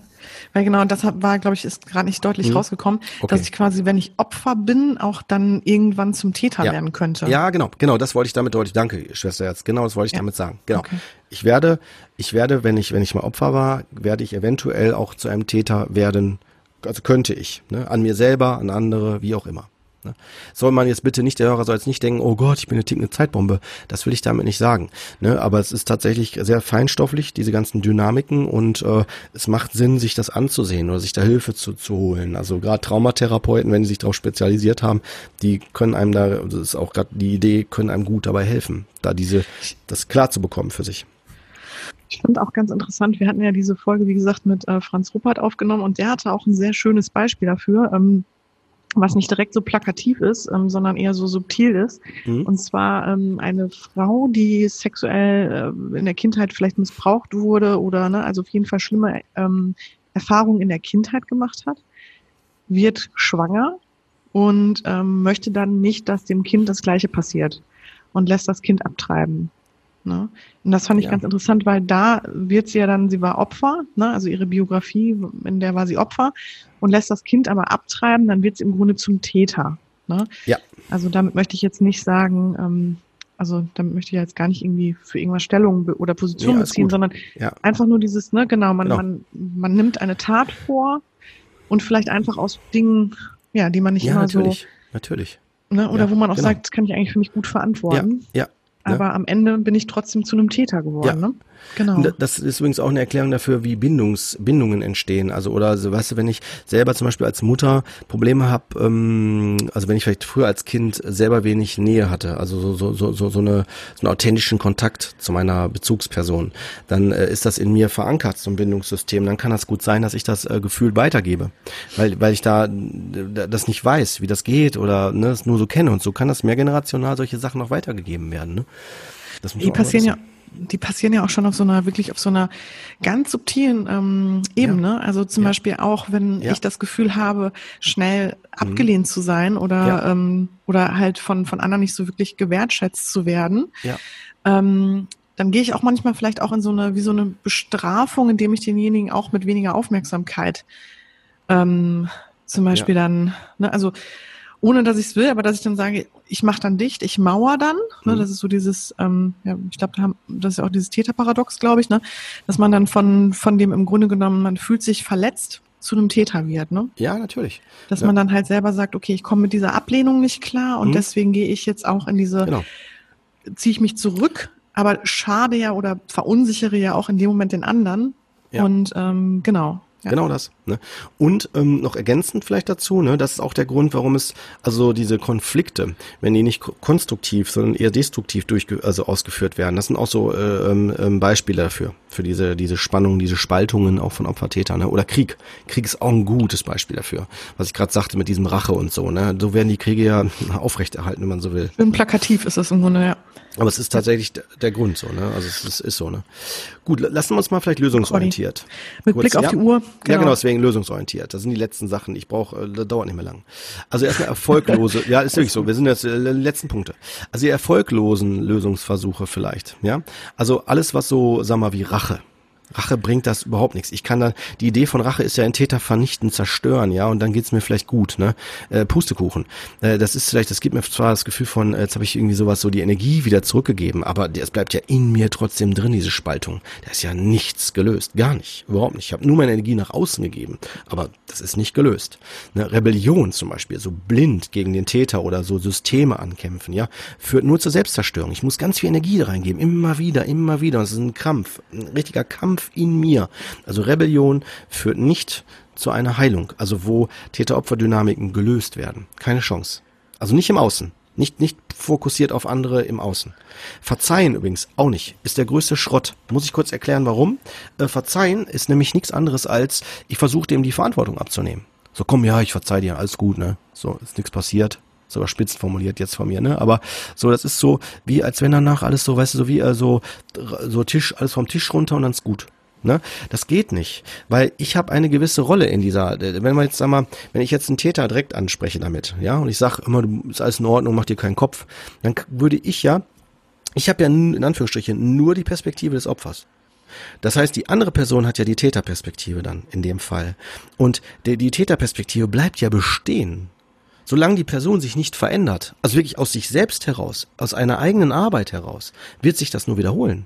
weil genau, das war, glaube ich, ist gerade nicht deutlich mhm. rausgekommen, okay. dass ich quasi, wenn ich Opfer bin, auch dann irgendwann zum Täter ja. werden könnte. Ja, genau, genau, das wollte ich damit deutlich. Danke, Schwester Herz. Genau, das wollte ich ja. damit sagen. Genau. Okay. Ich werde, ich werde, wenn ich, wenn ich mal Opfer war, werde ich eventuell auch zu einem Täter werden. Also könnte ich, ne? An mir selber, an andere, wie auch immer. Ne? Soll man jetzt bitte nicht, der Hörer soll jetzt nicht denken, oh Gott, ich bin eine tickende Zeitbombe. Das will ich damit nicht sagen. Ne? Aber es ist tatsächlich sehr feinstofflich, diese ganzen Dynamiken und äh, es macht Sinn, sich das anzusehen oder sich da Hilfe zu, zu holen. Also gerade Traumatherapeuten, wenn die sich darauf spezialisiert haben, die können einem da, das ist auch gerade die Idee, können einem gut dabei helfen, da diese, das klar zu bekommen für sich. Ich fand auch ganz interessant, wir hatten ja diese Folge, wie gesagt, mit äh, Franz Ruppert aufgenommen und der hatte auch ein sehr schönes Beispiel dafür. Ähm, was nicht direkt so plakativ ist, ähm, sondern eher so subtil ist. Mhm. Und zwar ähm, eine Frau, die sexuell äh, in der Kindheit vielleicht missbraucht wurde oder ne, also auf jeden Fall schlimme ähm, Erfahrungen in der Kindheit gemacht hat, wird schwanger und ähm, möchte dann nicht, dass dem Kind das Gleiche passiert und lässt das Kind abtreiben. Ne? Und das fand ich ja. ganz interessant, weil da wird sie ja dann, sie war Opfer, ne? also ihre Biografie, in der war sie Opfer und lässt das Kind aber abtreiben, dann wird sie im Grunde zum Täter. Ne? Ja. Also damit möchte ich jetzt nicht sagen, ähm, also damit möchte ich jetzt gar nicht irgendwie für irgendwas Stellung oder Position nee, beziehen, sondern ja. einfach nur dieses, ne, genau, man, genau. man, man nimmt eine Tat vor und vielleicht einfach aus Dingen, ja, die man nicht ja, immer natürlich, so. Natürlich. Ne, oder ja, wo man auch genau. sagt, das kann ich eigentlich für mich gut verantworten. Ja, ja, aber am Ende bin ich trotzdem zu einem Täter geworden. Ja. Ne? Genau. Das ist übrigens auch eine Erklärung dafür, wie Bindungs, Bindungen entstehen. Also oder so, weißt du, wenn ich selber zum Beispiel als Mutter Probleme habe, ähm, also wenn ich vielleicht früher als Kind selber wenig Nähe hatte, also so so so so, so eine so einen authentischen Kontakt zu meiner Bezugsperson, dann äh, ist das in mir verankert, so ein Bindungssystem. Dann kann das gut sein, dass ich das äh, Gefühl weitergebe, weil weil ich da das nicht weiß, wie das geht oder ne, es nur so kenne und so kann das mehrgenerational solche Sachen noch weitergegeben werden. Ne? Die passieren ja die passieren ja auch schon auf so einer, wirklich auf so einer ganz subtilen ähm, Ebene. Ja. Also zum ja. Beispiel auch, wenn ja. ich das Gefühl habe, schnell abgelehnt mhm. zu sein oder, ähm, oder halt von, von anderen nicht so wirklich gewertschätzt zu werden. Ja. Ähm, dann gehe ich auch manchmal vielleicht auch in so eine, wie so eine Bestrafung, indem ich denjenigen auch mit weniger Aufmerksamkeit ähm, zum Beispiel dann, ne, also ohne dass ich es will, aber dass ich dann sage, ich mache dann dicht, ich mauer dann. Ne, mhm. Das ist so dieses, ähm, ja, ich glaube, das ist ja auch dieses Täterparadox, glaube ich, ne, dass man dann von von dem im Grunde genommen, man fühlt sich verletzt zu einem Täter wird, ne? Ja, natürlich. Dass ja. man dann halt selber sagt, okay, ich komme mit dieser Ablehnung nicht klar und mhm. deswegen gehe ich jetzt auch in diese, genau. ziehe ich mich zurück, aber schade ja oder verunsichere ja auch in dem Moment den anderen. Ja. Und ähm, genau, ja. Genau das. Ne? Und ähm, noch ergänzend vielleicht dazu, ne, das ist auch der Grund, warum es also diese Konflikte, wenn die nicht konstruktiv, sondern eher destruktiv durchge also ausgeführt werden, das sind auch so äh, ähm, ähm, Beispiele dafür, für diese diese Spannungen, diese Spaltungen auch von Opfertätern. Ne? Oder Krieg. Krieg ist auch ein gutes Beispiel dafür, was ich gerade sagte mit diesem Rache und so. Ne? So werden die Kriege ja aufrechterhalten, wenn man so will. Schön plakativ ist das im Grunde, ja. Aber es ist tatsächlich der Grund so, ne? Also es ist, ist so, ne? Gut, lassen wir uns mal vielleicht lösungsorientiert. Mit Kurz, Blick auf ja? die Uhr. Genau. Ja, genau, deswegen lösungsorientiert. Das sind die letzten Sachen. Ich brauche, äh, das dauert nicht mehr lang. Also erstmal erfolglose, ja, ist wirklich so. Wir sind jetzt äh, letzten Punkte. Also die erfolglosen Lösungsversuche vielleicht, ja? Also alles, was so, sag mal, wie Rache, Rache bringt das überhaupt nichts. Ich kann da, die Idee von Rache ist ja ein Täter vernichten, zerstören, ja, und dann geht's mir vielleicht gut, ne? Äh, Pustekuchen. Äh, das ist vielleicht, das gibt mir zwar das Gefühl von, äh, jetzt habe ich irgendwie sowas, so die Energie wieder zurückgegeben, aber es bleibt ja in mir trotzdem drin, diese Spaltung. Da ist ja nichts gelöst. Gar nicht. Überhaupt nicht. Ich habe nur meine Energie nach außen gegeben, aber das ist nicht gelöst. Eine Rebellion zum Beispiel, so blind gegen den Täter oder so Systeme ankämpfen, ja, führt nur zur Selbstzerstörung. Ich muss ganz viel Energie reingeben, immer wieder, immer wieder. Und es ist ein Krampf, ein richtiger Kampf Kampf in mir. Also Rebellion führt nicht zu einer Heilung, also wo Täter-Opfer-Dynamiken gelöst werden. Keine Chance. Also nicht im Außen. Nicht, nicht fokussiert auf andere im Außen. Verzeihen übrigens auch nicht. Ist der größte Schrott. Muss ich kurz erklären, warum? Äh, Verzeihen ist nämlich nichts anderes als, ich versuche dem die Verantwortung abzunehmen. So, komm, ja, ich verzeih dir, alles gut, ne? So, ist nichts passiert sogar spitz formuliert jetzt von mir, ne? Aber so, das ist so, wie als wenn danach alles so, weißt du, so wie äh, so, so Tisch, alles vom Tisch runter und dann ist gut. Ne? Das geht nicht, weil ich habe eine gewisse Rolle in dieser, wenn man jetzt sag mal, wenn ich jetzt einen Täter direkt anspreche damit, ja, und ich sage immer, du ist alles in Ordnung, mach dir keinen Kopf, dann würde ich ja, ich habe ja in Anführungsstrichen nur die Perspektive des Opfers. Das heißt, die andere Person hat ja die Täterperspektive dann in dem Fall. Und die, die Täterperspektive bleibt ja bestehen solange die Person sich nicht verändert, also wirklich aus sich selbst heraus, aus einer eigenen Arbeit heraus, wird sich das nur wiederholen.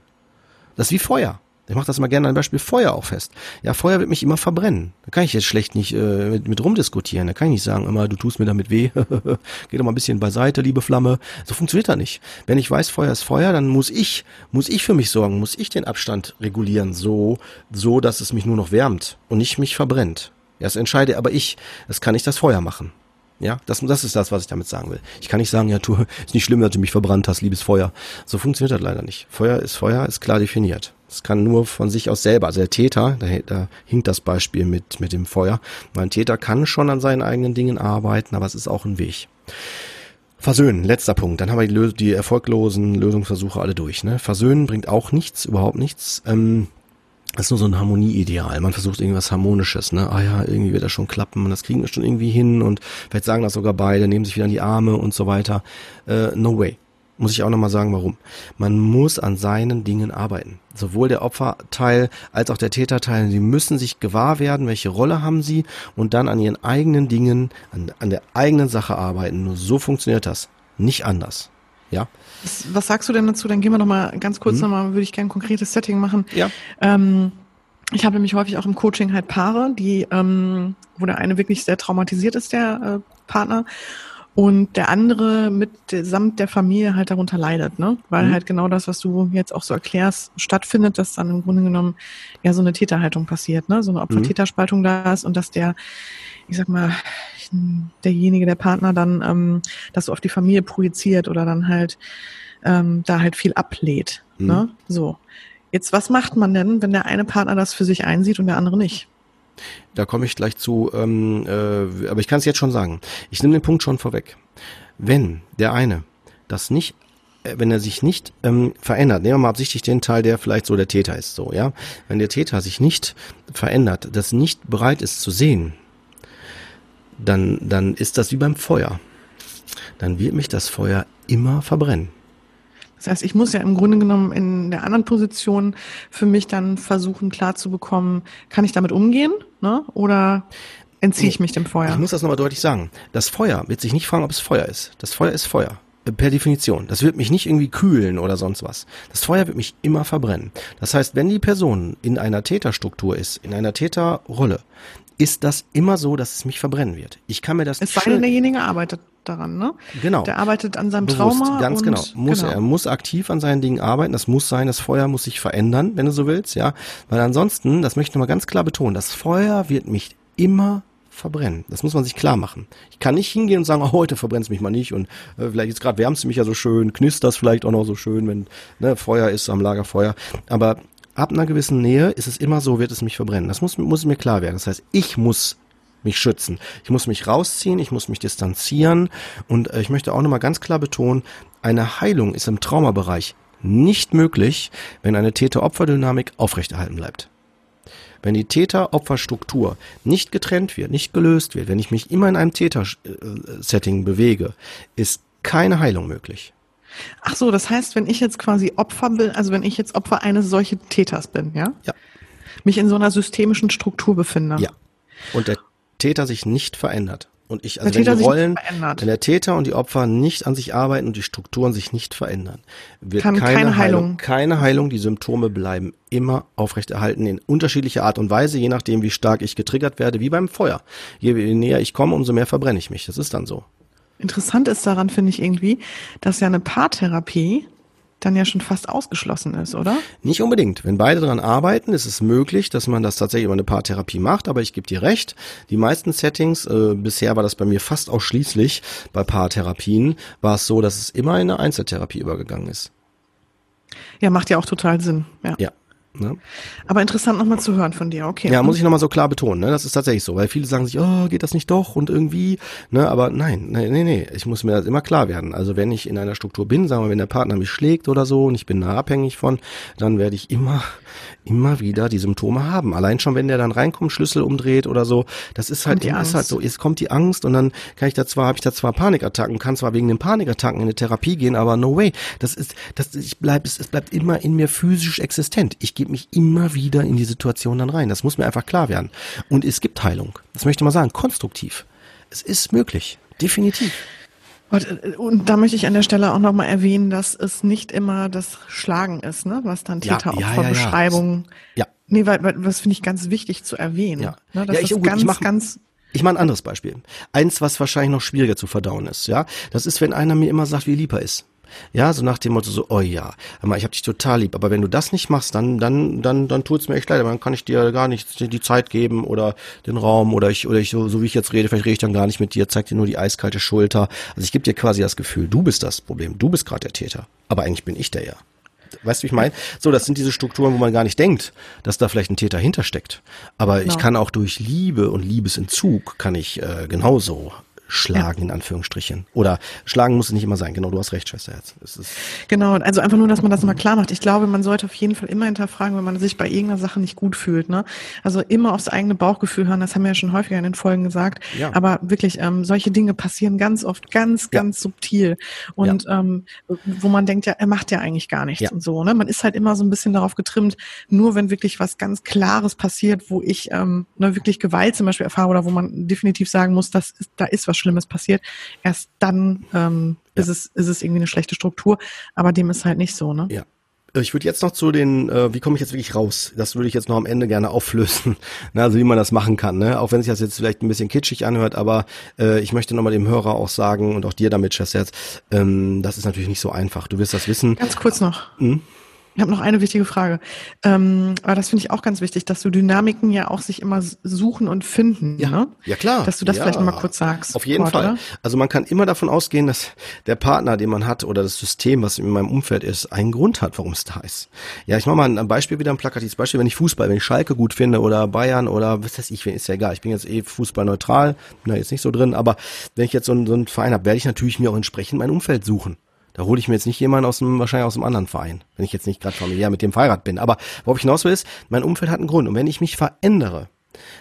Das ist wie Feuer. Ich mache das mal gerne ein Beispiel Feuer auch fest. Ja, Feuer wird mich immer verbrennen. Da kann ich jetzt schlecht nicht äh, mit, mit rumdiskutieren. Da kann ich nicht sagen, immer, du tust mir damit weh. Geh doch mal ein bisschen beiseite, liebe Flamme. So funktioniert das nicht. Wenn ich weiß, Feuer ist Feuer, dann muss ich, muss ich für mich sorgen, muss ich den Abstand regulieren, so, so, dass es mich nur noch wärmt und nicht mich verbrennt. Das entscheide aber ich. Das kann ich das Feuer machen. Ja, das, das ist das, was ich damit sagen will. Ich kann nicht sagen, ja, du, ist nicht schlimm, dass du mich verbrannt hast, liebes Feuer. So funktioniert das leider nicht. Feuer ist Feuer, ist klar definiert. Es kann nur von sich aus selber. Also der Täter, da, da hinkt das Beispiel mit, mit dem Feuer. Mein Täter kann schon an seinen eigenen Dingen arbeiten, aber es ist auch ein Weg. Versöhnen, letzter Punkt. Dann haben wir die, die erfolglosen Lösungsversuche alle durch. Ne? Versöhnen bringt auch nichts, überhaupt nichts. Ähm, das ist nur so ein Harmonieideal. Man versucht irgendwas Harmonisches, ne? Ah ja, irgendwie wird das schon klappen und das kriegen wir schon irgendwie hin und vielleicht sagen das sogar beide, nehmen sich wieder in die Arme und so weiter. Äh, no way. muss ich auch nochmal sagen, warum. Man muss an seinen Dingen arbeiten. Sowohl der Opferteil als auch der Täterteil, die müssen sich gewahr werden, welche Rolle haben sie und dann an ihren eigenen Dingen, an, an der eigenen Sache arbeiten. Nur so funktioniert das. Nicht anders. Ja. Was, was sagst du denn dazu? Dann gehen wir noch mal ganz kurz hm. nochmal, würde ich gerne ein konkretes Setting machen. Ja. Ähm, ich habe nämlich häufig auch im Coaching halt Paare, die, ähm, wo der eine wirklich sehr traumatisiert ist, der äh, Partner, und der andere mit samt der Familie halt darunter leidet, ne? Weil mhm. halt genau das, was du jetzt auch so erklärst, stattfindet, dass dann im Grunde genommen ja so eine Täterhaltung passiert, ne? So eine Opfer-Täterspaltung da ist und dass der, ich sag mal, derjenige, der Partner dann ähm, das so auf die Familie projiziert oder dann halt ähm, da halt viel ablehnt. Mhm. Ne? So. Jetzt, was macht man denn, wenn der eine Partner das für sich einsieht und der andere nicht? Da komme ich gleich zu, ähm, äh, aber ich kann es jetzt schon sagen. Ich nehme den Punkt schon vorweg. Wenn der eine das nicht äh, wenn er sich nicht ähm, verändert, nehmen wir mal absichtlich den Teil, der vielleicht so der Täter ist, so, ja. Wenn der Täter sich nicht verändert, das nicht bereit ist zu sehen, dann, dann ist das wie beim Feuer. Dann wird mich das Feuer immer verbrennen. Das heißt, ich muss ja im Grunde genommen in der anderen Position für mich dann versuchen klar zu bekommen, kann ich damit umgehen, ne? Oder entziehe ich mich dem Feuer? Ich muss das nochmal deutlich sagen. Das Feuer wird sich nicht fragen, ob es Feuer ist. Das Feuer ist Feuer. Per Definition. Das wird mich nicht irgendwie kühlen oder sonst was. Das Feuer wird mich immer verbrennen. Das heißt, wenn die Person in einer Täterstruktur ist, in einer Täterrolle, ist das immer so, dass es mich verbrennen wird. Ich kann mir das Es sei denn, derjenige arbeitet daran, ne? Genau. Der arbeitet an seinem Bewusst, Trauma. Ganz und, genau. Muss genau. er muss aktiv an seinen Dingen arbeiten. Das muss sein. Das Feuer muss sich verändern, wenn du so willst, ja. Weil ansonsten, das möchte ich mal ganz klar betonen, das Feuer wird mich immer verbrennen. Das muss man sich klar machen. Ich kann nicht hingehen und sagen, oh, heute verbrennt es mich mal nicht und äh, vielleicht jetzt gerade wärmst du mich ja so schön, knistert vielleicht auch noch so schön, wenn ne, Feuer ist am Lagerfeuer. Aber ab einer gewissen Nähe ist es immer so, wird es mich verbrennen. Das muss, muss mir klar werden. Das heißt, ich muss mich schützen. Ich muss mich rausziehen, ich muss mich distanzieren und äh, ich möchte auch nochmal ganz klar betonen, eine Heilung ist im Traumabereich nicht möglich, wenn eine Täter-Opfer-Dynamik aufrechterhalten bleibt. Wenn die Täter-Opfer-Struktur nicht getrennt wird, nicht gelöst wird, wenn ich mich immer in einem Täter-Setting bewege, ist keine Heilung möglich. Ach so, das heißt, wenn ich jetzt quasi Opfer bin, also wenn ich jetzt Opfer eines solchen Täters bin, ja? Ja. Mich in so einer systemischen Struktur befinde. Ja. Und der Täter sich nicht verändert. Und ich, also der wenn die Rollen, wenn der Täter und die Opfer nicht an sich arbeiten und die Strukturen sich nicht verändern, wird keine, keine Heilung, Heilung, keine Heilung, die Symptome bleiben immer aufrechterhalten in unterschiedlicher Art und Weise, je nachdem, wie stark ich getriggert werde, wie beim Feuer. Je näher ich komme, umso mehr verbrenne ich mich. Das ist dann so. Interessant ist daran, finde ich irgendwie, dass ja eine Paartherapie dann ja schon fast ausgeschlossen ist, oder? Nicht unbedingt. Wenn beide daran arbeiten, ist es möglich, dass man das tatsächlich über eine Paartherapie macht, aber ich gebe dir recht, die meisten Settings, äh, bisher war das bei mir fast ausschließlich bei Paartherapien, war es so, dass es immer in eine Einzeltherapie übergegangen ist. Ja, macht ja auch total Sinn. Ja. ja. Ne? Aber interessant nochmal zu hören von dir, okay. Ja, muss ich nochmal so klar betonen, ne? Das ist tatsächlich so, weil viele sagen sich, oh, geht das nicht doch und irgendwie, ne? Aber nein, nee, nee, nee, ich muss mir das immer klar werden. Also wenn ich in einer Struktur bin, sagen wir, wenn der Partner mich schlägt oder so und ich bin da abhängig von, dann werde ich immer, immer wieder die Symptome haben. Allein schon, wenn der dann reinkommt, Schlüssel umdreht oder so, das ist halt, immer, ist halt so, es kommt die Angst und dann kann ich da zwar, habe ich da zwar Panikattacken, kann zwar wegen den Panikattacken in eine Therapie gehen, aber no way. Das ist, das, ich bleib, es, es bleibt immer in mir physisch existent. Ich gebe mich immer wieder in die Situation dann rein. Das muss mir einfach klar werden. Und es gibt Heilung. Das möchte ich mal sagen, konstruktiv. Es ist möglich. Definitiv. Und da möchte ich an der Stelle auch nochmal erwähnen, dass es nicht immer das Schlagen ist, ne? was dann Täter-Opfer-Beschreibungen. Ja, ja, ja, Nee, weil, weil das finde ich ganz wichtig zu erwähnen. Ja, ne? Das ja ich, ist gut, ganz, ich mach, ganz ich mache ein anderes Beispiel. Eins, was wahrscheinlich noch schwieriger zu verdauen ist, ja. Das ist, wenn einer mir immer sagt, wie lieb er ist. Ja, so nach dem Motto so, oh ja, aber ich habe dich total lieb, aber wenn du das nicht machst, dann dann dann dann tut's mir echt leid, dann kann ich dir gar nicht die Zeit geben oder den Raum oder ich oder ich so, so wie ich jetzt rede, vielleicht rede ich dann gar nicht mit dir, zeig dir nur die eiskalte Schulter. Also ich gebe dir quasi das Gefühl, du bist das Problem, du bist gerade der Täter, aber eigentlich bin ich der ja. Weißt du, wie ich meine? So, das sind diese Strukturen, wo man gar nicht denkt, dass da vielleicht ein Täter hintersteckt. Aber genau. ich kann auch durch Liebe und Liebesentzug kann ich äh, genauso schlagen, ja. in Anführungsstrichen. Oder schlagen muss es nicht immer sein. Genau, du hast recht, Schwesterherz. genau, also einfach nur, dass man das mal klar macht. Ich glaube, man sollte auf jeden Fall immer hinterfragen, wenn man sich bei irgendeiner Sache nicht gut fühlt. Ne? Also immer aufs eigene Bauchgefühl hören, das haben wir ja schon häufiger in den Folgen gesagt. Ja. Aber wirklich, ähm, solche Dinge passieren ganz oft ganz, ganz ja. subtil. Und ähm, wo man denkt, ja, er macht ja eigentlich gar nichts und so. Ne? Man ist halt immer so ein bisschen darauf getrimmt, nur wenn wirklich was ganz Klares passiert, wo ich ähm, ne, wirklich Gewalt zum Beispiel erfahre oder wo man definitiv sagen muss, das ist, da ist was Schlimmes passiert, erst dann ähm, ja. ist, es, ist es irgendwie eine schlechte Struktur, aber dem ist halt nicht so, ne? Ja. Ich würde jetzt noch zu den, äh, wie komme ich jetzt wirklich raus? Das würde ich jetzt noch am Ende gerne auflösen, ne, also wie man das machen kann. Ne? Auch wenn sich das jetzt vielleicht ein bisschen kitschig anhört, aber äh, ich möchte nochmal dem Hörer auch sagen und auch dir damit, Chess, ähm, das ist natürlich nicht so einfach. Du wirst das wissen. Ganz kurz noch. Hm? Ich habe noch eine wichtige Frage. Ähm, aber das finde ich auch ganz wichtig, dass du Dynamiken ja auch sich immer suchen und finden. Ja, ne? ja klar. Dass du das ja. vielleicht nochmal kurz sagst. Auf jeden Kurt, Fall. Oder? Also man kann immer davon ausgehen, dass der Partner, den man hat oder das System, was in meinem Umfeld ist, einen Grund hat, warum es da ist. Ja, ich mache mal ein Beispiel wieder, ein plakatives Beispiel. Wenn ich Fußball, wenn ich Schalke gut finde oder Bayern oder was weiß ich, ist ja egal. Ich bin jetzt eh fußballneutral, bin da jetzt nicht so drin, aber wenn ich jetzt so einen, so einen Verein habe, werde ich natürlich mir auch entsprechend mein Umfeld suchen. Da hole ich mir jetzt nicht jemanden aus dem, wahrscheinlich aus einem anderen Verein, wenn ich jetzt nicht gerade familiär mit dem verheiratet bin. Aber worauf ich hinaus will ist, mein Umfeld hat einen Grund. Und wenn ich mich verändere,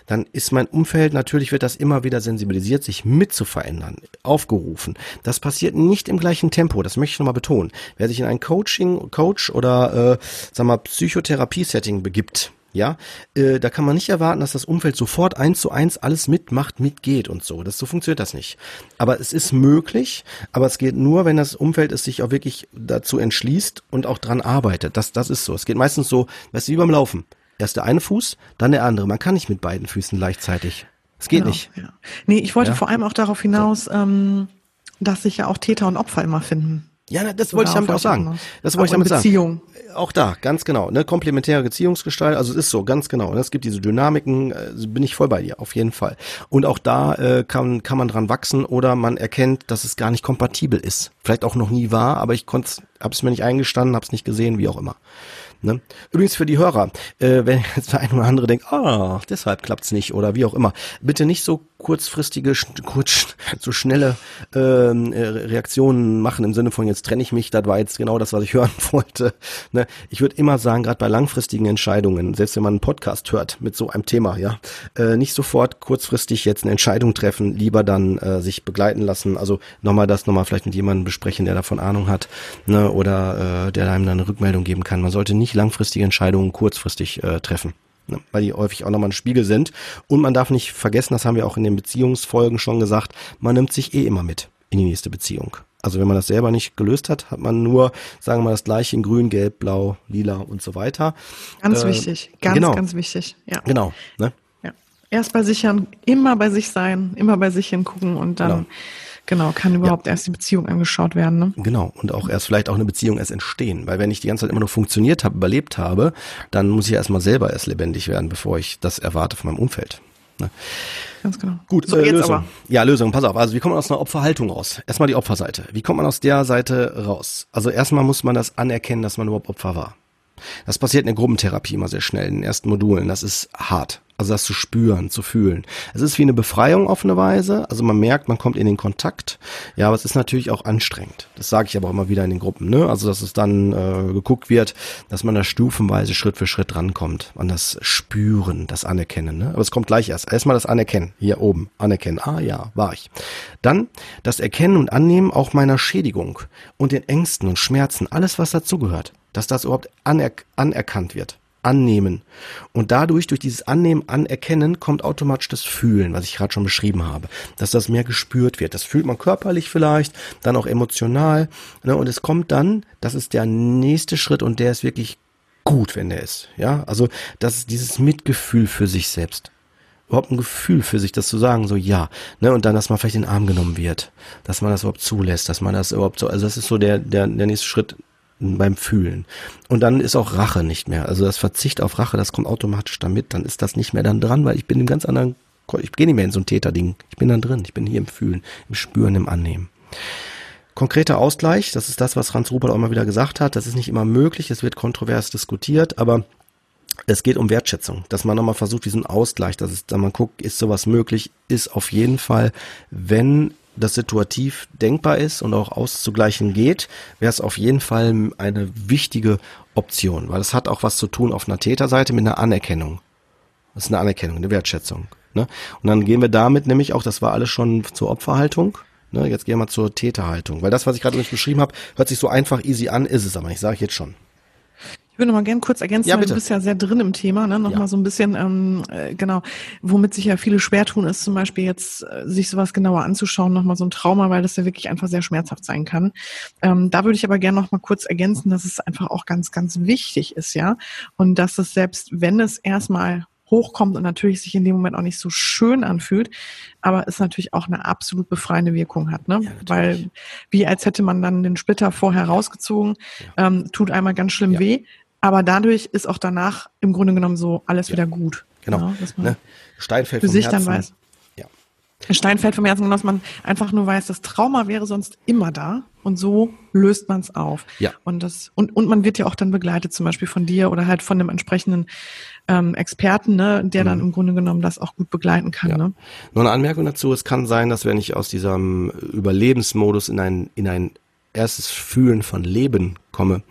dann ist mein Umfeld, natürlich wird das immer wieder sensibilisiert, sich mit zu verändern, aufgerufen. Das passiert nicht im gleichen Tempo, das möchte ich nochmal betonen. Wer sich in ein Coaching, Coach oder, äh, sag mal, Psychotherapie-Setting begibt, ja, äh, da kann man nicht erwarten, dass das Umfeld sofort eins zu eins alles mitmacht, mitgeht und so. Das so funktioniert das nicht. Aber es ist möglich, aber es geht nur, wenn das Umfeld es sich auch wirklich dazu entschließt und auch dran arbeitet. Das, das ist so. Es geht meistens so, weißt du, wie beim Laufen. Erst der eine Fuß, dann der andere. Man kann nicht mit beiden Füßen gleichzeitig. Es geht genau, nicht. Ja. Nee, ich wollte ja? vor allem auch darauf hinaus, so. ähm, dass sich ja auch Täter und Opfer immer finden. Ja, das wollte ich damit auch sagen. Das wollte ich damit Beziehung. sagen. Auch da, ganz genau. Ne? Komplementäre Beziehungsgestalt, also es ist so, ganz genau. Ne? Es gibt diese Dynamiken, äh, bin ich voll bei dir, auf jeden Fall. Und auch da äh, kann, kann man dran wachsen oder man erkennt, dass es gar nicht kompatibel ist. Vielleicht auch noch nie war, aber ich konnte habe es mir nicht eingestanden, habe es nicht gesehen, wie auch immer. Ne? Übrigens für die Hörer, äh, wenn jetzt der eine oder andere denkt, ah, deshalb klappt's nicht oder wie auch immer, bitte nicht so kurzfristige, kurz, so schnelle ähm, äh, Reaktionen machen im Sinne von jetzt trenne ich mich, das war jetzt genau das, was ich hören wollte. Ne? Ich würde immer sagen, gerade bei langfristigen Entscheidungen, selbst wenn man einen Podcast hört mit so einem Thema, ja, äh, nicht sofort kurzfristig jetzt eine Entscheidung treffen, lieber dann äh, sich begleiten lassen. Also nochmal das nochmal vielleicht mit jemandem besprechen, der davon Ahnung hat, ne, oder äh, der einem dann eine Rückmeldung geben kann. Man sollte nicht langfristige Entscheidungen kurzfristig äh, treffen ne, weil die häufig auch nochmal ein Spiegel sind. Und man darf nicht vergessen, das haben wir auch in den Beziehungsfolgen schon gesagt, man nimmt sich eh immer mit in die nächste Beziehung. Also wenn man das selber nicht gelöst hat, hat man nur, sagen wir mal, das gleiche in grün, gelb, blau, lila und so weiter. Ganz äh, wichtig, ganz, genau. ganz wichtig. Ja. Genau. Ne? Ja. Erst bei sich, immer bei sich sein, immer bei sich hingucken und dann genau. Genau, kann überhaupt ja. erst die Beziehung angeschaut werden. Ne? Genau, und auch erst vielleicht auch eine Beziehung erst entstehen. Weil wenn ich die ganze Zeit immer nur funktioniert habe, überlebt habe, dann muss ich erstmal selber erst lebendig werden, bevor ich das erwarte von meinem Umfeld. Ne? Ganz genau. Gut, so, äh, Lösung. Aber. Ja, Lösung, pass auf. Also wie kommt man aus einer Opferhaltung raus? Erstmal die Opferseite. Wie kommt man aus der Seite raus? Also erstmal muss man das anerkennen, dass man überhaupt Opfer war. Das passiert in der Gruppentherapie immer sehr schnell, in den ersten Modulen. Das ist hart. Also das zu spüren, zu fühlen. Es ist wie eine Befreiung auf eine Weise. Also man merkt, man kommt in den Kontakt. Ja, aber es ist natürlich auch anstrengend. Das sage ich aber auch immer wieder in den Gruppen. Ne? Also dass es dann äh, geguckt wird, dass man da stufenweise Schritt für Schritt rankommt. An das Spüren, das Anerkennen. Ne? Aber es kommt gleich erst. Erstmal das Anerkennen. Hier oben. Anerkennen. Ah ja, war ich. Dann das Erkennen und Annehmen auch meiner Schädigung und den Ängsten und Schmerzen. Alles, was dazugehört. Dass das überhaupt aner anerkannt wird annehmen. Und dadurch, durch dieses Annehmen, Anerkennen, kommt automatisch das Fühlen, was ich gerade schon beschrieben habe. Dass das mehr gespürt wird. Das fühlt man körperlich vielleicht, dann auch emotional. Ne? Und es kommt dann, das ist der nächste Schritt und der ist wirklich gut, wenn der ist. Ja, also das ist dieses Mitgefühl für sich selbst. Überhaupt ein Gefühl für sich, das zu sagen, so ja, ne, und dann, dass man vielleicht in den Arm genommen wird, dass man das überhaupt zulässt, dass man das überhaupt so, also das ist so der, der, der nächste Schritt, beim Fühlen. Und dann ist auch Rache nicht mehr. Also das Verzicht auf Rache, das kommt automatisch damit. Dann ist das nicht mehr dann dran, weil ich bin im ganz anderen, ich gehe nicht mehr in so ein Täterding. Ich bin dann drin. Ich bin hier im Fühlen, im Spüren, im Annehmen. Konkreter Ausgleich, das ist das, was Franz Rupert auch immer wieder gesagt hat. Das ist nicht immer möglich. Es wird kontrovers diskutiert, aber es geht um Wertschätzung, dass man nochmal versucht, diesen Ausgleich, dass es, dass man guckt, ist sowas möglich, ist auf jeden Fall, wenn das situativ denkbar ist und auch auszugleichen geht, wäre es auf jeden Fall eine wichtige Option, weil es hat auch was zu tun auf einer Täterseite mit einer Anerkennung. Das ist eine Anerkennung, eine Wertschätzung. Ne? Und dann gehen wir damit nämlich auch, das war alles schon zur Opferhaltung. Ne? Jetzt gehen wir zur Täterhaltung, weil das, was ich gerade beschrieben habe, hört sich so einfach easy an, ist es aber nicht, sage ich jetzt schon. Ich würde noch mal gerne kurz ergänzen, ja, du bist ja sehr drin im Thema, ne? Noch ja. mal so ein bisschen, ähm, äh, genau, womit sich ja viele schwer tun, ist zum Beispiel jetzt, äh, sich sowas genauer anzuschauen, noch mal so ein Trauma, weil das ja wirklich einfach sehr schmerzhaft sein kann. Ähm, da würde ich aber gerne noch mal kurz ergänzen, dass es einfach auch ganz, ganz wichtig ist, ja. Und dass es selbst, wenn es erstmal hochkommt und natürlich sich in dem Moment auch nicht so schön anfühlt, aber es natürlich auch eine absolut befreiende Wirkung hat, ne? Ja, Weil wie als hätte man dann den Splitter vorher rausgezogen, ja. ähm, tut einmal ganz schlimm ja. weh, aber dadurch ist auch danach im Grunde genommen so alles ja. wieder gut. Genau. Ja, dass man ne? Stein fällt für vom sich Herzen. dann weiß. Ja. Stein fällt vom Herzen, dass man einfach nur weiß, das Trauma wäre sonst immer da und so löst man es auf. Ja. Und das und und man wird ja auch dann begleitet, zum Beispiel von dir oder halt von dem entsprechenden ähm, Experten, ne, der mhm. dann im Grunde genommen das auch gut begleiten kann. Ja. Ne? Nur eine Anmerkung dazu: Es kann sein, dass wenn ich aus diesem Überlebensmodus in ein in ein erstes Fühlen von Leben komme,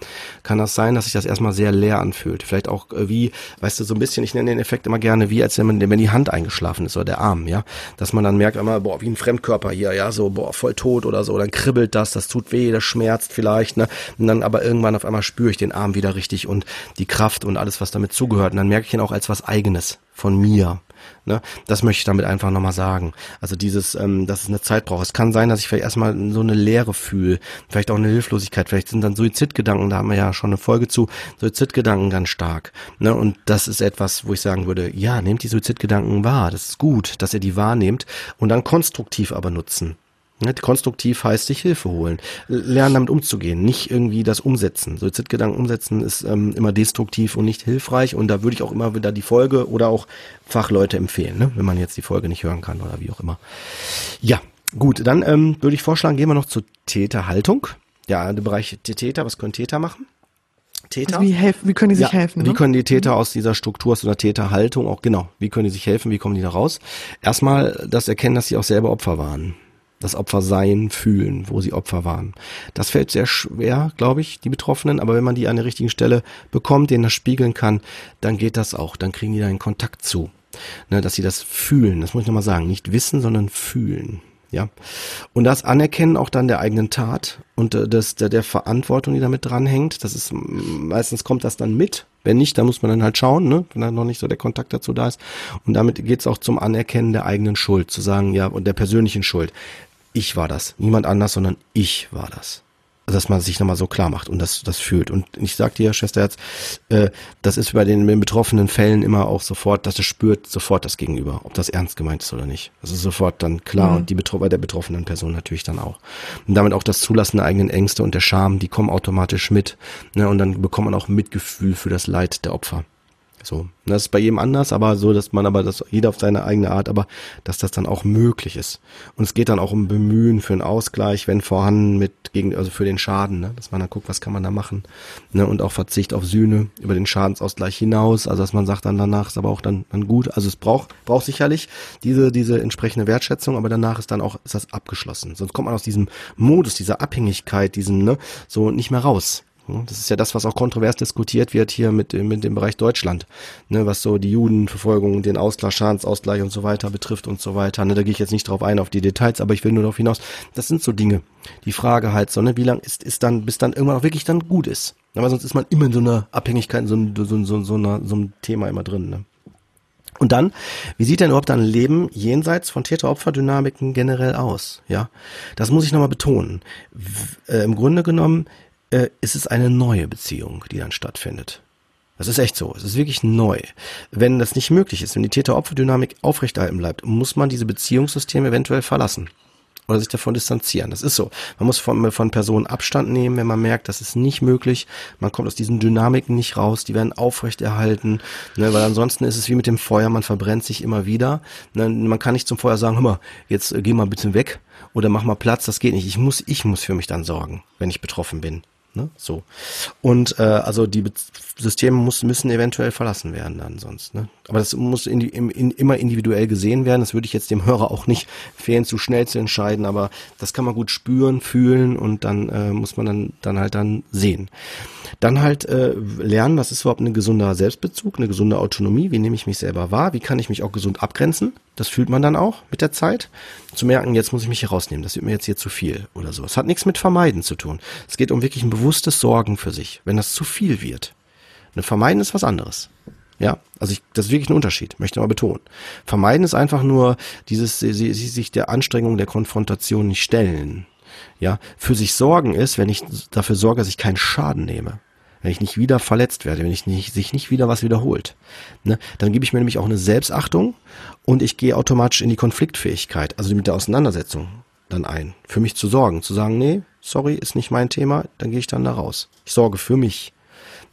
kann das sein, dass sich das erstmal sehr leer anfühlt. Vielleicht auch äh, wie, weißt du, so ein bisschen, ich nenne den Effekt immer gerne wie, als wenn, man, wenn die Hand eingeschlafen ist oder der Arm, ja. Dass man dann merkt immer, boah, wie ein Fremdkörper hier, ja, so, boah, voll tot oder so, dann kribbelt das, das tut weh, das schmerzt vielleicht, ne. Und dann aber irgendwann auf einmal spüre ich den Arm wieder richtig und die Kraft und alles, was damit zugehört. Und dann merke ich ihn auch als was Eigenes von mir. Ne? Das möchte ich damit einfach nochmal sagen. Also dieses, ähm, dass es eine Zeit braucht. Es kann sein, dass ich vielleicht erstmal so eine Leere fühle, vielleicht auch eine Hilflosigkeit, vielleicht sind dann Suizidgedanken, da haben wir ja schon eine Folge zu, Suizidgedanken ganz stark. Ne? Und das ist etwas, wo ich sagen würde, ja, nehmt die Suizidgedanken wahr, das ist gut, dass ihr die wahrnehmt und dann konstruktiv aber nutzen. Ne, konstruktiv heißt sich Hilfe holen, lernen damit umzugehen, nicht irgendwie das umsetzen. Suizidgedanken umsetzen ist ähm, immer destruktiv und nicht hilfreich und da würde ich auch immer wieder die Folge oder auch Fachleute empfehlen, ne? wenn man jetzt die Folge nicht hören kann oder wie auch immer. Ja, gut, dann ähm, würde ich vorschlagen, gehen wir noch zur Täterhaltung. Ja, der Bereich der Täter, was können Täter machen? Täter. Also wie, helfen, wie können die sich ja, helfen? Ne? Wie können die Täter aus dieser Struktur, aus einer Täterhaltung auch, genau, wie können die sich helfen, wie kommen die da raus? Erstmal das Erkennen, dass sie auch selber Opfer waren das Opfer sein, fühlen, wo sie Opfer waren. Das fällt sehr schwer, glaube ich, die Betroffenen, aber wenn man die an der richtigen Stelle bekommt, denen das spiegeln kann, dann geht das auch, dann kriegen die da einen Kontakt zu. Ne, dass sie das fühlen, das muss ich nochmal sagen, nicht wissen, sondern fühlen. Ja. Und das Anerkennen auch dann der eigenen Tat und äh, des, der, der Verantwortung, die damit dranhängt, das ist, meistens kommt das dann mit. Wenn nicht, dann muss man dann halt schauen, ne, wenn dann noch nicht so der Kontakt dazu da ist. Und damit geht's auch zum Anerkennen der eigenen Schuld, zu sagen, ja, und der persönlichen Schuld ich war das. Niemand anders, sondern ich war das. Also, dass man sich nochmal so klar macht und das, das fühlt. Und ich sag dir, Schwesterherz, äh, das ist bei den, den betroffenen Fällen immer auch sofort, dass es spürt sofort das Gegenüber, ob das ernst gemeint ist oder nicht. Das ist sofort dann klar mhm. und die Betro bei der betroffenen Person natürlich dann auch. Und damit auch das Zulassen der eigenen Ängste und der Scham, die kommen automatisch mit. Ne, und dann bekommt man auch Mitgefühl für das Leid der Opfer. So, das ist bei jedem anders, aber so, dass man aber das jeder auf seine eigene Art, aber dass das dann auch möglich ist. Und es geht dann auch um Bemühen für einen Ausgleich, wenn vorhanden mit gegen also für den Schaden, ne? dass man dann guckt, was kann man da machen, ne? Und auch Verzicht auf Sühne über den Schadensausgleich hinaus, also dass man sagt dann danach ist aber auch dann dann gut, also es braucht braucht sicherlich diese diese entsprechende Wertschätzung, aber danach ist dann auch ist das abgeschlossen. Sonst kommt man aus diesem Modus, dieser Abhängigkeit, diesem ne so nicht mehr raus. Das ist ja das, was auch kontrovers diskutiert wird hier mit, mit dem Bereich Deutschland, ne, was so die Judenverfolgung, den Ausgleich, Schadensausgleich und so weiter betrifft und so weiter. Ne, da gehe ich jetzt nicht drauf ein, auf die Details, aber ich will nur darauf hinaus, das sind so Dinge. Die Frage halt so, ne, wie lang ist, ist dann, bis dann irgendwann auch wirklich dann gut ist. Aber sonst ist man immer in so einer Abhängigkeit, so, so, so, so, einer, so einem Thema immer drin. Ne? Und dann, wie sieht denn überhaupt ein Leben jenseits von Täter-Opfer-Dynamiken generell aus? Ja, das muss ich nochmal betonen. W äh, Im Grunde genommen äh, ist es eine neue Beziehung, die dann stattfindet. Das ist echt so. Es ist wirklich neu. Wenn das nicht möglich ist, wenn die Täter-Opfer-Dynamik aufrechterhalten bleibt, muss man diese Beziehungssysteme eventuell verlassen oder sich davon distanzieren. Das ist so. Man muss von, von Personen Abstand nehmen, wenn man merkt, das ist nicht möglich. Man kommt aus diesen Dynamiken nicht raus. Die werden aufrechterhalten, ne, weil ansonsten ist es wie mit dem Feuer. Man verbrennt sich immer wieder. Ne, man kann nicht zum Feuer sagen, hör mal, jetzt äh, geh mal bisschen weg oder mach mal Platz. Das geht nicht. Ich muss, ich muss für mich dann sorgen, wenn ich betroffen bin. Ne? So. Und äh, also die Be Systeme muss, müssen eventuell verlassen werden dann sonst. Ne? Aber das muss in in, immer individuell gesehen werden. Das würde ich jetzt dem Hörer auch nicht fehlen, zu schnell zu entscheiden, aber das kann man gut spüren, fühlen und dann äh, muss man dann, dann halt dann sehen. Dann halt äh, lernen, was ist überhaupt ein gesunder Selbstbezug, eine gesunde Autonomie, wie nehme ich mich selber wahr, wie kann ich mich auch gesund abgrenzen. Das fühlt man dann auch mit der Zeit. Zu merken, jetzt muss ich mich hier rausnehmen, das wird mir jetzt hier zu viel oder so. Es hat nichts mit Vermeiden zu tun. Es geht um wirklich ein bewusstes Sorgen für sich, wenn das zu viel wird. Eine Vermeiden ist was anderes. Ja, also ich, das ist wirklich ein Unterschied, möchte mal betonen. Vermeiden ist einfach nur dieses, sie, sich der Anstrengung der Konfrontation nicht stellen. Ja, für sich sorgen ist, wenn ich dafür sorge, dass ich keinen Schaden nehme wenn ich nicht wieder verletzt werde, wenn ich nicht, sich nicht wieder was wiederholt, ne, dann gebe ich mir nämlich auch eine Selbstachtung und ich gehe automatisch in die Konfliktfähigkeit, also mit der Auseinandersetzung dann ein, für mich zu sorgen, zu sagen, nee, sorry, ist nicht mein Thema, dann gehe ich dann da raus. Ich sorge für mich.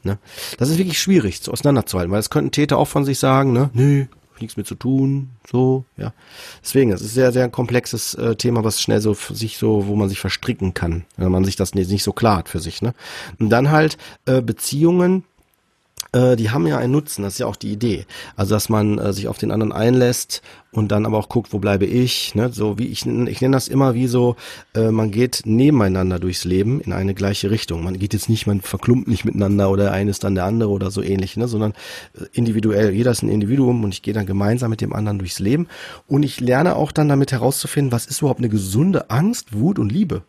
Ne? Das ist wirklich schwierig, zu auseinanderzuhalten, weil es könnten Täter auch von sich sagen, ne, nee, nichts mit zu tun, so, ja. Deswegen, es ist sehr, sehr komplexes äh, Thema, was schnell so für sich so, wo man sich verstricken kann, wenn man sich das nicht, nicht so klar hat für sich, ne. Und dann halt äh, Beziehungen, äh, die haben ja einen Nutzen, das ist ja auch die Idee. Also, dass man äh, sich auf den anderen einlässt und dann aber auch guckt, wo bleibe ich, ne? So wie ich, ich nenne das immer wie so, äh, man geht nebeneinander durchs Leben in eine gleiche Richtung. Man geht jetzt nicht, man verklumpt nicht miteinander oder eines dann der andere oder so ähnlich, ne? Sondern äh, individuell, jeder ist ein Individuum und ich gehe dann gemeinsam mit dem anderen durchs Leben und ich lerne auch dann damit herauszufinden, was ist überhaupt eine gesunde Angst, Wut und Liebe.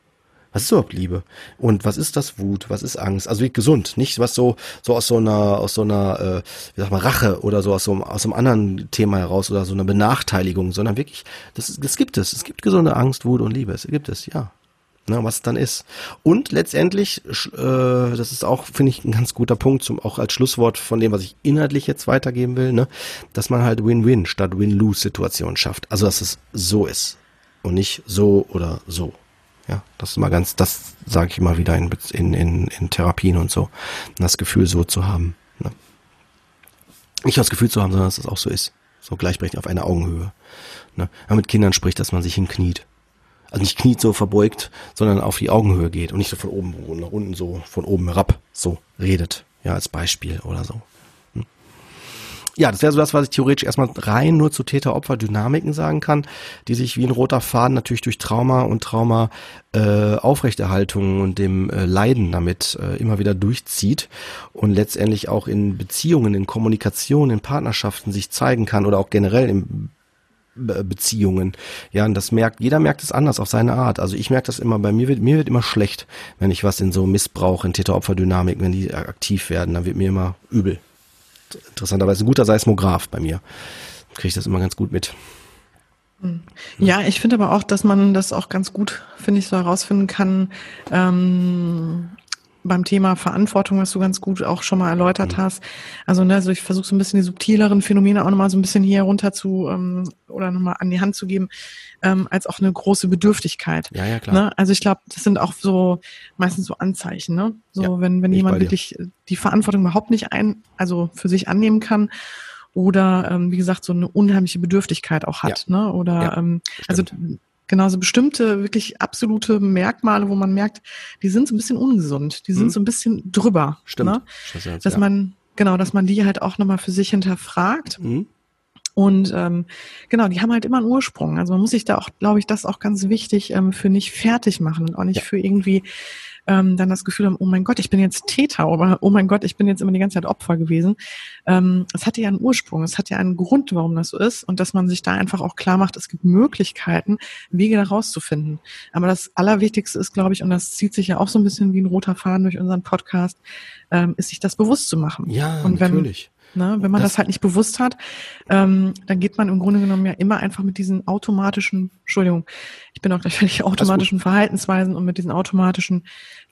Was ist überhaupt Liebe? Und was ist das Wut? Was ist Angst? Also wie gesund, nicht was so so aus so einer aus so einer äh, wie sag mal Rache oder so aus so aus einem anderen Thema heraus oder so einer Benachteiligung, sondern wirklich das das gibt es. Es gibt gesunde Angst, Wut und Liebe. Es gibt es, ja. Ne, was es dann ist. Und letztendlich, äh, das ist auch, finde ich, ein ganz guter Punkt, zum, auch als Schlusswort von dem, was ich inhaltlich jetzt weitergeben will, ne, dass man halt Win-Win statt Win-Lose-Situationen schafft. Also, dass es so ist und nicht so oder so. Ja, das ist mal ganz, das sage ich immer wieder in, in, in, in Therapien und so. Das Gefühl so zu haben. Ne? Nicht das Gefühl zu haben, sondern dass das auch so ist. So gleichberechtigt auf einer Augenhöhe. Ne? Wenn man mit Kindern spricht, dass man sich hinkniet. Also nicht kniet so verbeugt, sondern auf die Augenhöhe geht und nicht so von oben nach unten so von oben herab so redet. Ja, als Beispiel oder so ja, das wäre so das, was ich theoretisch erstmal rein nur zu Täter-Opfer-Dynamiken sagen kann, die sich wie ein roter Faden natürlich durch Trauma und Trauma äh, Aufrechterhaltung und dem äh, Leiden damit äh, immer wieder durchzieht und letztendlich auch in Beziehungen, in Kommunikation, in Partnerschaften sich zeigen kann oder auch generell in Beziehungen. Ja, und das merkt, jeder merkt es anders auf seine Art. Also ich merke das immer, bei mir wird, mir wird immer schlecht, wenn ich was in so Missbrauch, in Täter-Opfer-Dynamik, wenn die aktiv werden, dann wird mir immer übel interessanterweise ein guter Seismograph bei mir. Kriege ich das immer ganz gut mit. Hm. Ja, ich finde aber auch, dass man das auch ganz gut, finde ich, so herausfinden kann, ähm, beim Thema Verantwortung, was du ganz gut auch schon mal erläutert mhm. hast. Also, ne, also ich versuche so ein bisschen die subtileren Phänomene auch nochmal so ein bisschen hier runter zu ähm, oder nochmal an die Hand zu geben, ähm, als auch eine große Bedürftigkeit. Ja, ja, klar. Ne? Also ich glaube, das sind auch so meistens so Anzeichen, ne? So, ja, wenn, wenn jemand wirklich die Verantwortung überhaupt nicht ein, also für sich annehmen kann oder ähm, wie gesagt so eine unheimliche Bedürftigkeit auch hat, ja. ne? Oder ja, ähm, also genauso bestimmte, wirklich absolute Merkmale, wo man merkt, die sind so ein bisschen ungesund, die sind mhm. so ein bisschen drüber. Stimmt. Ne? Das dass ja. man, genau, dass man die halt auch nochmal für sich hinterfragt. Mhm. Und ähm, genau, die haben halt immer einen Ursprung. Also man muss sich da auch, glaube ich, das auch ganz wichtig ähm, für nicht fertig machen und auch nicht ja. für irgendwie ähm, dann das Gefühl haben, oh mein Gott, ich bin jetzt Täter oder oh mein Gott, ich bin jetzt immer die ganze Zeit Opfer gewesen. Ähm, es hatte ja einen Ursprung, es hat ja einen Grund, warum das so ist und dass man sich da einfach auch klar macht, es gibt Möglichkeiten, Wege da rauszufinden. Aber das Allerwichtigste ist, glaube ich, und das zieht sich ja auch so ein bisschen wie ein roter Faden durch unseren Podcast, ähm, ist sich das bewusst zu machen. Ja, und wenn, natürlich. Ne, wenn man das, das, halt nicht bewusst hat, ähm, dann geht man im Grunde genommen ja immer einfach mit diesen automatischen, Entschuldigung, ich bin auch gleich fertig, automatischen Verhaltensweisen und mit diesen automatischen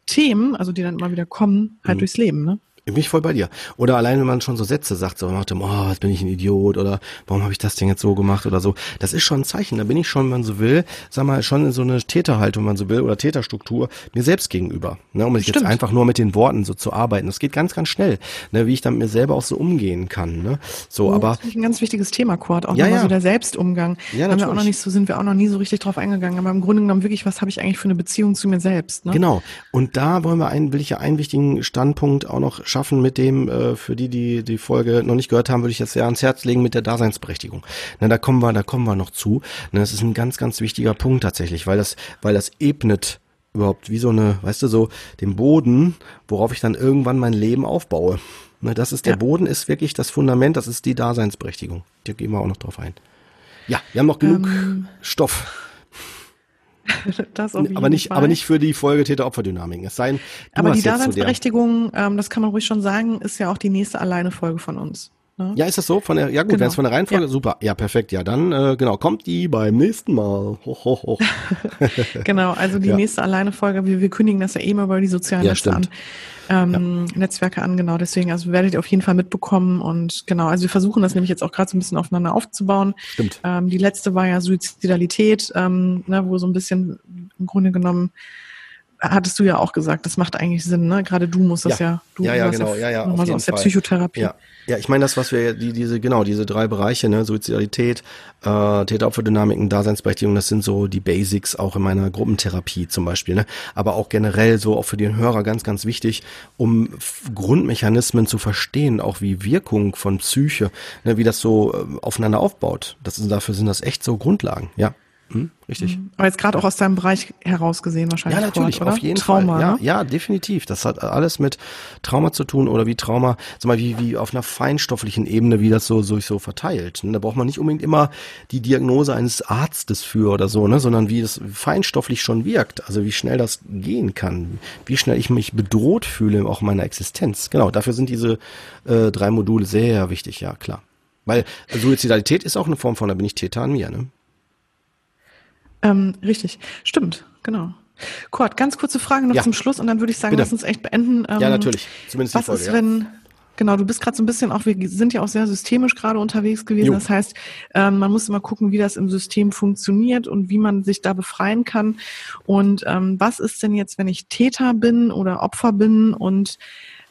Themen, also die dann immer wieder kommen, halt mhm. durchs Leben. Ne? Ich bin voll bei dir. Oder allein, wenn man schon so Sätze sagt, so nach dem, oh, was bin ich ein Idiot oder warum habe ich das denn jetzt so gemacht oder so. Das ist schon ein Zeichen. Da bin ich schon, wenn man so will, sag mal, schon in so eine Täterhaltung, wenn man so will, oder Täterstruktur mir selbst gegenüber. Ne, um jetzt einfach nur mit den Worten so zu arbeiten. Das geht ganz, ganz schnell, ne, wie ich dann mit mir selber auch so umgehen kann. Ne? So, oh, aber. Das ist ein ganz wichtiges Thema, Kurt. Auch ja, ja. so der Selbstumgang. Ja, haben wir auch noch nicht so, sind wir auch noch nie so richtig drauf eingegangen. Aber im Grunde genommen wirklich, was habe ich eigentlich für eine Beziehung zu mir selbst? Ne? Genau. Und da wollen wir einen, will ich ja einen wichtigen Standpunkt auch noch schaffen mit dem, äh, für die, die die Folge noch nicht gehört haben, würde ich jetzt sehr ans Herz legen mit der Daseinsberechtigung. Na, da kommen wir, da kommen wir noch zu. Na, das ist ein ganz, ganz wichtiger Punkt tatsächlich, weil das, weil das ebnet überhaupt wie so eine, weißt du, so den Boden, worauf ich dann irgendwann mein Leben aufbaue. Na, das ist der ja. Boden, ist wirklich das Fundament, das ist die Daseinsberechtigung. Da gehen wir auch noch drauf ein. Ja, wir haben noch genug ähm. Stoff. das auf jeden aber nicht, Fall. aber nicht für die Folge Täter-Opfer-Dynamik. Es sei denn, aber die Daseinsberechtigung, ähm, das kann man ruhig schon sagen, ist ja auch die nächste alleine Folge von uns. Ne? Ja, ist das so? Von der, ja gut, genau. wenn es von der Reihenfolge, ja. super. Ja, perfekt. Ja, dann äh, genau, kommt die beim nächsten Mal. Hoch, hoch, hoch. genau, also die ja. nächste alleine Folge, wir, wir kündigen das ja eh mal über die sozialen ja, Netze an ähm. Netzwerke an, genau. Deswegen, also werdet ihr auf jeden Fall mitbekommen und genau, also wir versuchen das nämlich jetzt auch gerade so ein bisschen aufeinander aufzubauen. Stimmt. Ähm, die letzte war ja Suizidalität, ähm, ne, wo so ein bisschen im Grunde genommen hattest du ja auch gesagt, das macht eigentlich Sinn, ne? Gerade du musst das ja, ja du ja, ja, genau, ja, ja, auf jeden aus der Fall. Psychotherapie. Ja. Ja, ich meine das, was wir, die, diese, genau, diese drei Bereiche, ne, Suizidalität, äh, Täteropferdynamiken, Daseinsberechtigung, das sind so die Basics auch in meiner Gruppentherapie zum Beispiel, ne? Aber auch generell so auch für den Hörer ganz, ganz wichtig, um Grundmechanismen zu verstehen, auch wie Wirkung von Psyche, ne, wie das so äh, aufeinander aufbaut. Das dafür sind das echt so Grundlagen, ja. Hm, richtig. Mhm. Aber jetzt gerade auch aus deinem Bereich heraus gesehen wahrscheinlich. Ja, natürlich, Sport, auf jeden Trauma, Fall. Ja, ne? ja, definitiv. Das hat alles mit Trauma zu tun oder wie Trauma, sag mal, wie, wie auf einer feinstofflichen Ebene, wie das so, so, so verteilt. Da braucht man nicht unbedingt immer die Diagnose eines Arztes für oder so, ne, sondern wie das feinstofflich schon wirkt. Also wie schnell das gehen kann. Wie schnell ich mich bedroht fühle, auch meiner Existenz. Genau, dafür sind diese äh, drei Module sehr wichtig, ja, klar. Weil Suizidalität ist auch eine Form von, da bin ich Täter an mir, ne? Ähm, richtig, stimmt, genau. Kurt, ganz kurze Frage noch ja. zum Schluss und dann würde ich sagen, Bitte. lass uns echt beenden. Ähm, ja, natürlich. Zumindest was die Folge, ist, wenn, genau, du bist gerade so ein bisschen auch, wir sind ja auch sehr systemisch gerade unterwegs gewesen. Jo. Das heißt, ähm, man muss immer gucken, wie das im System funktioniert und wie man sich da befreien kann. Und ähm, was ist denn jetzt, wenn ich Täter bin oder Opfer bin und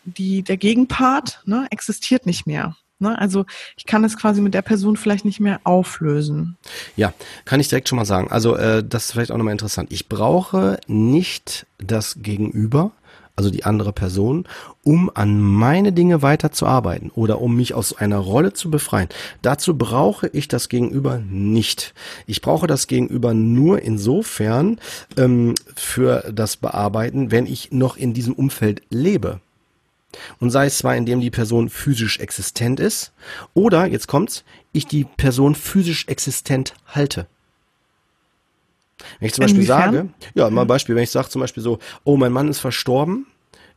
die, der Gegenpart ne, existiert nicht mehr? Ne? Also ich kann es quasi mit der Person vielleicht nicht mehr auflösen. Ja, kann ich direkt schon mal sagen. Also äh, das ist vielleicht auch nochmal interessant. Ich brauche nicht das Gegenüber, also die andere Person, um an meine Dinge weiterzuarbeiten oder um mich aus einer Rolle zu befreien. Dazu brauche ich das Gegenüber nicht. Ich brauche das Gegenüber nur insofern ähm, für das Bearbeiten, wenn ich noch in diesem Umfeld lebe. Und sei es zwar, indem die Person physisch existent ist, oder, jetzt kommt's, ich die Person physisch existent halte. Wenn ich zum Beispiel Inwiefern? sage, ja, mal ein Beispiel, wenn ich sage zum Beispiel so, oh, mein Mann ist verstorben,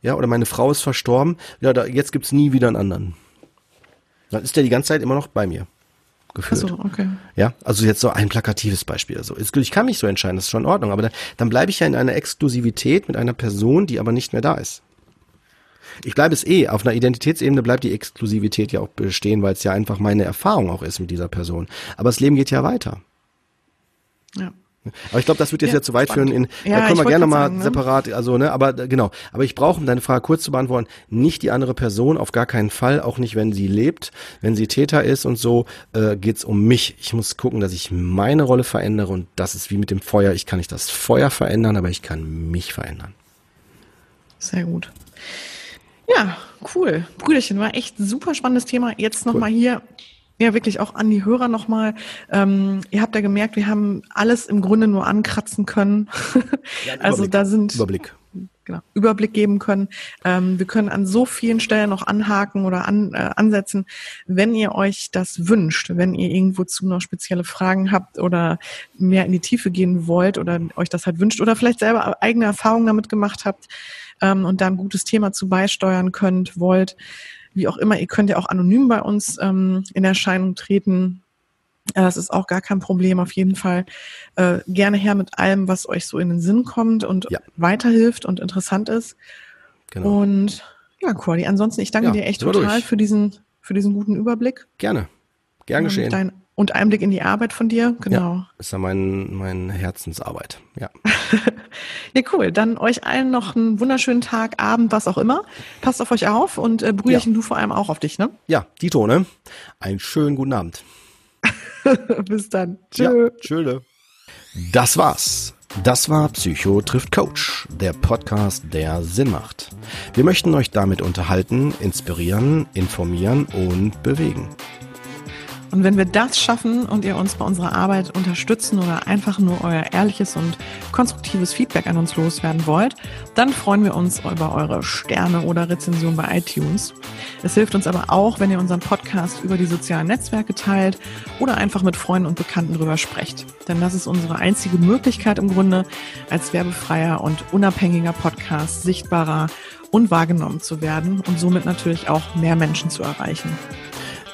ja, oder meine Frau ist verstorben, ja, da, jetzt gibt's nie wieder einen anderen. Dann ist der die ganze Zeit immer noch bei mir geführt. Ach so, okay. Ja, also jetzt so ein plakatives Beispiel. Also ich kann mich so entscheiden, das ist schon in Ordnung, aber dann, dann bleibe ich ja in einer Exklusivität mit einer Person, die aber nicht mehr da ist. Ich bleibe es eh, auf einer Identitätsebene bleibt die Exklusivität ja auch bestehen, weil es ja einfach meine Erfahrung auch ist mit dieser Person. Aber das Leben geht ja weiter. Ja. Aber ich glaube, das wird jetzt ja, ja zu weit spannend. führen. In, ja, da können wir gerne mal sagen, ne? separat, also ne, aber genau. Aber ich brauche, um deine Frage kurz zu beantworten, nicht die andere Person, auf gar keinen Fall, auch nicht, wenn sie lebt, wenn sie Täter ist und so, äh, geht's um mich. Ich muss gucken, dass ich meine Rolle verändere und das ist wie mit dem Feuer. Ich kann nicht das Feuer verändern, aber ich kann mich verändern. Sehr gut. Ja, cool. Brüderchen, war echt super spannendes Thema. Jetzt nochmal cool. hier ja, wirklich auch an die Hörer nochmal. Ähm, ihr habt ja gemerkt, wir haben alles im Grunde nur ankratzen können. Ja, also da sind Überblick. Genau, Überblick geben können. Ähm, wir können an so vielen Stellen noch anhaken oder an, äh, ansetzen. Wenn ihr euch das wünscht, wenn ihr irgendwo zu noch spezielle Fragen habt oder mehr in die Tiefe gehen wollt oder euch das halt wünscht oder vielleicht selber eigene Erfahrungen damit gemacht habt, ähm, und da ein gutes Thema zu beisteuern könnt, wollt, wie auch immer. Ihr könnt ja auch anonym bei uns ähm, in Erscheinung treten. Das ist auch gar kein Problem, auf jeden Fall. Äh, gerne her mit allem, was euch so in den Sinn kommt und ja. weiterhilft und interessant ist. Genau. Und Ja, Cordy, ansonsten, ich danke Ja, dir echt total durch. für diesen, für diesen guten Überblick. Gerne. Gern geschehen. dein, und Einblick in die Arbeit von dir. Genau. Ja, ist ja mein, mein Herzensarbeit. Ja. Ja, cool. Dann euch allen noch einen wunderschönen Tag, Abend, was auch immer. Passt auf euch auf und äh, Brüderchen, du vor allem auch auf dich, ne? Ja, Dito, ne? Einen schönen guten Abend. Bis dann. Tschö. Ja, tschöle. Das war's. Das war Psycho trifft Coach, der Podcast, der Sinn macht. Wir möchten euch damit unterhalten, inspirieren, informieren und bewegen. Und wenn wir das schaffen und ihr uns bei unserer Arbeit unterstützen oder einfach nur euer ehrliches und konstruktives Feedback an uns loswerden wollt, dann freuen wir uns über eure Sterne oder Rezension bei iTunes. Es hilft uns aber auch, wenn ihr unseren Podcast über die sozialen Netzwerke teilt oder einfach mit Freunden und Bekannten drüber sprecht. Denn das ist unsere einzige Möglichkeit im Grunde, als werbefreier und unabhängiger Podcast sichtbarer und wahrgenommen zu werden und somit natürlich auch mehr Menschen zu erreichen.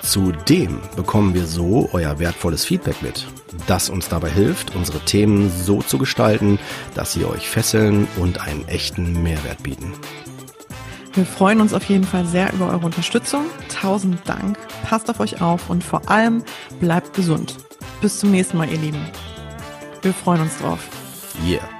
Zudem bekommen wir so euer wertvolles Feedback mit, das uns dabei hilft, unsere Themen so zu gestalten, dass sie euch fesseln und einen echten Mehrwert bieten. Wir freuen uns auf jeden Fall sehr über eure Unterstützung. Tausend Dank. Passt auf euch auf und vor allem bleibt gesund. Bis zum nächsten Mal, ihr Lieben. Wir freuen uns drauf. Yeah.